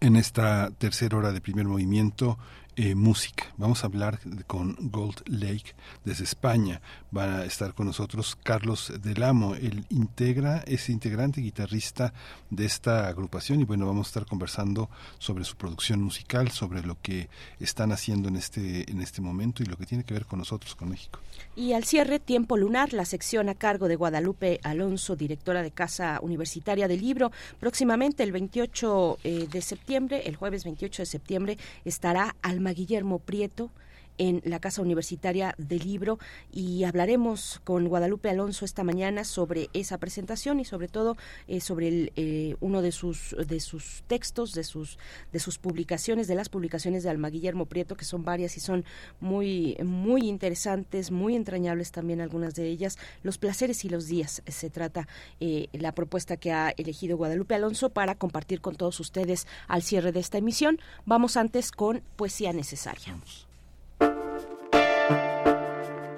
en esta tercera hora de primer movimiento eh, música. Vamos a hablar con Gold Lake desde España. Va a estar con nosotros Carlos Delamo. Él integra, es integrante guitarrista de esta agrupación y bueno, vamos a estar conversando sobre su producción musical, sobre lo que están haciendo en este, en este momento y lo que tiene que ver con nosotros, con México. Y al cierre, Tiempo Lunar, la sección a cargo de Guadalupe Alonso, directora de Casa Universitaria del Libro. Próximamente, el 28 eh, de septiembre, el jueves 28 de septiembre, estará Alma Guillermo Prieto en la Casa Universitaria del Libro y hablaremos con Guadalupe Alonso esta mañana sobre esa presentación y sobre todo eh, sobre el, eh, uno de sus de sus textos, de sus de sus publicaciones, de las publicaciones de Alma Guillermo Prieto, que son varias y son muy muy interesantes, muy entrañables también algunas de ellas. Los placeres y los días se trata eh, la propuesta que ha elegido Guadalupe Alonso para compartir con todos ustedes al cierre de esta emisión. Vamos antes con poesía necesaria.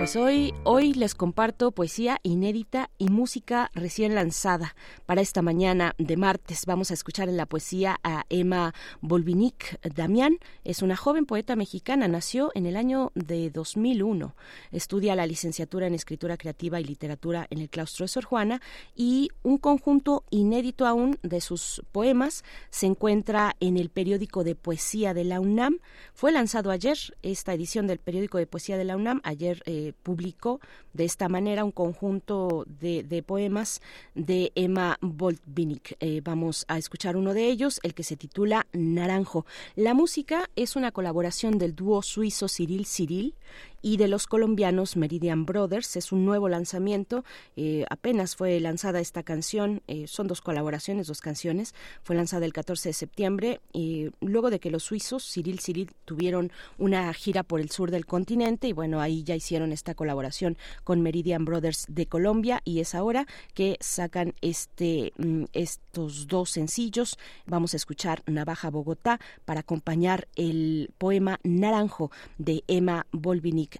Pues hoy, hoy les comparto poesía inédita y música recién lanzada. Para esta mañana de martes vamos a escuchar en la poesía a Emma Bolvinic Damián. Es una joven poeta mexicana, nació en el año de 2001. Estudia la licenciatura en escritura creativa y literatura en el claustro de Sor Juana y un conjunto inédito aún de sus poemas se encuentra en el periódico de poesía de la UNAM. Fue lanzado ayer esta edición del periódico de poesía de la UNAM. Ayer eh, publicó de esta manera un conjunto de, poemas de Emma Boltvinik. Eh, vamos a escuchar uno de ellos, el que se titula Naranjo. La música es una colaboración del dúo suizo Cyril Cyril y de los colombianos Meridian Brothers. Es un nuevo lanzamiento. Eh, apenas fue lanzada esta canción. Eh, son dos colaboraciones, dos canciones. Fue lanzada el 14 de septiembre. y luego de que los suizos, Cyril Cyril, tuvieron una gira por el sur del continente y bueno, ahí ya hicieron esta colaboración con Meridian Brothers de Colombia y es ahora que sacan este, mm, estos dos sencillos. Vamos a escuchar Navaja Bogotá para acompañar el poema Naranjo de Emma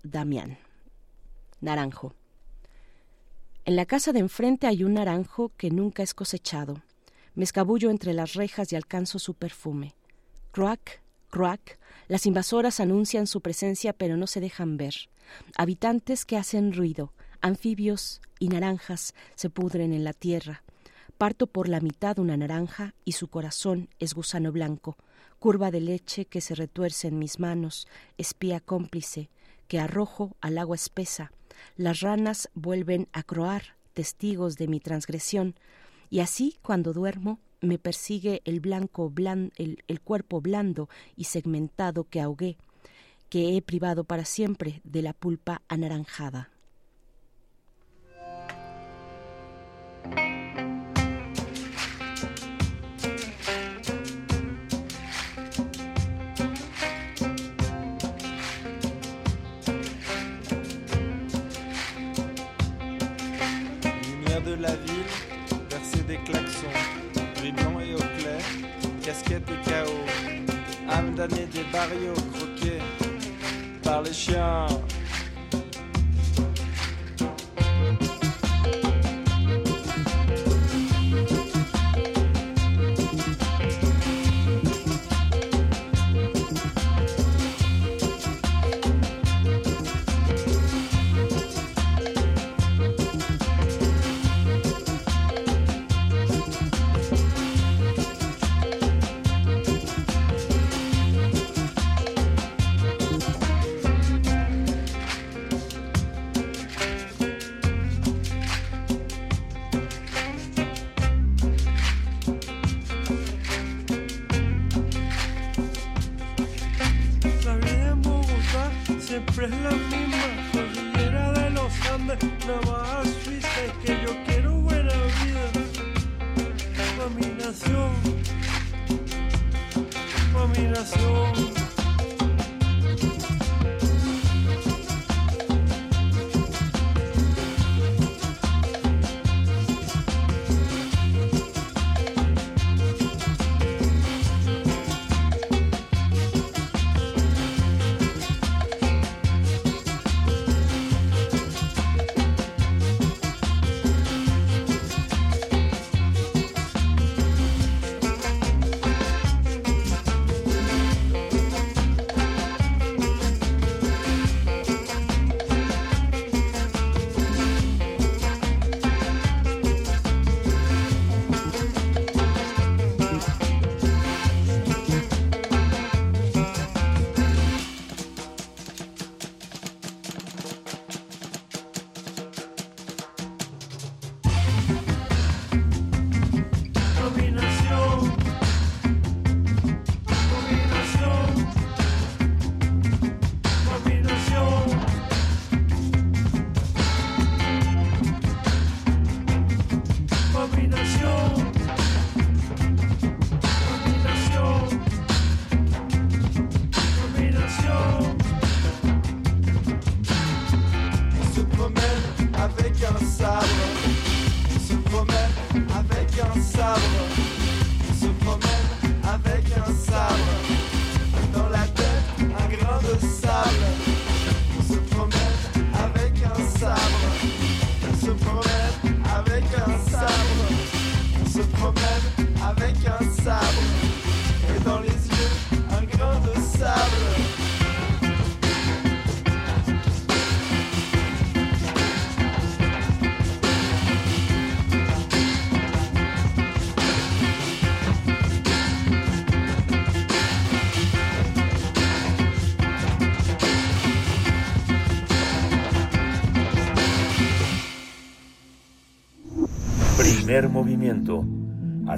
Damián. Naranjo. En la casa de enfrente hay un naranjo que nunca es cosechado. Me escabullo entre las rejas y alcanzo su perfume. Croac, croac, las invasoras anuncian su presencia pero no se dejan ver. Habitantes que hacen ruido, anfibios y naranjas se pudren en la tierra. Parto por la mitad una naranja y su corazón es gusano blanco, curva de leche que se retuerce en mis manos, espía cómplice, que arrojo al agua espesa. Las ranas vuelven a croar, testigos de mi transgresión, y así cuando duermo me persigue el blanco el, cuerpo blando y segmentado que ahogué, que he privado para siempre de la pulpa anaranjada. De la ville, verser des klaxons, gris blanc et au clair, casquette et chaos, âme damnée des barrios croqués par les chiens.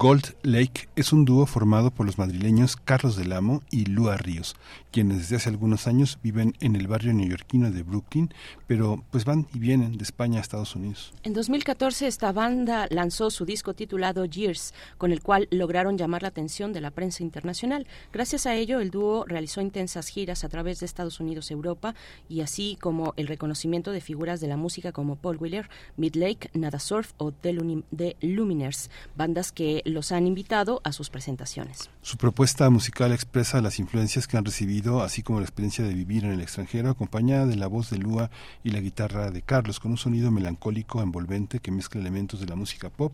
Gold Lake es un dúo formado por los madrileños Carlos del Amo y Lua Ríos, quienes desde hace algunos años viven en el barrio neoyorquino de Brooklyn, pero pues van y vienen de España a Estados Unidos. En 2014 esta banda lanzó su disco titulado Years, con el cual lograron llamar la atención de la prensa internacional. Gracias a ello, el dúo realizó intensas giras a través de Estados Unidos, Europa y así como el reconocimiento de figuras de la música como Paul Wheeler, Midlake, Nada Surf o The Luminers, bandas que los han invitado a sus presentaciones. Su propuesta musical expresa las influencias que han recibido, así como la experiencia de vivir en el extranjero, acompañada de la voz de Lua y la guitarra de Carlos, con un sonido melancólico envolvente que mezcla elementos de la música pop,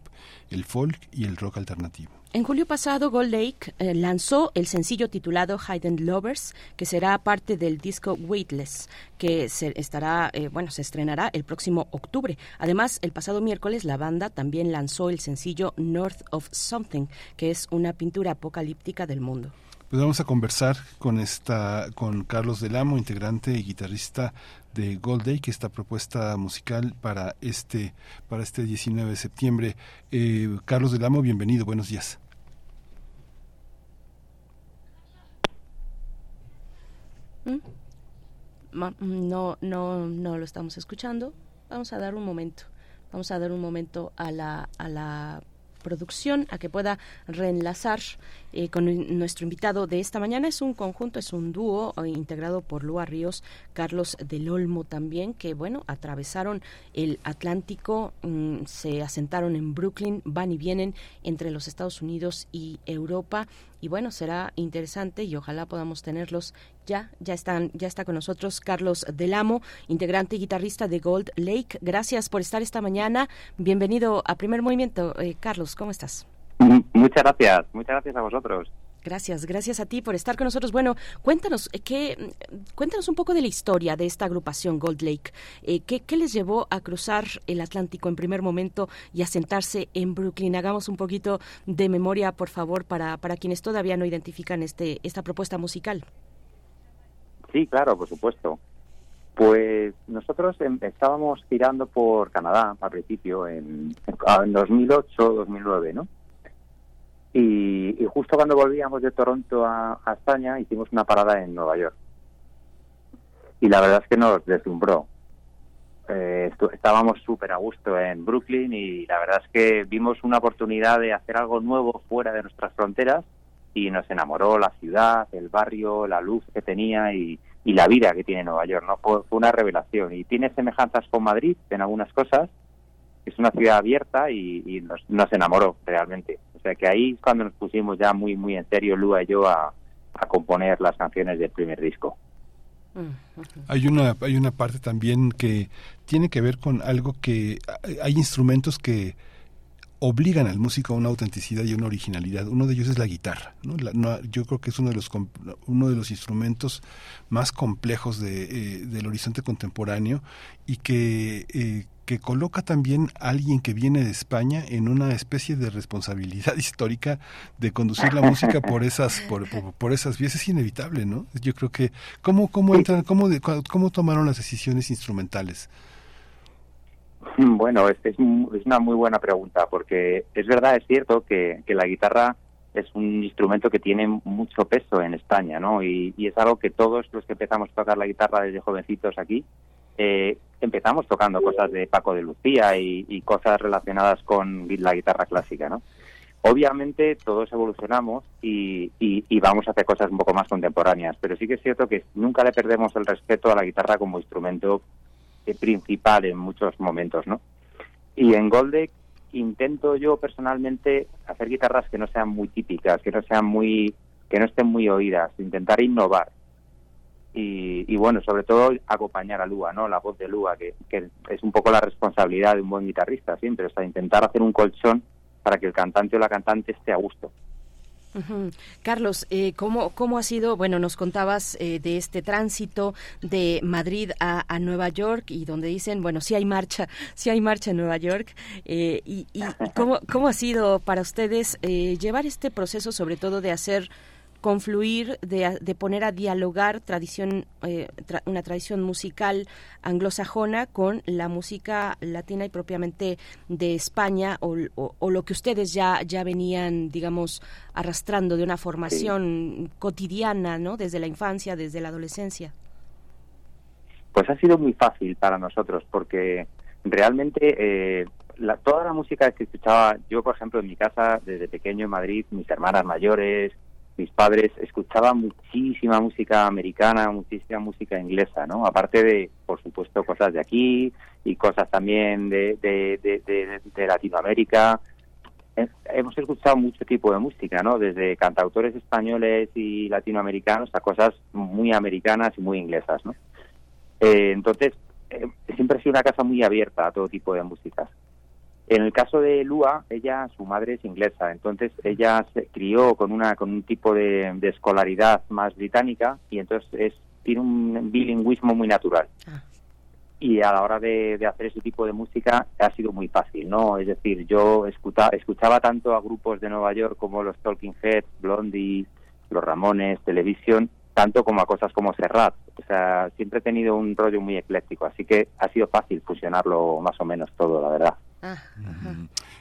el folk y el rock alternativo. En julio pasado, Gold Lake eh, lanzó el sencillo titulado Hidden Lovers, que será parte del disco Weightless, que se estará, eh, bueno, se estrenará el próximo octubre. Además, el pasado miércoles la banda también lanzó el sencillo North of Something, que es una pintura apocalíptica del mundo. Pues vamos a conversar con esta, con Carlos Delamo, integrante y guitarrista de Gold Day, que esta propuesta musical para este, para este 19 de septiembre. Eh, Carlos Delamo, bienvenido, buenos días. ¿Mm? No, no, no lo estamos escuchando. Vamos a dar un momento. Vamos a dar un momento a la, a la producción a que pueda reenlazar eh, con nuestro invitado de esta mañana. Es un conjunto, es un dúo eh, integrado por Lua Ríos, Carlos del Olmo también, que bueno, atravesaron el Atlántico, mm, se asentaron en Brooklyn, van y vienen entre los Estados Unidos y Europa y bueno, será interesante y ojalá podamos tenerlos ya. Ya están, ya está con nosotros Carlos Delamo, integrante y guitarrista de Gold Lake. Gracias por estar esta mañana. Bienvenido a Primer Movimiento, eh, Carlos. ¿Cómo estás? Muchas gracias, muchas gracias a vosotros. Gracias, gracias a ti por estar con nosotros. Bueno, cuéntanos, eh, ¿qué, cuéntanos un poco de la historia de esta agrupación Gold Lake. Eh, ¿qué, ¿qué, les llevó a cruzar el Atlántico en primer momento y a sentarse en Brooklyn? Hagamos un poquito de memoria, por favor, para, para quienes todavía no identifican este, esta propuesta musical. Sí, claro, por supuesto. Pues nosotros em, estábamos tirando por Canadá al principio, en, en 2008-2009, ¿no? Y, justo cuando volvíamos de Toronto a, España hicimos una parada en Nueva York. Y la verdad es que nos deslumbró. Eh, estábamos súper a gusto en Brooklyn y la verdad es que vimos una oportunidad de hacer algo nuevo fuera de nuestras fronteras y nos enamoró la ciudad, el barrio, la luz que tenía y, la vida que tiene Nueva York. ¿no? Fue, fue, una revelación y tiene semejanzas con Madrid en algunas cosas. Es una ciudad abierta y, nos, nos enamoró realmente. O sea que ahí es cuando nos pusimos ya muy, muy en serio, Lua y yo, a, componer las canciones del primer disco. Hay una, hay una parte también que tiene que ver con algo que hay instrumentos que obligan al músico a una autenticidad y una originalidad. Uno de ellos es la guitarra. ¿no? yo creo que es uno de los uno de los instrumentos más complejos de, eh, del horizonte contemporáneo y que eh, que coloca también a alguien que viene de España en una especie de responsabilidad histórica de conducir la música por esas por, por, esas vías es inevitable no yo creo que cómo cómo entran cómo cómo tomaron las decisiones instrumentales bueno es, es, una muy buena pregunta porque es verdad es cierto que, que la guitarra es un instrumento que tiene mucho peso en España no y, y es algo que todos los que empezamos a tocar la guitarra desde jovencitos aquí eh, empezamos tocando cosas de Paco de Lucía y, cosas relacionadas con la guitarra clásica, ¿no? Obviamente todos evolucionamos y, vamos a hacer cosas un poco más contemporáneas, pero sí que es cierto que nunca le perdemos el respeto a la guitarra como instrumento principal en muchos momentos, ¿no? Y en Goldec intento yo personalmente hacer guitarras que no sean muy típicas, que no sean muy, que no estén muy oídas, intentar innovar y, bueno, sobre todo acompañar a Lua, ¿no? La voz de Lua, que, es un poco la responsabilidad de un buen guitarrista siempre, o sea, intentar hacer un colchón para que el cantante o la cantante esté a gusto. Carlos, eh, ¿cómo, ¿cómo ha sido? Bueno, nos contabas eh, de este tránsito de Madrid a, Nueva York y donde dicen, bueno, sí hay marcha, sí hay marcha en Nueva York. Eh, y, y ¿cómo, ¿cómo, ha sido para ustedes llevar este proceso, sobre todo de hacer confluir, de, de poner a dialogar tradición, eh, una tradición musical anglosajona con la música latina y propiamente de España o, lo que ustedes ya, ya venían, digamos, arrastrando de una formación cotidiana, ¿no? Desde la infancia, desde la adolescencia. Pues ha sido muy fácil para nosotros porque realmente eh, la, toda la música que escuchaba yo, por ejemplo, en mi casa desde pequeño en Madrid, mis hermanas mayores, mis padres escuchaban muchísima música americana, muchísima música inglesa, ¿no? Aparte de, por supuesto, cosas de aquí y cosas también de, de, Latinoamérica. Hemos escuchado mucho tipo de música, ¿no? Desde cantautores españoles y latinoamericanos a cosas muy americanas y muy inglesas, ¿no? Eh, entonces, eh, siempre ha sido una casa muy abierta a todo tipo de músicas. En el caso de Lua, ella, su madre es inglesa, entonces ella se crió con una con un tipo de, escolaridad más británica y entonces es, tiene un bilingüismo muy natural. Ah. Y a la hora de, hacer ese tipo de música ha sido muy fácil, ¿no? Es decir, yo escucha, escuchaba tanto a grupos de Nueva York como los Talking Heads, Blondie, los Ramones, Televisión, tanto como a cosas como Serrat. O sea, siempre he tenido un rollo muy ecléctico, así que ha sido fácil fusionarlo más o menos todo, la verdad. Ah,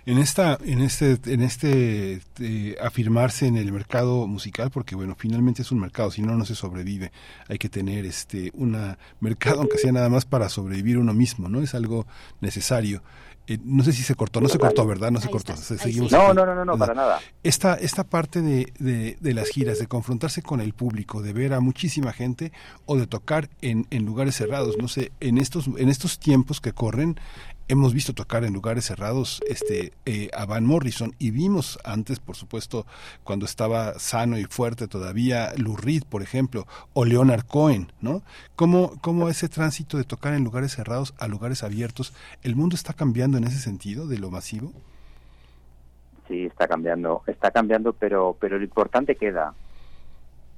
en esta, en este, en este eh, afirmarse en el mercado musical, porque bueno, finalmente es un mercado, si no no se sobrevive. Hay que tener este una mercado, aunque sea nada más para sobrevivir uno mismo, ¿no? Es algo necesario. Eh, no sé si se cortó, no se cortó, ¿verdad? No se cortó. Seguimos no, no, no, no, para nada. Esta, esta parte de, de, de, las giras, de confrontarse con el público, de ver a muchísima gente o de tocar en, en lugares cerrados, no sé, en estos, en estos tiempos que corren, hemos visto tocar en lugares cerrados este eh, a Van Morrison y vimos antes por supuesto cuando estaba sano y fuerte todavía Lou Reed por ejemplo o Leonard Cohen no cómo cómo ese tránsito de tocar en lugares cerrados a lugares abiertos el mundo está cambiando en ese sentido de lo masivo sí está cambiando está cambiando pero pero lo importante queda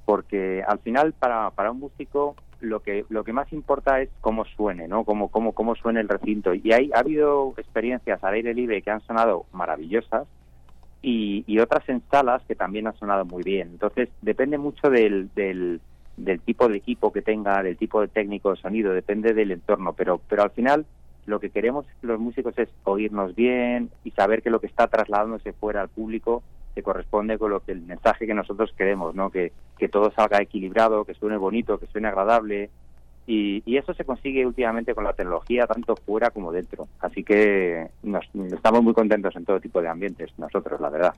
porque al final para para un músico lo que lo que más importa es cómo suene, ¿no? Cómo cómo cómo suene el recinto. Y hay ha habido experiencias al aire libre que han sonado maravillosas y, y otras en salas que también han sonado muy bien. Entonces depende mucho del, del, del tipo de equipo que tenga, del tipo de técnico de sonido, depende del entorno. Pero pero al final lo que queremos los músicos es oírnos bien y saber que lo que está trasladándose fuera al público se corresponde con lo que el mensaje que nosotros queremos, ¿no? Que, que todo salga equilibrado, que suene bonito, que suene agradable. Y, y, eso se consigue últimamente con la tecnología, tanto fuera como dentro. Así que nos, estamos muy contentos en todo tipo de ambientes, nosotros, la verdad.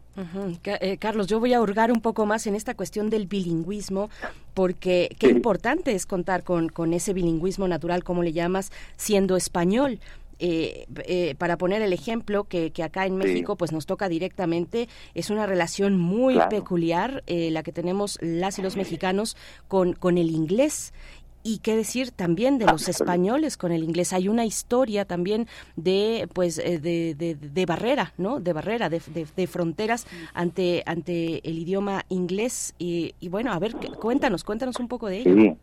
Eh, Carlos, yo voy a hurgar un poco más en esta cuestión del bilingüismo, porque qué importante es contar con, con ese bilingüismo natural, como le llamas, siendo español. Eh, eh, para poner el ejemplo que, que acá en México pues nos toca directamente, es una relación muy peculiar eh, la que tenemos las y los mexicanos con, con el inglés y qué decir también de los españoles con el inglés. Hay una historia también de pues de, de, barrera, ¿no? De barrera, de, de, fronteras ante ante el idioma inglés y, y, bueno, a ver, cuéntanos, cuéntanos un poco de ello. Sí,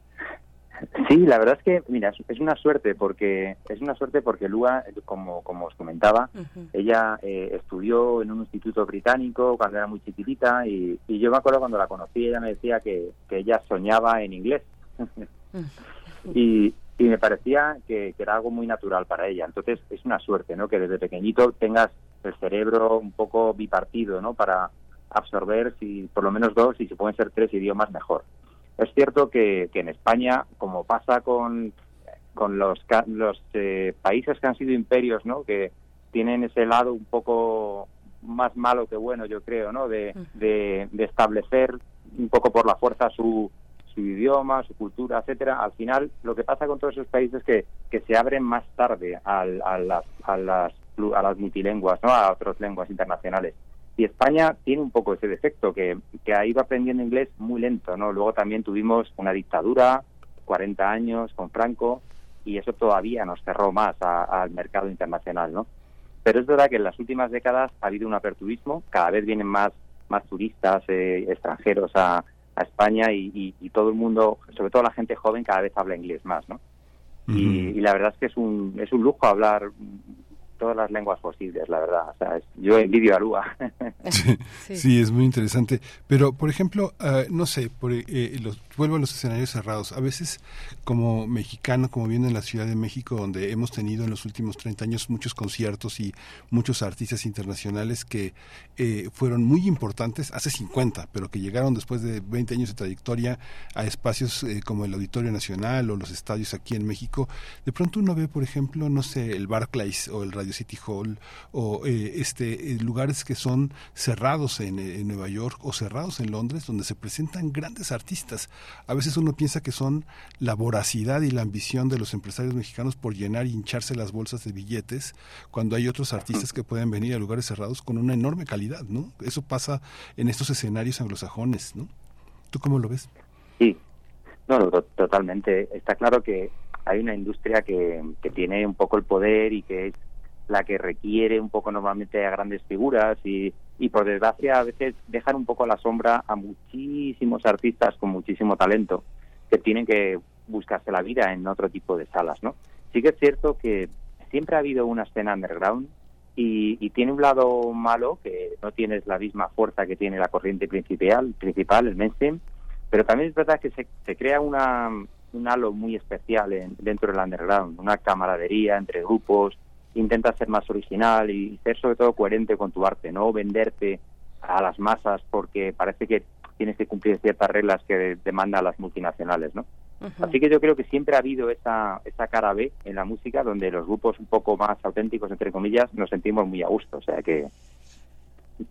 la verdad es que, mira, es una suerte porque es una suerte porque Lua, como, como os comentaba, ella eh, estudió en un instituto británico cuando era muy chiquitita y, yo me acuerdo cuando la conocí, ella me decía que, que ella soñaba en inglés. y, y me parecía que, que, era algo muy natural para ella. Entonces es una suerte, ¿no? Que desde pequeñito tengas el cerebro un poco bipartido, ¿no? Para absorber si por lo menos dos y si pueden ser tres idiomas mejor. Es cierto que, en España, como pasa con, con los, los eh, países que han sido imperios, ¿no? que tienen ese lado un poco más malo que bueno, yo creo, ¿no? de, de, establecer un poco por la fuerza su, su idioma, su cultura, etcétera, al final lo que pasa con todos esos países es que, que se abren más tarde a, a, las, a, las, a las multilenguas, ¿no? a otras lenguas internacionales. Y España tiene un poco ese defecto, que, que ha ido aprendiendo inglés muy lento, ¿no? Luego también tuvimos una dictadura, 40 años con Franco, y eso todavía nos cerró más al mercado internacional, ¿no? Pero es verdad que en las últimas décadas ha habido un aperturismo, cada vez vienen más más turistas eh, extranjeros a, a España y, y, todo el mundo, sobre todo la gente joven, cada vez habla inglés más, ¿no? y, y, la verdad es que es un, es un lujo hablar todas las lenguas posibles, la verdad. O sea, yo envidio a Lua. sí, es muy interesante. Pero, por ejemplo, uh, no sé, por, eh, los, vuelvo a los escenarios cerrados. A veces, como mexicano, como viendo en la Ciudad de México, donde hemos tenido en los últimos 30 años muchos conciertos y muchos artistas internacionales que eh, fueron muy importantes hace 50, pero que llegaron después de 20 años de trayectoria a espacios eh, como el Auditorio Nacional o los estadios aquí en México, de pronto uno ve, por ejemplo, no sé, el Barclays o el Radio City Hall o eh, este eh, lugares que son cerrados en, en, Nueva York o cerrados en Londres donde se presentan grandes artistas. A veces uno piensa que son la voracidad y la ambición de los empresarios mexicanos por llenar y hincharse las bolsas de billetes cuando hay otros artistas que pueden venir a lugares cerrados con una enorme calidad, ¿no? Eso pasa en estos escenarios anglosajones, ¿no? ¿Tú cómo lo ves? Sí, no, no totalmente. Está claro que hay una industria que, que tiene un poco el poder y que es la que requiere un poco normalmente a grandes figuras y, y por desgracia a veces dejan un poco a la sombra a muchísimos artistas con muchísimo talento que tienen que buscarse la vida en otro tipo de salas, ¿no? Sí que es cierto que siempre ha habido una escena underground y, tiene un lado malo que no tienes la misma fuerza que tiene la corriente principal, principal el mainstream, pero también es verdad que se, se crea una, un halo muy especial en, dentro del underground, una camaradería entre grupos, intenta ser más original y ser sobre todo coherente con tu arte, no venderte a las masas porque parece que tienes que cumplir ciertas reglas que demandan las multinacionales, ¿no? Así que yo creo que siempre ha habido esa, esa cara B en la música donde los grupos un poco más auténticos, entre comillas, nos sentimos muy a gusto. O sea que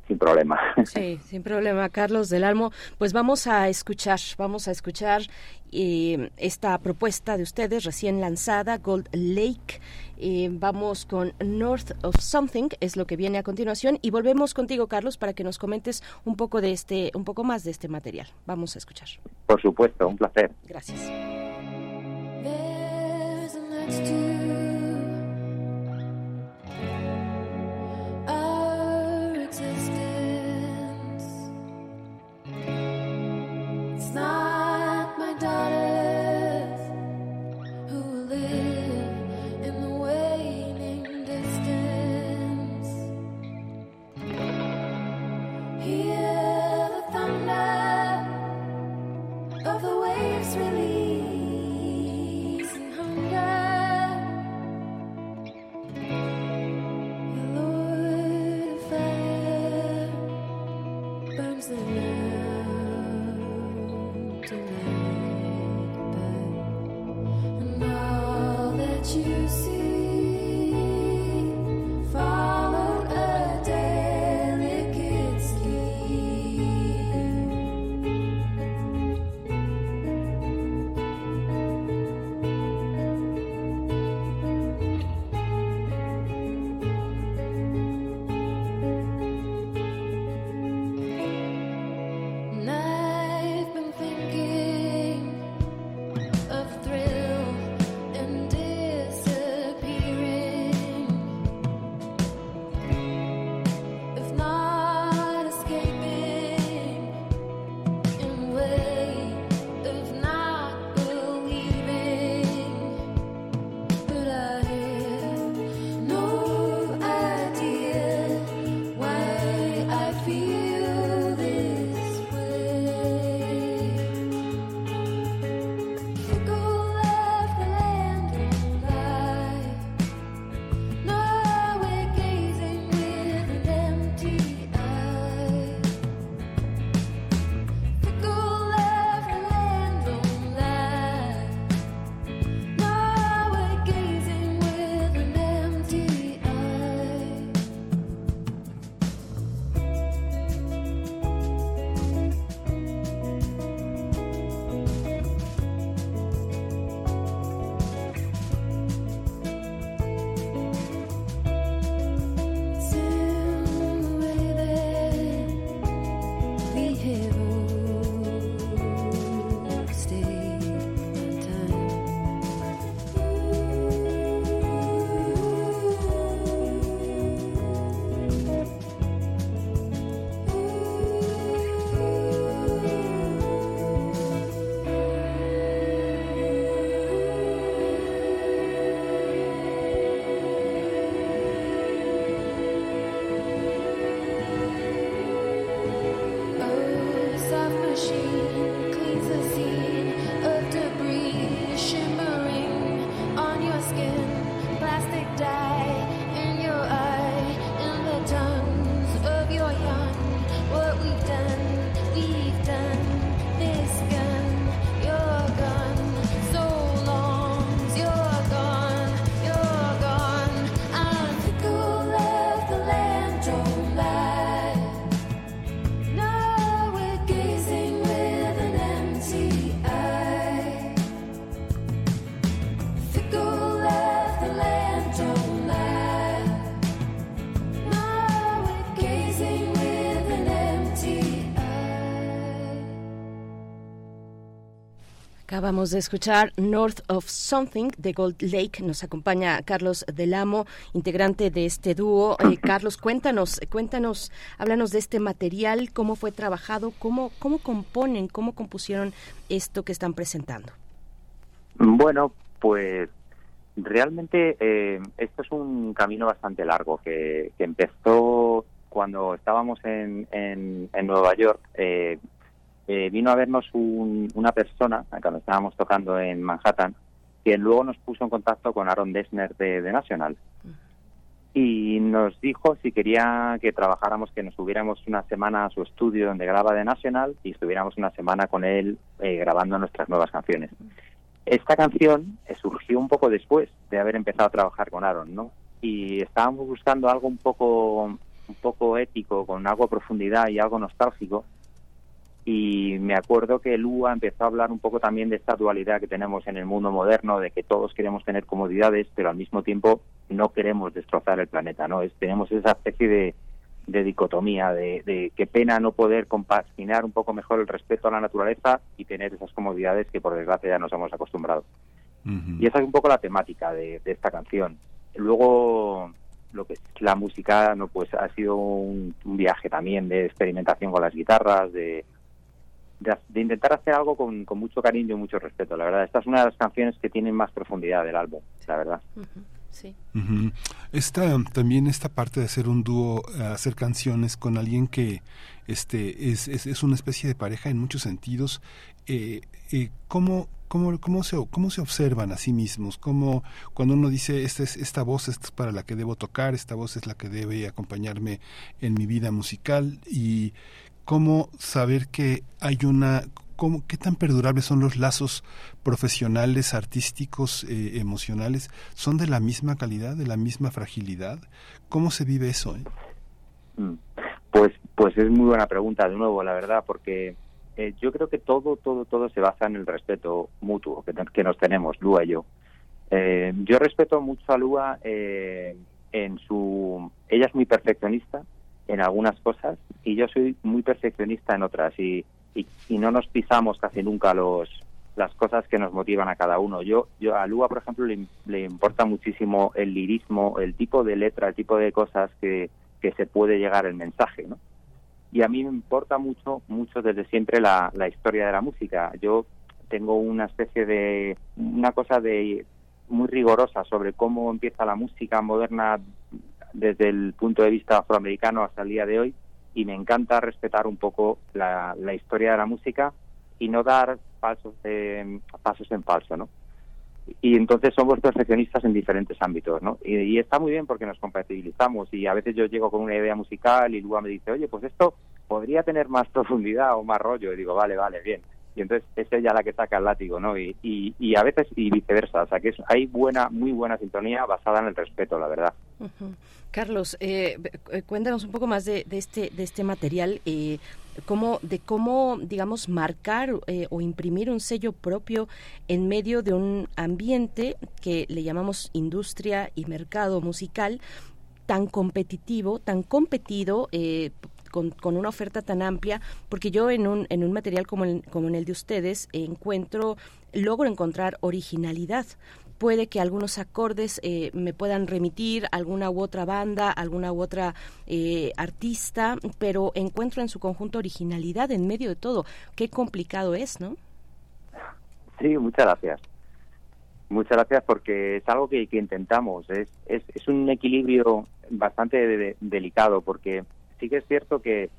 sin problema. Sí, sin problema, Carlos del Almo. Pues vamos a escuchar, vamos a escuchar eh, esta propuesta de ustedes recién lanzada, Gold Lake. Eh, vamos con North of Something, es lo que viene a continuación, y volvemos contigo, Carlos, para que nos comentes un poco de este, un poco más de este material. Vamos a escuchar. Por supuesto, un placer. Gracias. Acabamos de escuchar North of Something de Gold Lake. Nos acompaña Carlos Delamo, integrante de este dúo. Eh, Carlos, cuéntanos, cuéntanos, háblanos de este material, cómo fue trabajado, cómo, cómo componen, cómo compusieron esto que están presentando. Bueno, pues realmente eh, esto es un camino bastante largo que, que empezó cuando estábamos en, en, en Nueva York. Eh, eh, vino a vernos un- una persona cuando estábamos tocando en Manhattan, quien luego nos puso en contacto con Aaron Dessner de, de National. Y nos dijo si quería que trabajáramos, que nos subiéramos una semana a su estudio donde graba de National y estuviéramos una semana con él eh, grabando nuestras nuevas canciones. Esta canción eh, surgió un poco después de haber empezado a trabajar con Aaron, ¿no? Y estábamos buscando algo un poco, un poco épico, con algo de profundidad y algo nostálgico. Y me acuerdo que Lua empezó a hablar un poco también de esta dualidad que tenemos en el mundo moderno, de que todos queremos tener comodidades, pero al mismo tiempo no queremos destrozar el planeta, ¿no? Es, tenemos esa especie de, de dicotomía, de, de qué pena no poder compaginar un poco mejor el respeto a la naturaleza y tener esas comodidades que por desgracia ya nos hemos acostumbrado. Y esa es un poco la temática de, de esta canción. Luego, lo que es la música, no pues ha sido un, un viaje también de experimentación con las guitarras, de, de, de intentar hacer algo con, con mucho cariño y mucho respeto. La verdad, esta es una de las canciones que tienen más profundidad del álbum, la verdad. Sí. Ujú. Esta, también esta parte de hacer un dúo, eh, hacer canciones con alguien que este es, es, es una especie de pareja en muchos sentidos. Eh, eh, ¿cómo, cómo, cómo, se, ¿Cómo se observan a sí mismos? ¿Cómo, cuando uno dice esta, es, esta voz es para la que debo tocar, esta voz es la que debe acompañarme en mi vida musical? ¿Y cómo saber que hay una ¿Cómo, ¿Qué tan perdurables son los lazos profesionales, artísticos, eh, emocionales? ¿Son de la misma calidad, de la misma fragilidad? ¿Cómo se vive eso? eh? Mm. Pues, pues es muy buena pregunta, de nuevo, la verdad, porque eh, yo creo que todo, todo, todo se basa en el respeto mutuo que, que nos tenemos, Lua y yo. Eh, yo respeto mucho a Lua en su... Ella es muy perfeccionista en algunas cosas y yo soy muy perfeccionista en otras y, y, no nos pisamos casi nunca los las cosas que nos motivan a cada uno. Yo, yo a Lua, por ejemplo, le, le importa muchísimo el lirismo, el tipo de letra, el tipo de cosas que, que se puede llegar el mensaje, ¿no? Y a mí me importa mucho, mucho desde siempre la, la historia de la música. Yo tengo una especie de, una cosa de muy rigurosa sobre cómo empieza la música moderna desde el punto de vista afroamericano hasta el día de hoy y me encanta respetar un poco la, historia de la música y no dar pasos, pasos en falso, ¿no? Y entonces somos perfeccionistas en diferentes ámbitos, ¿no? Y, y está muy bien porque nos compatibilizamos y a veces yo llego con una idea musical y Lua me dice, oye, pues esto podría tener más profundidad o más rollo. Y digo, vale, vale, bien. Y entonces es ella la que saca el látigo, ¿no? Y, y, y a veces y viceversa. O sea, que es, hay buena, muy buena sintonía basada en el respeto, la verdad. Carlos, eh, eh, cuéntanos un poco más de, de este de este material, eh, cómo de cómo digamos marcar eh, o imprimir un sello propio en medio de un ambiente que le llamamos industria y mercado musical tan competitivo, tan competido. eh, con, con una oferta tan amplia, porque yo en un, en un material como, el, como en el de ustedes encuentro, logro encontrar originalidad, puede que algunos acordes eh, me puedan remitir alguna u otra banda, alguna u otra eh, artista, pero encuentro en su conjunto originalidad en medio de todo. Qué complicado es, ¿no? Sí, muchas gracias. Muchas gracias porque es algo que, que intentamos. Es, es, es un equilibrio bastante de- delicado porque sí que es cierto que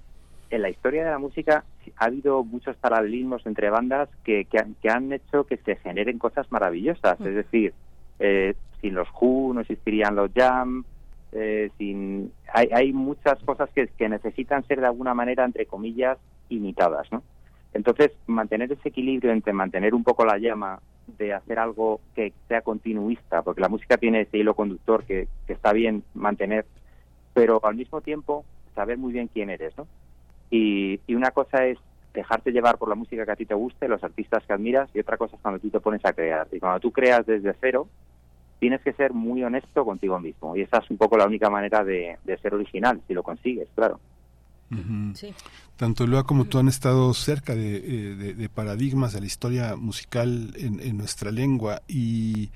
en la historia de la música ha habido muchos paralelismos entre bandas que, que, han, que han hecho que se generen cosas maravillosas. Es decir, eh, sin los Who no existirían los Jam. eh, sin hay, hay muchas cosas que, que necesitan ser de alguna manera, entre comillas, imitadas, ¿no? Entonces, mantener ese equilibrio entre mantener un poco la llama de hacer algo que sea continuista, porque la música tiene ese hilo conductor que, que está bien mantener, pero al mismo tiempo saber muy bien quién eres, ¿no? Y, y una cosa es dejarte llevar por la música que a ti te guste, los artistas que admiras, y otra cosa es cuando tú te pones a crear. Y cuando tú creas desde cero, tienes que ser muy honesto contigo mismo. Y esa es un poco la única manera de, de ser original, si lo consigues, claro. Ujú. Sí. Tanto Lua como tú han estado cerca de, eh, de- de paradigmas de la historia musical en, en nuestra lengua y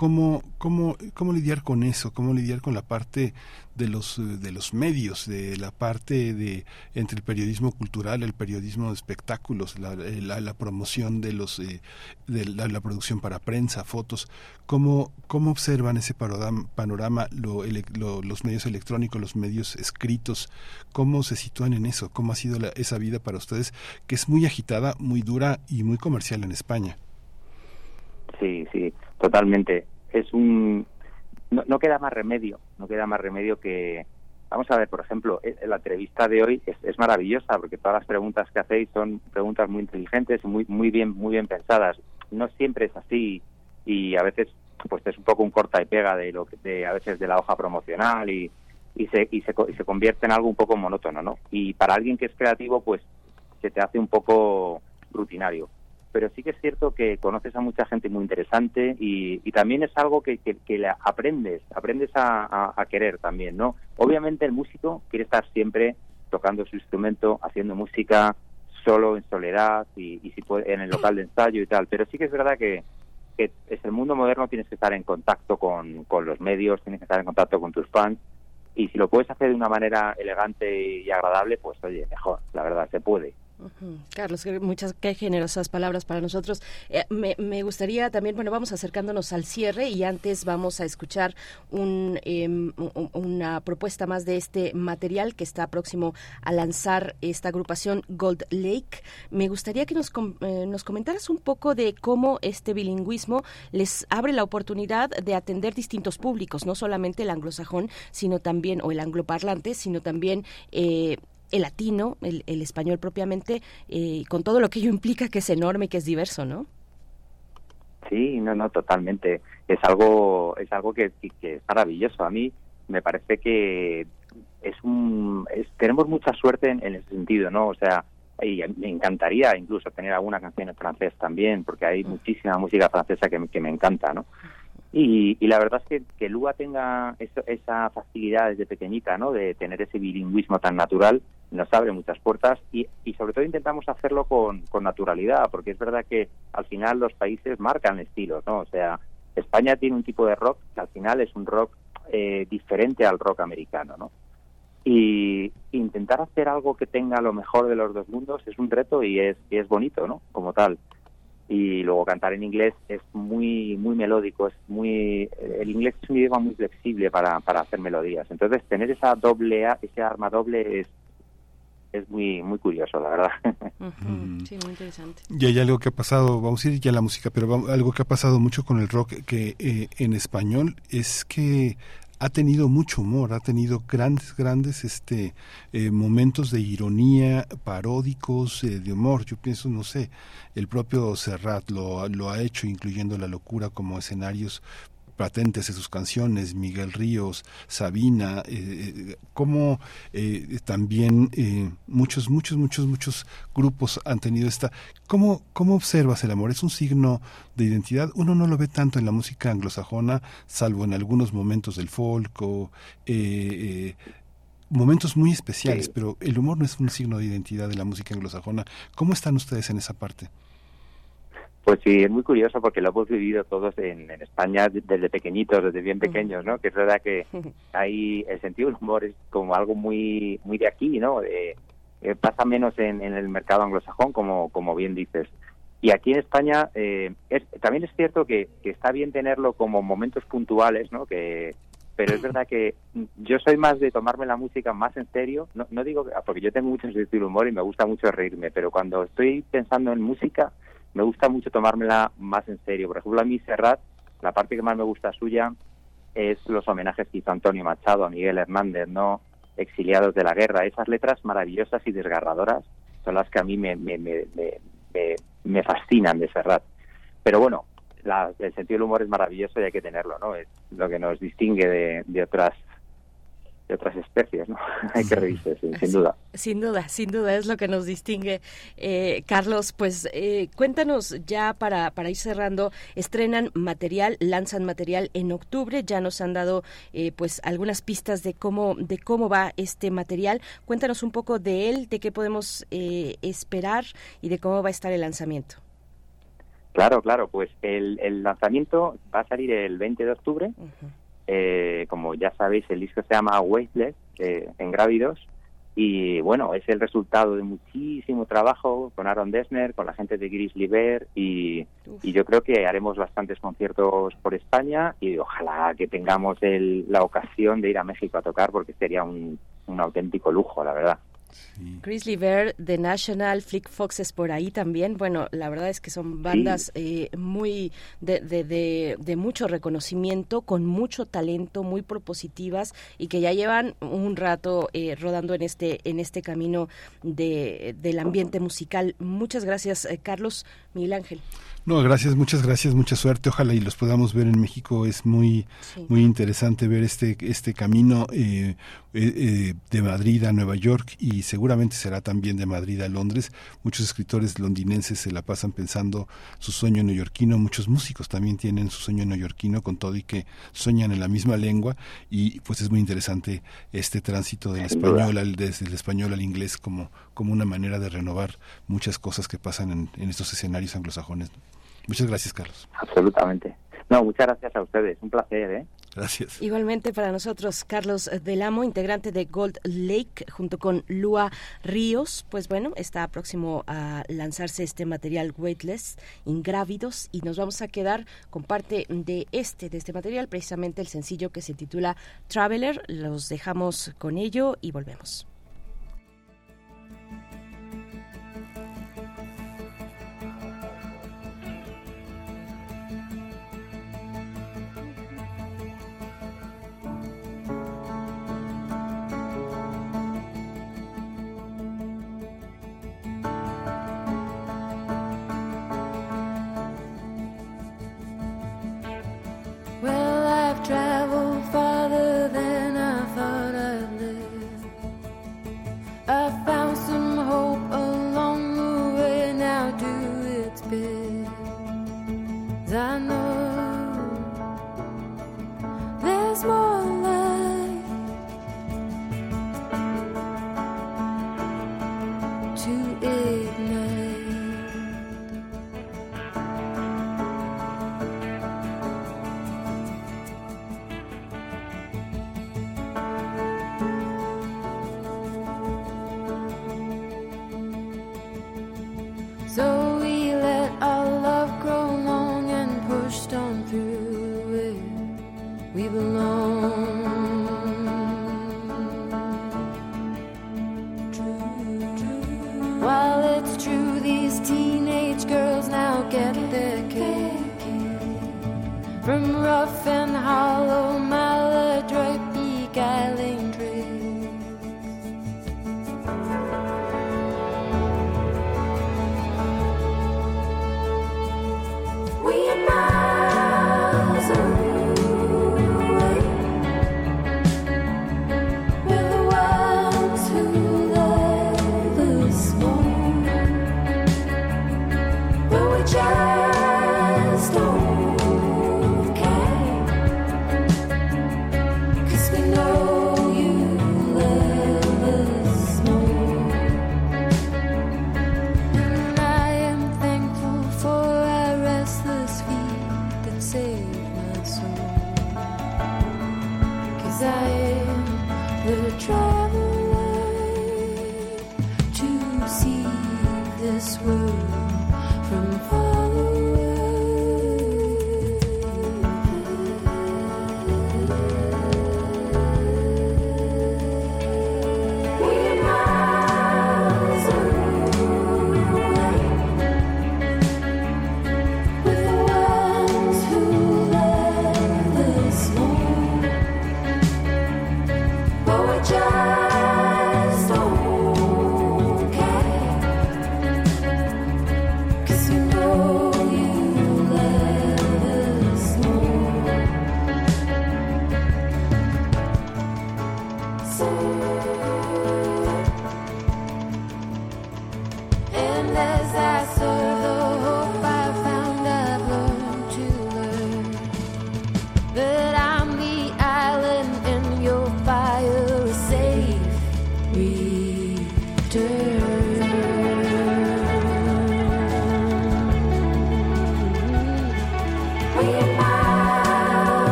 cómo, cómo, cómo lidiar con eso, cómo lidiar con la parte de los, de los medios, de la parte de entre el periodismo cultural, el periodismo de espectáculos, la, eh, la- la promoción de los eh, de la, la producción para prensa, fotos, cómo, cómo observan ese panorama, panorama lo lo- los medios electrónicos, los medios escritos, cómo se sitúan en eso, cómo ha sido la- esa vida para ustedes, que es muy agitada, muy dura y muy comercial en España. Sí, sí, totalmente. Es un no, queda más remedio, no queda más remedio que vamos a ver, por ejemplo, eh, la entrevista de hoy es, maravillosa porque todas las preguntas que hacéis son preguntas muy inteligentes, muy muy bien muy bien pensadas. No siempre es así y a veces pues es un poco un corta y pega de lo que de, a veces de la hoja promocional y y se, y se y se convierte en algo un poco monótono, ¿no? Y para alguien que es creativo, pues se te hace un poco rutinario pero sí que es cierto que conoces a mucha gente muy interesante y, también es algo que, que, que aprendes, aprendes a, querer también, ¿no? Obviamente el músico quiere estar siempre tocando su instrumento, haciendo música solo, en soledad y, si puede, en el local de ensayo y tal, pero sí que es verdad que, que es el mundo moderno, tienes que estar en contacto con, con los medios, tienes que estar en contacto con tus fans y si lo puedes hacer de una manera elegante y agradable, pues oye, mejor, la verdad, se puede. Carlos, muchas qué generosas palabras para nosotros. Eh, me, gustaría también, bueno, vamos acercándonos al cierre y antes vamos a escuchar un, em, un- una propuesta más de este material que está próximo a lanzar esta agrupación Gold Lake. Me gustaría que nos, eh, nos comentaras un poco de cómo este bilingüismo les abre la oportunidad de atender distintos públicos, no solamente el anglosajón, sino también, o el angloparlante, sino también eh, el latino, el, el español propiamente, eh, con todo lo que ello implica, que es enorme que es diverso, ¿no? Sí, no, no, totalmente. Es algo, es algo que, que- es maravilloso. A mí me parece que es un, es- tenemos mucha suerte en, ese sentido, ¿no? O sea, y me encantaría incluso tener alguna canción en francés también, porque hay muchísima música francesa que, que me encanta, ¿no? Y, y la verdad es que, que Lua tenga eso- esa facilidad desde pequeñita, ¿no? De tener ese bilingüismo tan natural, nos abre muchas puertas y, sobre todo intentamos hacerlo con, con naturalidad, porque es verdad que al final los países marcan estilos, ¿no? O sea, España tiene un tipo de rock que al final es un rock eh, diferente al rock americano, ¿no? Y intentar hacer algo que tenga lo mejor de los dos mundos es un reto y es, y es bonito, ¿no? Como tal y luego cantar en inglés es muy muy melódico es muy el inglés es un idioma muy flexible para, para hacer melodías entonces tener esa doble ese arma doble es es muy muy curioso la verdad Sí, muy interesante. Y hay algo que ha pasado, vamos a ir ya a la música, pero vamos- algo que ha pasado mucho con el rock que eh, en español es que ha tenido mucho humor, ha tenido grandes, grandes este eh, momentos de ironía, paródicos, eh, de humor. Yo pienso, no sé, el propio Serrat lo, lo ha hecho, incluyendo la locura como escenarios patentes de sus canciones, Miguel Ríos, Sabina, eh, eh, como eh, también eh, muchos, muchos, muchos, muchos grupos han tenido esta... ¿Cómo, ¿Cómo observas el amor? ¿Es un signo de identidad? Uno no lo ve tanto en la música anglosajona, salvo en algunos momentos del folk o eh, eh, momentos muy especiales, Sí. pero el humor no es un signo de identidad de la música anglosajona. ¿Cómo están ustedes en esa parte? Pues sí, es muy curioso porque lo hemos vivido todos en, en España de- desde pequeñitos, desde bien pequeños, ¿no? Que es verdad que hay el sentido del humor es como algo muy muy de aquí, ¿no? De- eh, pasa menos en, en el mercado anglosajón, como como bien dices. Y aquí en España eh, es, también es cierto que, que está bien tenerlo como momentos puntuales, ¿no? Que pero es verdad que yo soy más de tomarme la música más en serio. No, no digo que- porque yo tengo mucho sentido del humor y me gusta mucho reírme, pero cuando estoy pensando en música me gusta mucho tomármela más en serio. Por ejemplo, a mí Serrat, la parte que más me gusta suya es los homenajes que hizo Antonio Machado a Miguel Hernández, ¿no? Exiliados de la guerra. Esas letras maravillosas y desgarradoras son las que a mí me, me, me, me, fascinan de Serrat. Pero bueno, la- el sentido del humor es maravilloso y hay que tenerlo, ¿no? Es lo que nos distingue de, de otras de otras especies, ¿no? Hay que reírse, sí, sin duda. Sin duda, sin duda es lo que nos distingue. Eh, Carlos, pues eh, cuéntanos ya para, para ir cerrando, estrenan material, lanzan material en octubre, ya nos han dado eh, pues algunas pistas de cómo, de cómo va este material. Cuéntanos un poco de él, de qué podemos eh, esperar y de cómo va a estar el lanzamiento. Claro, claro, pues el, el lanzamiento va a salir el 20 de octubre. Eh, como ya sabéis, el disco se llama Weightless, eh, en Grávidos, y bueno, es el resultado de muchísimo trabajo con Aaron Dessner, con la gente de Grizzly Bear, y, y yo creo que haremos bastantes conciertos por España, y ojalá que tengamos el, la ocasión de ir a México a tocar, porque sería un, un auténtico lujo, la verdad. Grizzly Bear, The National, Flick Foxes por ahí también. Bueno, la verdad es que son bandas eh, muy de, de, de, de mucho reconocimiento, con mucho talento, muy propositivas y que ya llevan un rato eh, rodando en este en este camino de, del ambiente musical. Muchas gracias, eh, Carlos Miguel Ángel. No, gracias, muchas gracias, mucha suerte. Ojalá y los podamos ver en México. Es muy, Sí. muy interesante ver este, este camino eh, eh, eh, de Madrid a Nueva York y seguramente será también de Madrid a Londres. Muchos escritores londinenses se la pasan pensando su sueño neoyorquino. Muchos músicos también tienen su sueño neoyorquino con todo y que sueñan en la misma lengua y pues es muy interesante este tránsito del español al, desde el español al inglés como, como una manera de renovar muchas cosas que pasan en, en estos escenarios anglosajones. Muchas gracias, Carlos. Absolutamente. No, muchas gracias a ustedes. Un placer, ¿eh? Gracias. Igualmente para nosotros, Carlos Del Amo, integrante de Gold Lake, junto con Lua Ríos, pues bueno, está próximo a lanzarse este material Weightless, Ingrávidos, y nos vamos a quedar con parte de este, de este material, precisamente el sencillo que se titula Traveler. Los dejamos con ello y volvemos.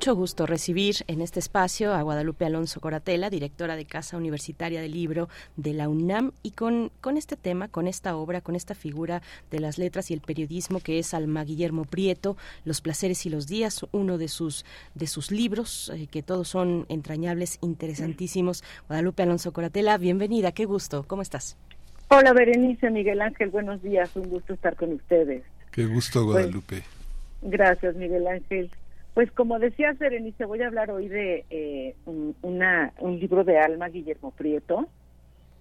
mucho gusto recibir en este espacio a Guadalupe Alonso Coratela, directora de Casa Universitaria del Libro de la UNAM, y con, con este tema, con esta obra, con esta figura de las letras y el periodismo que es Alma Guillermo Prieto, Los placeres y los días, uno de sus, de sus libros, eh, que todos son entrañables, interesantísimos. Guadalupe Alonso Coratela, bienvenida, qué gusto, ¿cómo estás? Hola Berenice, Miguel Ángel, buenos días, un gusto estar con ustedes. Qué gusto, Guadalupe. Gracias, Miguel Ángel. Pues como decía Berenice, voy a hablar hoy de eh, un, una, un libro de Alma Guillermo Prieto,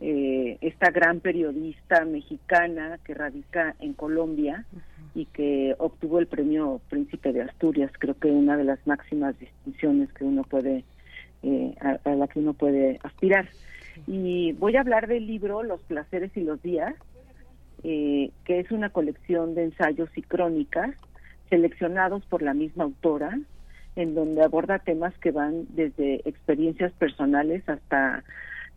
eh, esta gran periodista mexicana que radica en Colombia y que obtuvo el premio Príncipe de Asturias, creo que una de las máximas distinciones que uno puede, eh, a, a la que uno puede aspirar. Y voy a hablar del libro Los placeres y los días, eh, que es una colección de ensayos y crónicas seleccionados por la misma autora, en donde aborda temas que van desde experiencias personales hasta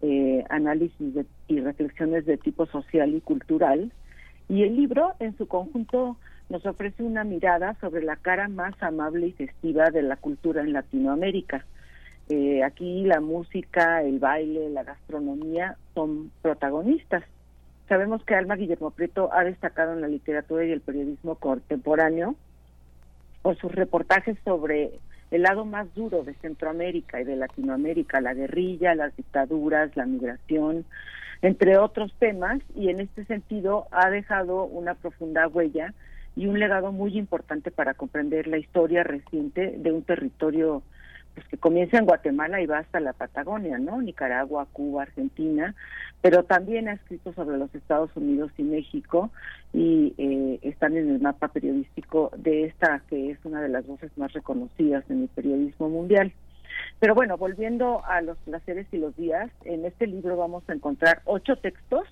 eh, análisis de- y reflexiones de tipo social y cultural. Y el libro, en su conjunto, nos ofrece una mirada sobre la cara más amable y festiva de la cultura en Latinoamérica. Eh, aquí la música, el baile, la gastronomía son protagonistas. Sabemos que Alma Guillermo Prieto ha destacado en la literatura y el periodismo contemporáneo por sus reportajes sobre el lado más duro de Centroamérica y de Latinoamérica, la guerrilla, las dictaduras, la migración, entre otros temas, y en este sentido ha dejado una profunda huella y un legado muy importante para comprender la historia reciente de un territorio pues que comienza en Guatemala y va hasta la Patagonia, ¿no? Nicaragua, Cuba, Argentina, pero también ha escrito sobre los Estados Unidos y México y eh, están en el mapa periodístico de esta que es una de las voces más reconocidas en el periodismo mundial. Pero bueno, volviendo a los placeres y los días, en este libro vamos a encontrar ocho textos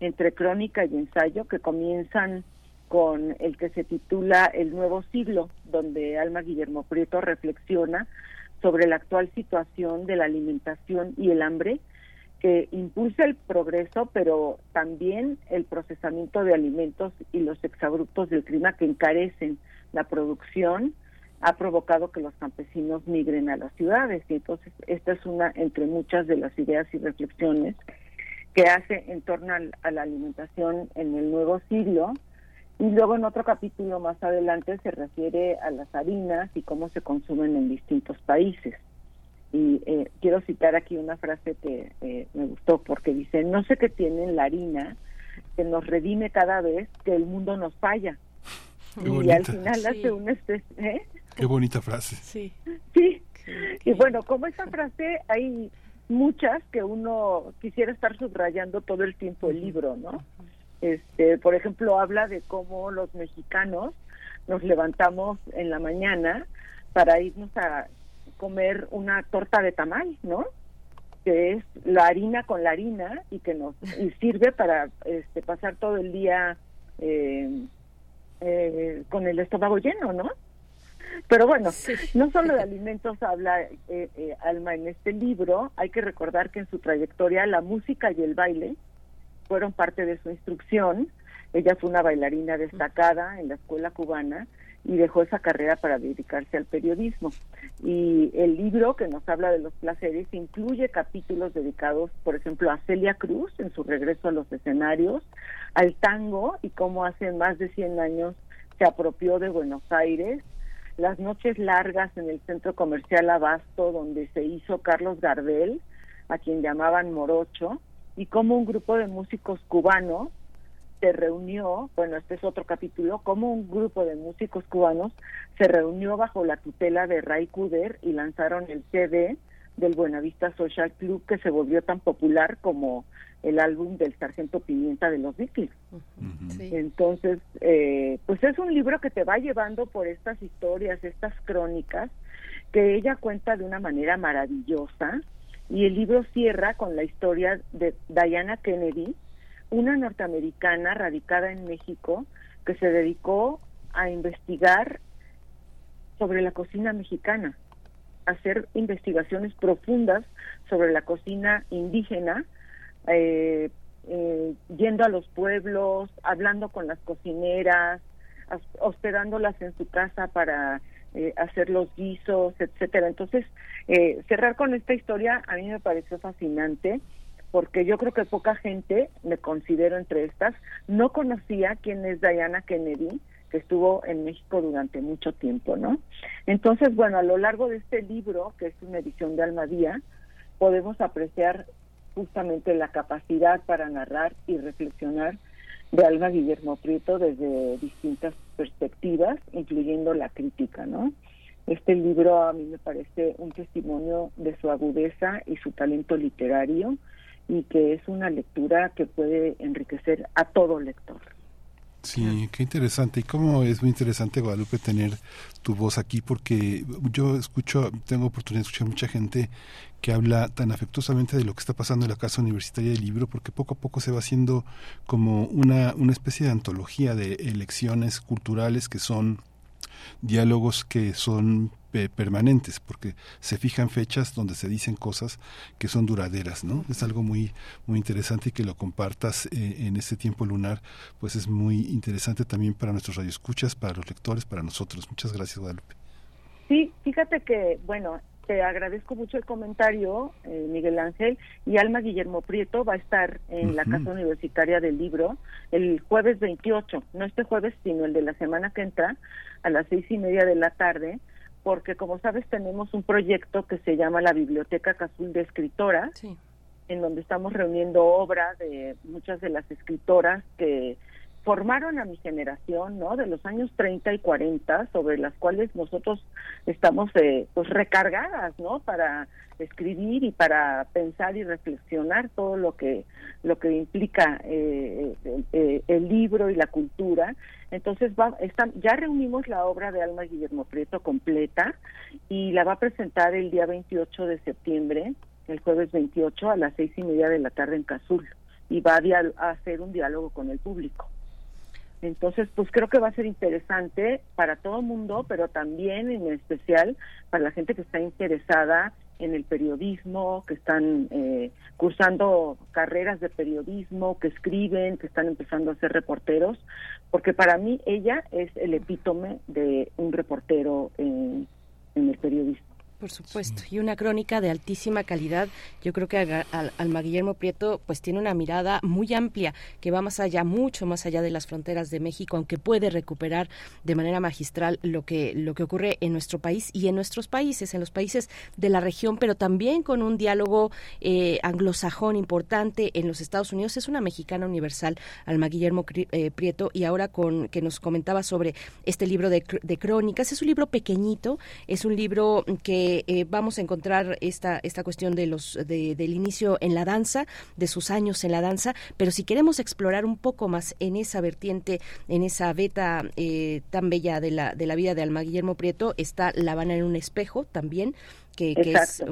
entre crónica y ensayo que comienzan con el que se titula El Nuevo Siglo, donde Alma Guillermo Prieto reflexiona sobre la actual situación de la alimentación y el hambre que impulsa el progreso, pero también el procesamiento de alimentos y los exabruptos del clima que encarecen la producción ha provocado que los campesinos migren a las ciudades. Y entonces esta es una entre muchas de las ideas y reflexiones que hace en torno a la alimentación en el nuevo siglo. Y luego en otro capítulo más adelante se refiere a las harinas y cómo se consumen en distintos países. Y eh, quiero citar aquí una frase que eh, me gustó porque dice, no sé qué tiene en la harina que nos redime cada vez que el mundo nos falla. Qué y bonita. al final hace una especie... ¿eh? Qué bonita frase. Sí. Sí. Y bueno, como esa frase hay muchas que uno quisiera estar subrayando todo el tiempo el libro, ¿no? Este, por ejemplo, habla de cómo los mexicanos nos levantamos en la mañana para irnos a comer una torta de tamal, ¿no? Que es la harina con la harina y que nos y sirve para este, pasar todo el día eh, eh, con el estómago lleno, ¿no? Pero bueno, no solo de alimentos habla eh, eh, Alma en este libro, hay que recordar que en su trayectoria la música y el baile fueron parte de su instrucción. Ella fue una bailarina destacada en la escuela cubana y dejó esa carrera para dedicarse al periodismo. Y el libro que nos habla de los placeres incluye capítulos dedicados, por ejemplo, a Celia Cruz en su regreso a los escenarios, al tango y cómo hace más de 100 años se apropió de Buenos Aires, las noches largas en el centro comercial Abasto, donde se hizo Carlos Gardel, a quien llamaban Morocho, y cómo un grupo de músicos cubanos se reunió, bueno, este es otro capítulo, cómo un grupo de músicos cubanos se reunió bajo la tutela de Ray Kuder y lanzaron el CD del Buenavista Social Club que se volvió tan popular como el álbum del Sargento Pimienta de los Beatles. Entonces, eh, pues es un libro que te va llevando por estas historias, estas crónicas, que ella cuenta de una manera maravillosa. Y el libro cierra con la historia de Diana Kennedy, una norteamericana radicada en México que se dedicó a investigar sobre la cocina mexicana, hacer investigaciones profundas sobre la cocina indígena, eh, eh, yendo a los pueblos, hablando con las cocineras, hospedándolas en su casa para eh, hacer los guisos, etcétera. Entonces, cerrar con esta historia a mí me pareció fascinante porque yo creo que poca gente, me considero entre estas, no conocía quién es Diana Kennedy, que estuvo en México durante mucho tiempo, ¿no? Entonces, bueno, a lo largo de este libro, que es una edición de Almadía, podemos apreciar justamente la capacidad para narrar y reflexionar de Alma Guillermo Prieto desde distintas perspectivas, incluyendo la crítica, ¿no? Este libro a mí me parece un testimonio de su agudeza y su talento literario y que es una lectura que puede enriquecer a todo lector. Sí, qué interesante. Y cómo es muy interesante, Guadalupe, tener tu voz aquí, porque yo escucho, tengo oportunidad de escuchar mucha gente que habla tan afectuosamente de lo que está pasando en la Casa Universitaria del Libro, porque poco a poco se va haciendo como una, una especie de antología de elecciones culturales que son diálogos que son eh, permanentes, porque se fijan fechas donde se dicen cosas que son duraderas, ¿no? Es algo muy, muy interesante y que lo compartas eh, en este tiempo lunar, pues es muy interesante también para nuestros radioescuchas, para los lectores, para nosotros. Muchas gracias, Guadalupe. Sí, fíjate que, bueno, te agradezco mucho el comentario, eh, Miguel Ángel, y Alma Guillermo Prieto va a estar en la Casa Universitaria del Libro el jueves 28, no este jueves, sino el de la semana que entra, a las seis y media de la tarde, porque como sabes tenemos un proyecto que se llama la Biblioteca Cazul de Escritoras, en donde estamos reuniendo obra de muchas de las escritoras que formaron a mi generación, ¿no? De los años 30 y 40, sobre las cuales nosotros estamos eh, pues recargadas, ¿no? Para escribir y para pensar y reflexionar todo lo que lo que implica eh, eh, el libro y la cultura. Entonces va, ya reunimos la obra de Alma Guillermo Prieto completa y la va a presentar el día 28 de septiembre, el jueves 28 a las seis y media de la tarde en Cazul y va a hacer un diálogo con el público. Entonces, pues creo que va a ser interesante para todo el mundo, pero también en especial para la gente que está interesada en el periodismo, que están eh, cursando carreras de periodismo, que escriben, que están empezando a ser reporteros, porque para mí ella es el epítome de un reportero en el periodismo. Por supuesto, y una crónica de altísima calidad. Yo creo que al, Alma Guillermo Prieto pues tiene una mirada muy amplia que va más allá, mucho más allá de las fronteras de México, aunque puede recuperar de manera magistral lo que lo que ocurre en nuestro país y en nuestros países, en los países de la región, pero también con un diálogo eh, anglosajón importante en los Estados Unidos. Es una mexicana universal, Alma Guillermo eh, Prieto, y ahora con que nos comentaba sobre este libro de, de crónicas. Es un libro pequeñito, es un libro que eh, vamos a encontrar esta, esta cuestión de los, del inicio en la danza, de sus años en la danza, pero si queremos explorar un poco más en esa vertiente, en esa beta eh, tan bella de la, de la vida de Alma Guillermo Prieto, está La Habana en un espejo también, que, es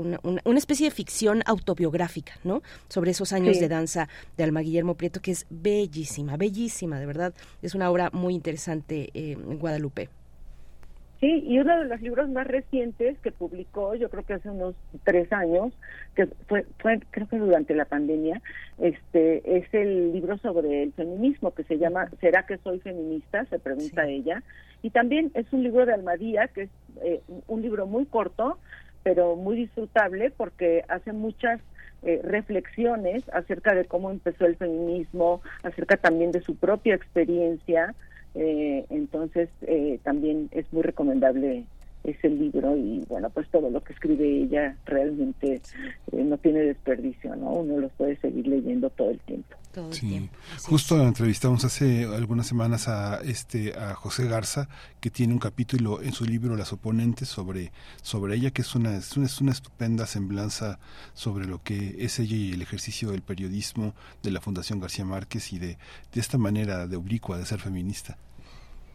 una, especie de ficción autobiográfica, ¿no? Sobre esos años de danza de Alma Guillermo Prieto, que es bellísima, bellísima, de verdad. Es una obra muy interesante eh, en Guadalupe. Sí, y uno de los libros más recientes que publicó, yo creo que hace unos tres años, que fue, fue creo que durante la pandemia, este es el libro sobre el feminismo que se llama ¿Será que soy feminista? se pregunta ella. Y también es un libro de Almadía, que es eh, un libro muy corto, pero muy disfrutable porque hace muchas eh, reflexiones acerca de cómo empezó el feminismo, acerca también de su propia experiencia eh, entonces, eh, también es muy recomendable ese libro y bueno, pues todo lo que escribe ella realmente eh, no tiene desperdicio, ¿no? Uno lo puede seguir leyendo todo el tiempo. Todo el Sí, tiempo. Así justo entrevistamos hace algunas semanas a este a José Garza que tiene un capítulo en su libro Las oponentes sobre sobre ella que es una es una, es una estupenda semblanza sobre lo que es ella y el ejercicio del periodismo de la Fundación García Márquez y de de esta manera de oblicua de ser feminista.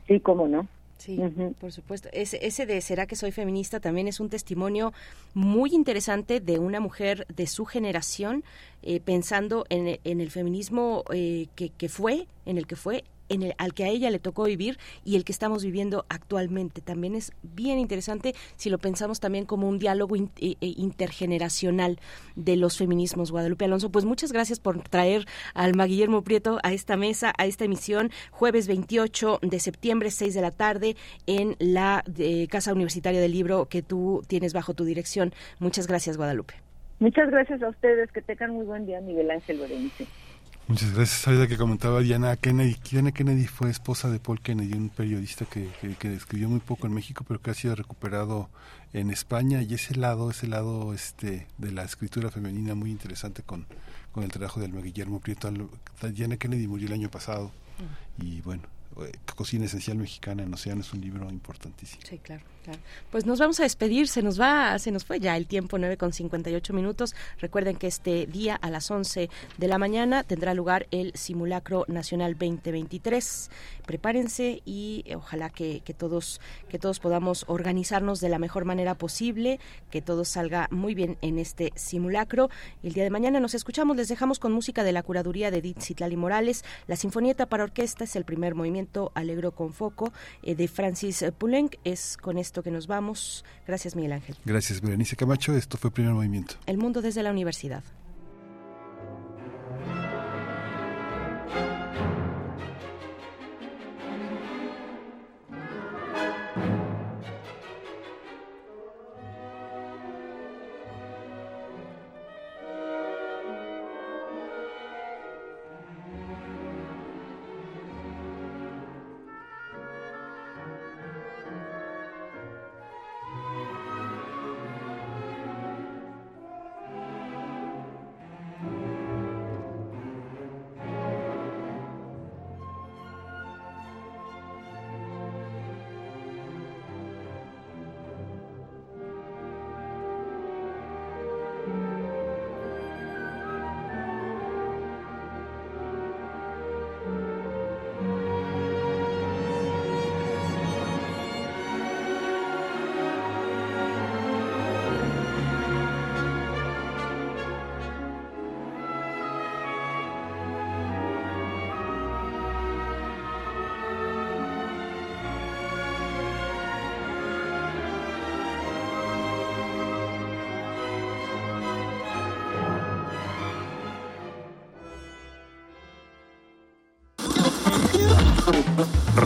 Sí, cómo no. Sí, por supuesto. Ese, ese de ¿Será que soy feminista? también es un testimonio muy interesante de una mujer de su generación eh, pensando en, en, el feminismo eh, que, que fue, en el que fue en el, al que a ella le tocó vivir y el que estamos viviendo actualmente. También es bien interesante si lo pensamos también como un diálogo in, eh, intergeneracional de los feminismos. Guadalupe Alonso, pues muchas gracias por traer al Alma Guillermo Prieto a esta mesa, a esta emisión, jueves 28 de septiembre, 6 de la tarde, en la de Casa Universitaria del Libro que tú tienes bajo tu dirección. Muchas gracias, Guadalupe. Muchas gracias a ustedes. Que tengan muy buen día, Miguel Ángel Berenice. Muchas gracias. Ahorita que comentaba Diana Kennedy. Diana Kennedy fue esposa de Paul Kennedy, un periodista que, que, que, escribió muy poco en México, pero que ha sido recuperado en España. Y ese lado, ese lado este, de la escritura femenina muy interesante con, con el trabajo de Alma Guillermo Prieto. Diana Kennedy murió el año pasado. Y bueno, Cocina Esencial Mexicana en Océano es un libro importantísimo. Sí, claro. Pues nos vamos a despedir, se nos va, se nos fue ya el tiempo, 9 con 58 minutos. Recuerden que este día a las 11 de la mañana tendrá lugar el Simulacro Nacional 2023. Prepárense y ojalá que, que, todos, que todos podamos organizarnos de la mejor manera posible, que todo salga muy bien en este simulacro. El día de mañana nos escuchamos, les dejamos con música de la curaduría de Edith Citlali Morales. La Sinfonieta para Orquesta es el primer movimiento Alegro con Foco eh, de Francis Poulenc. Es con esto que nos vamos. Gracias, Miguel Ángel. Gracias, Berenice Camacho. Esto fue Primer Movimiento. El mundo desde la universidad.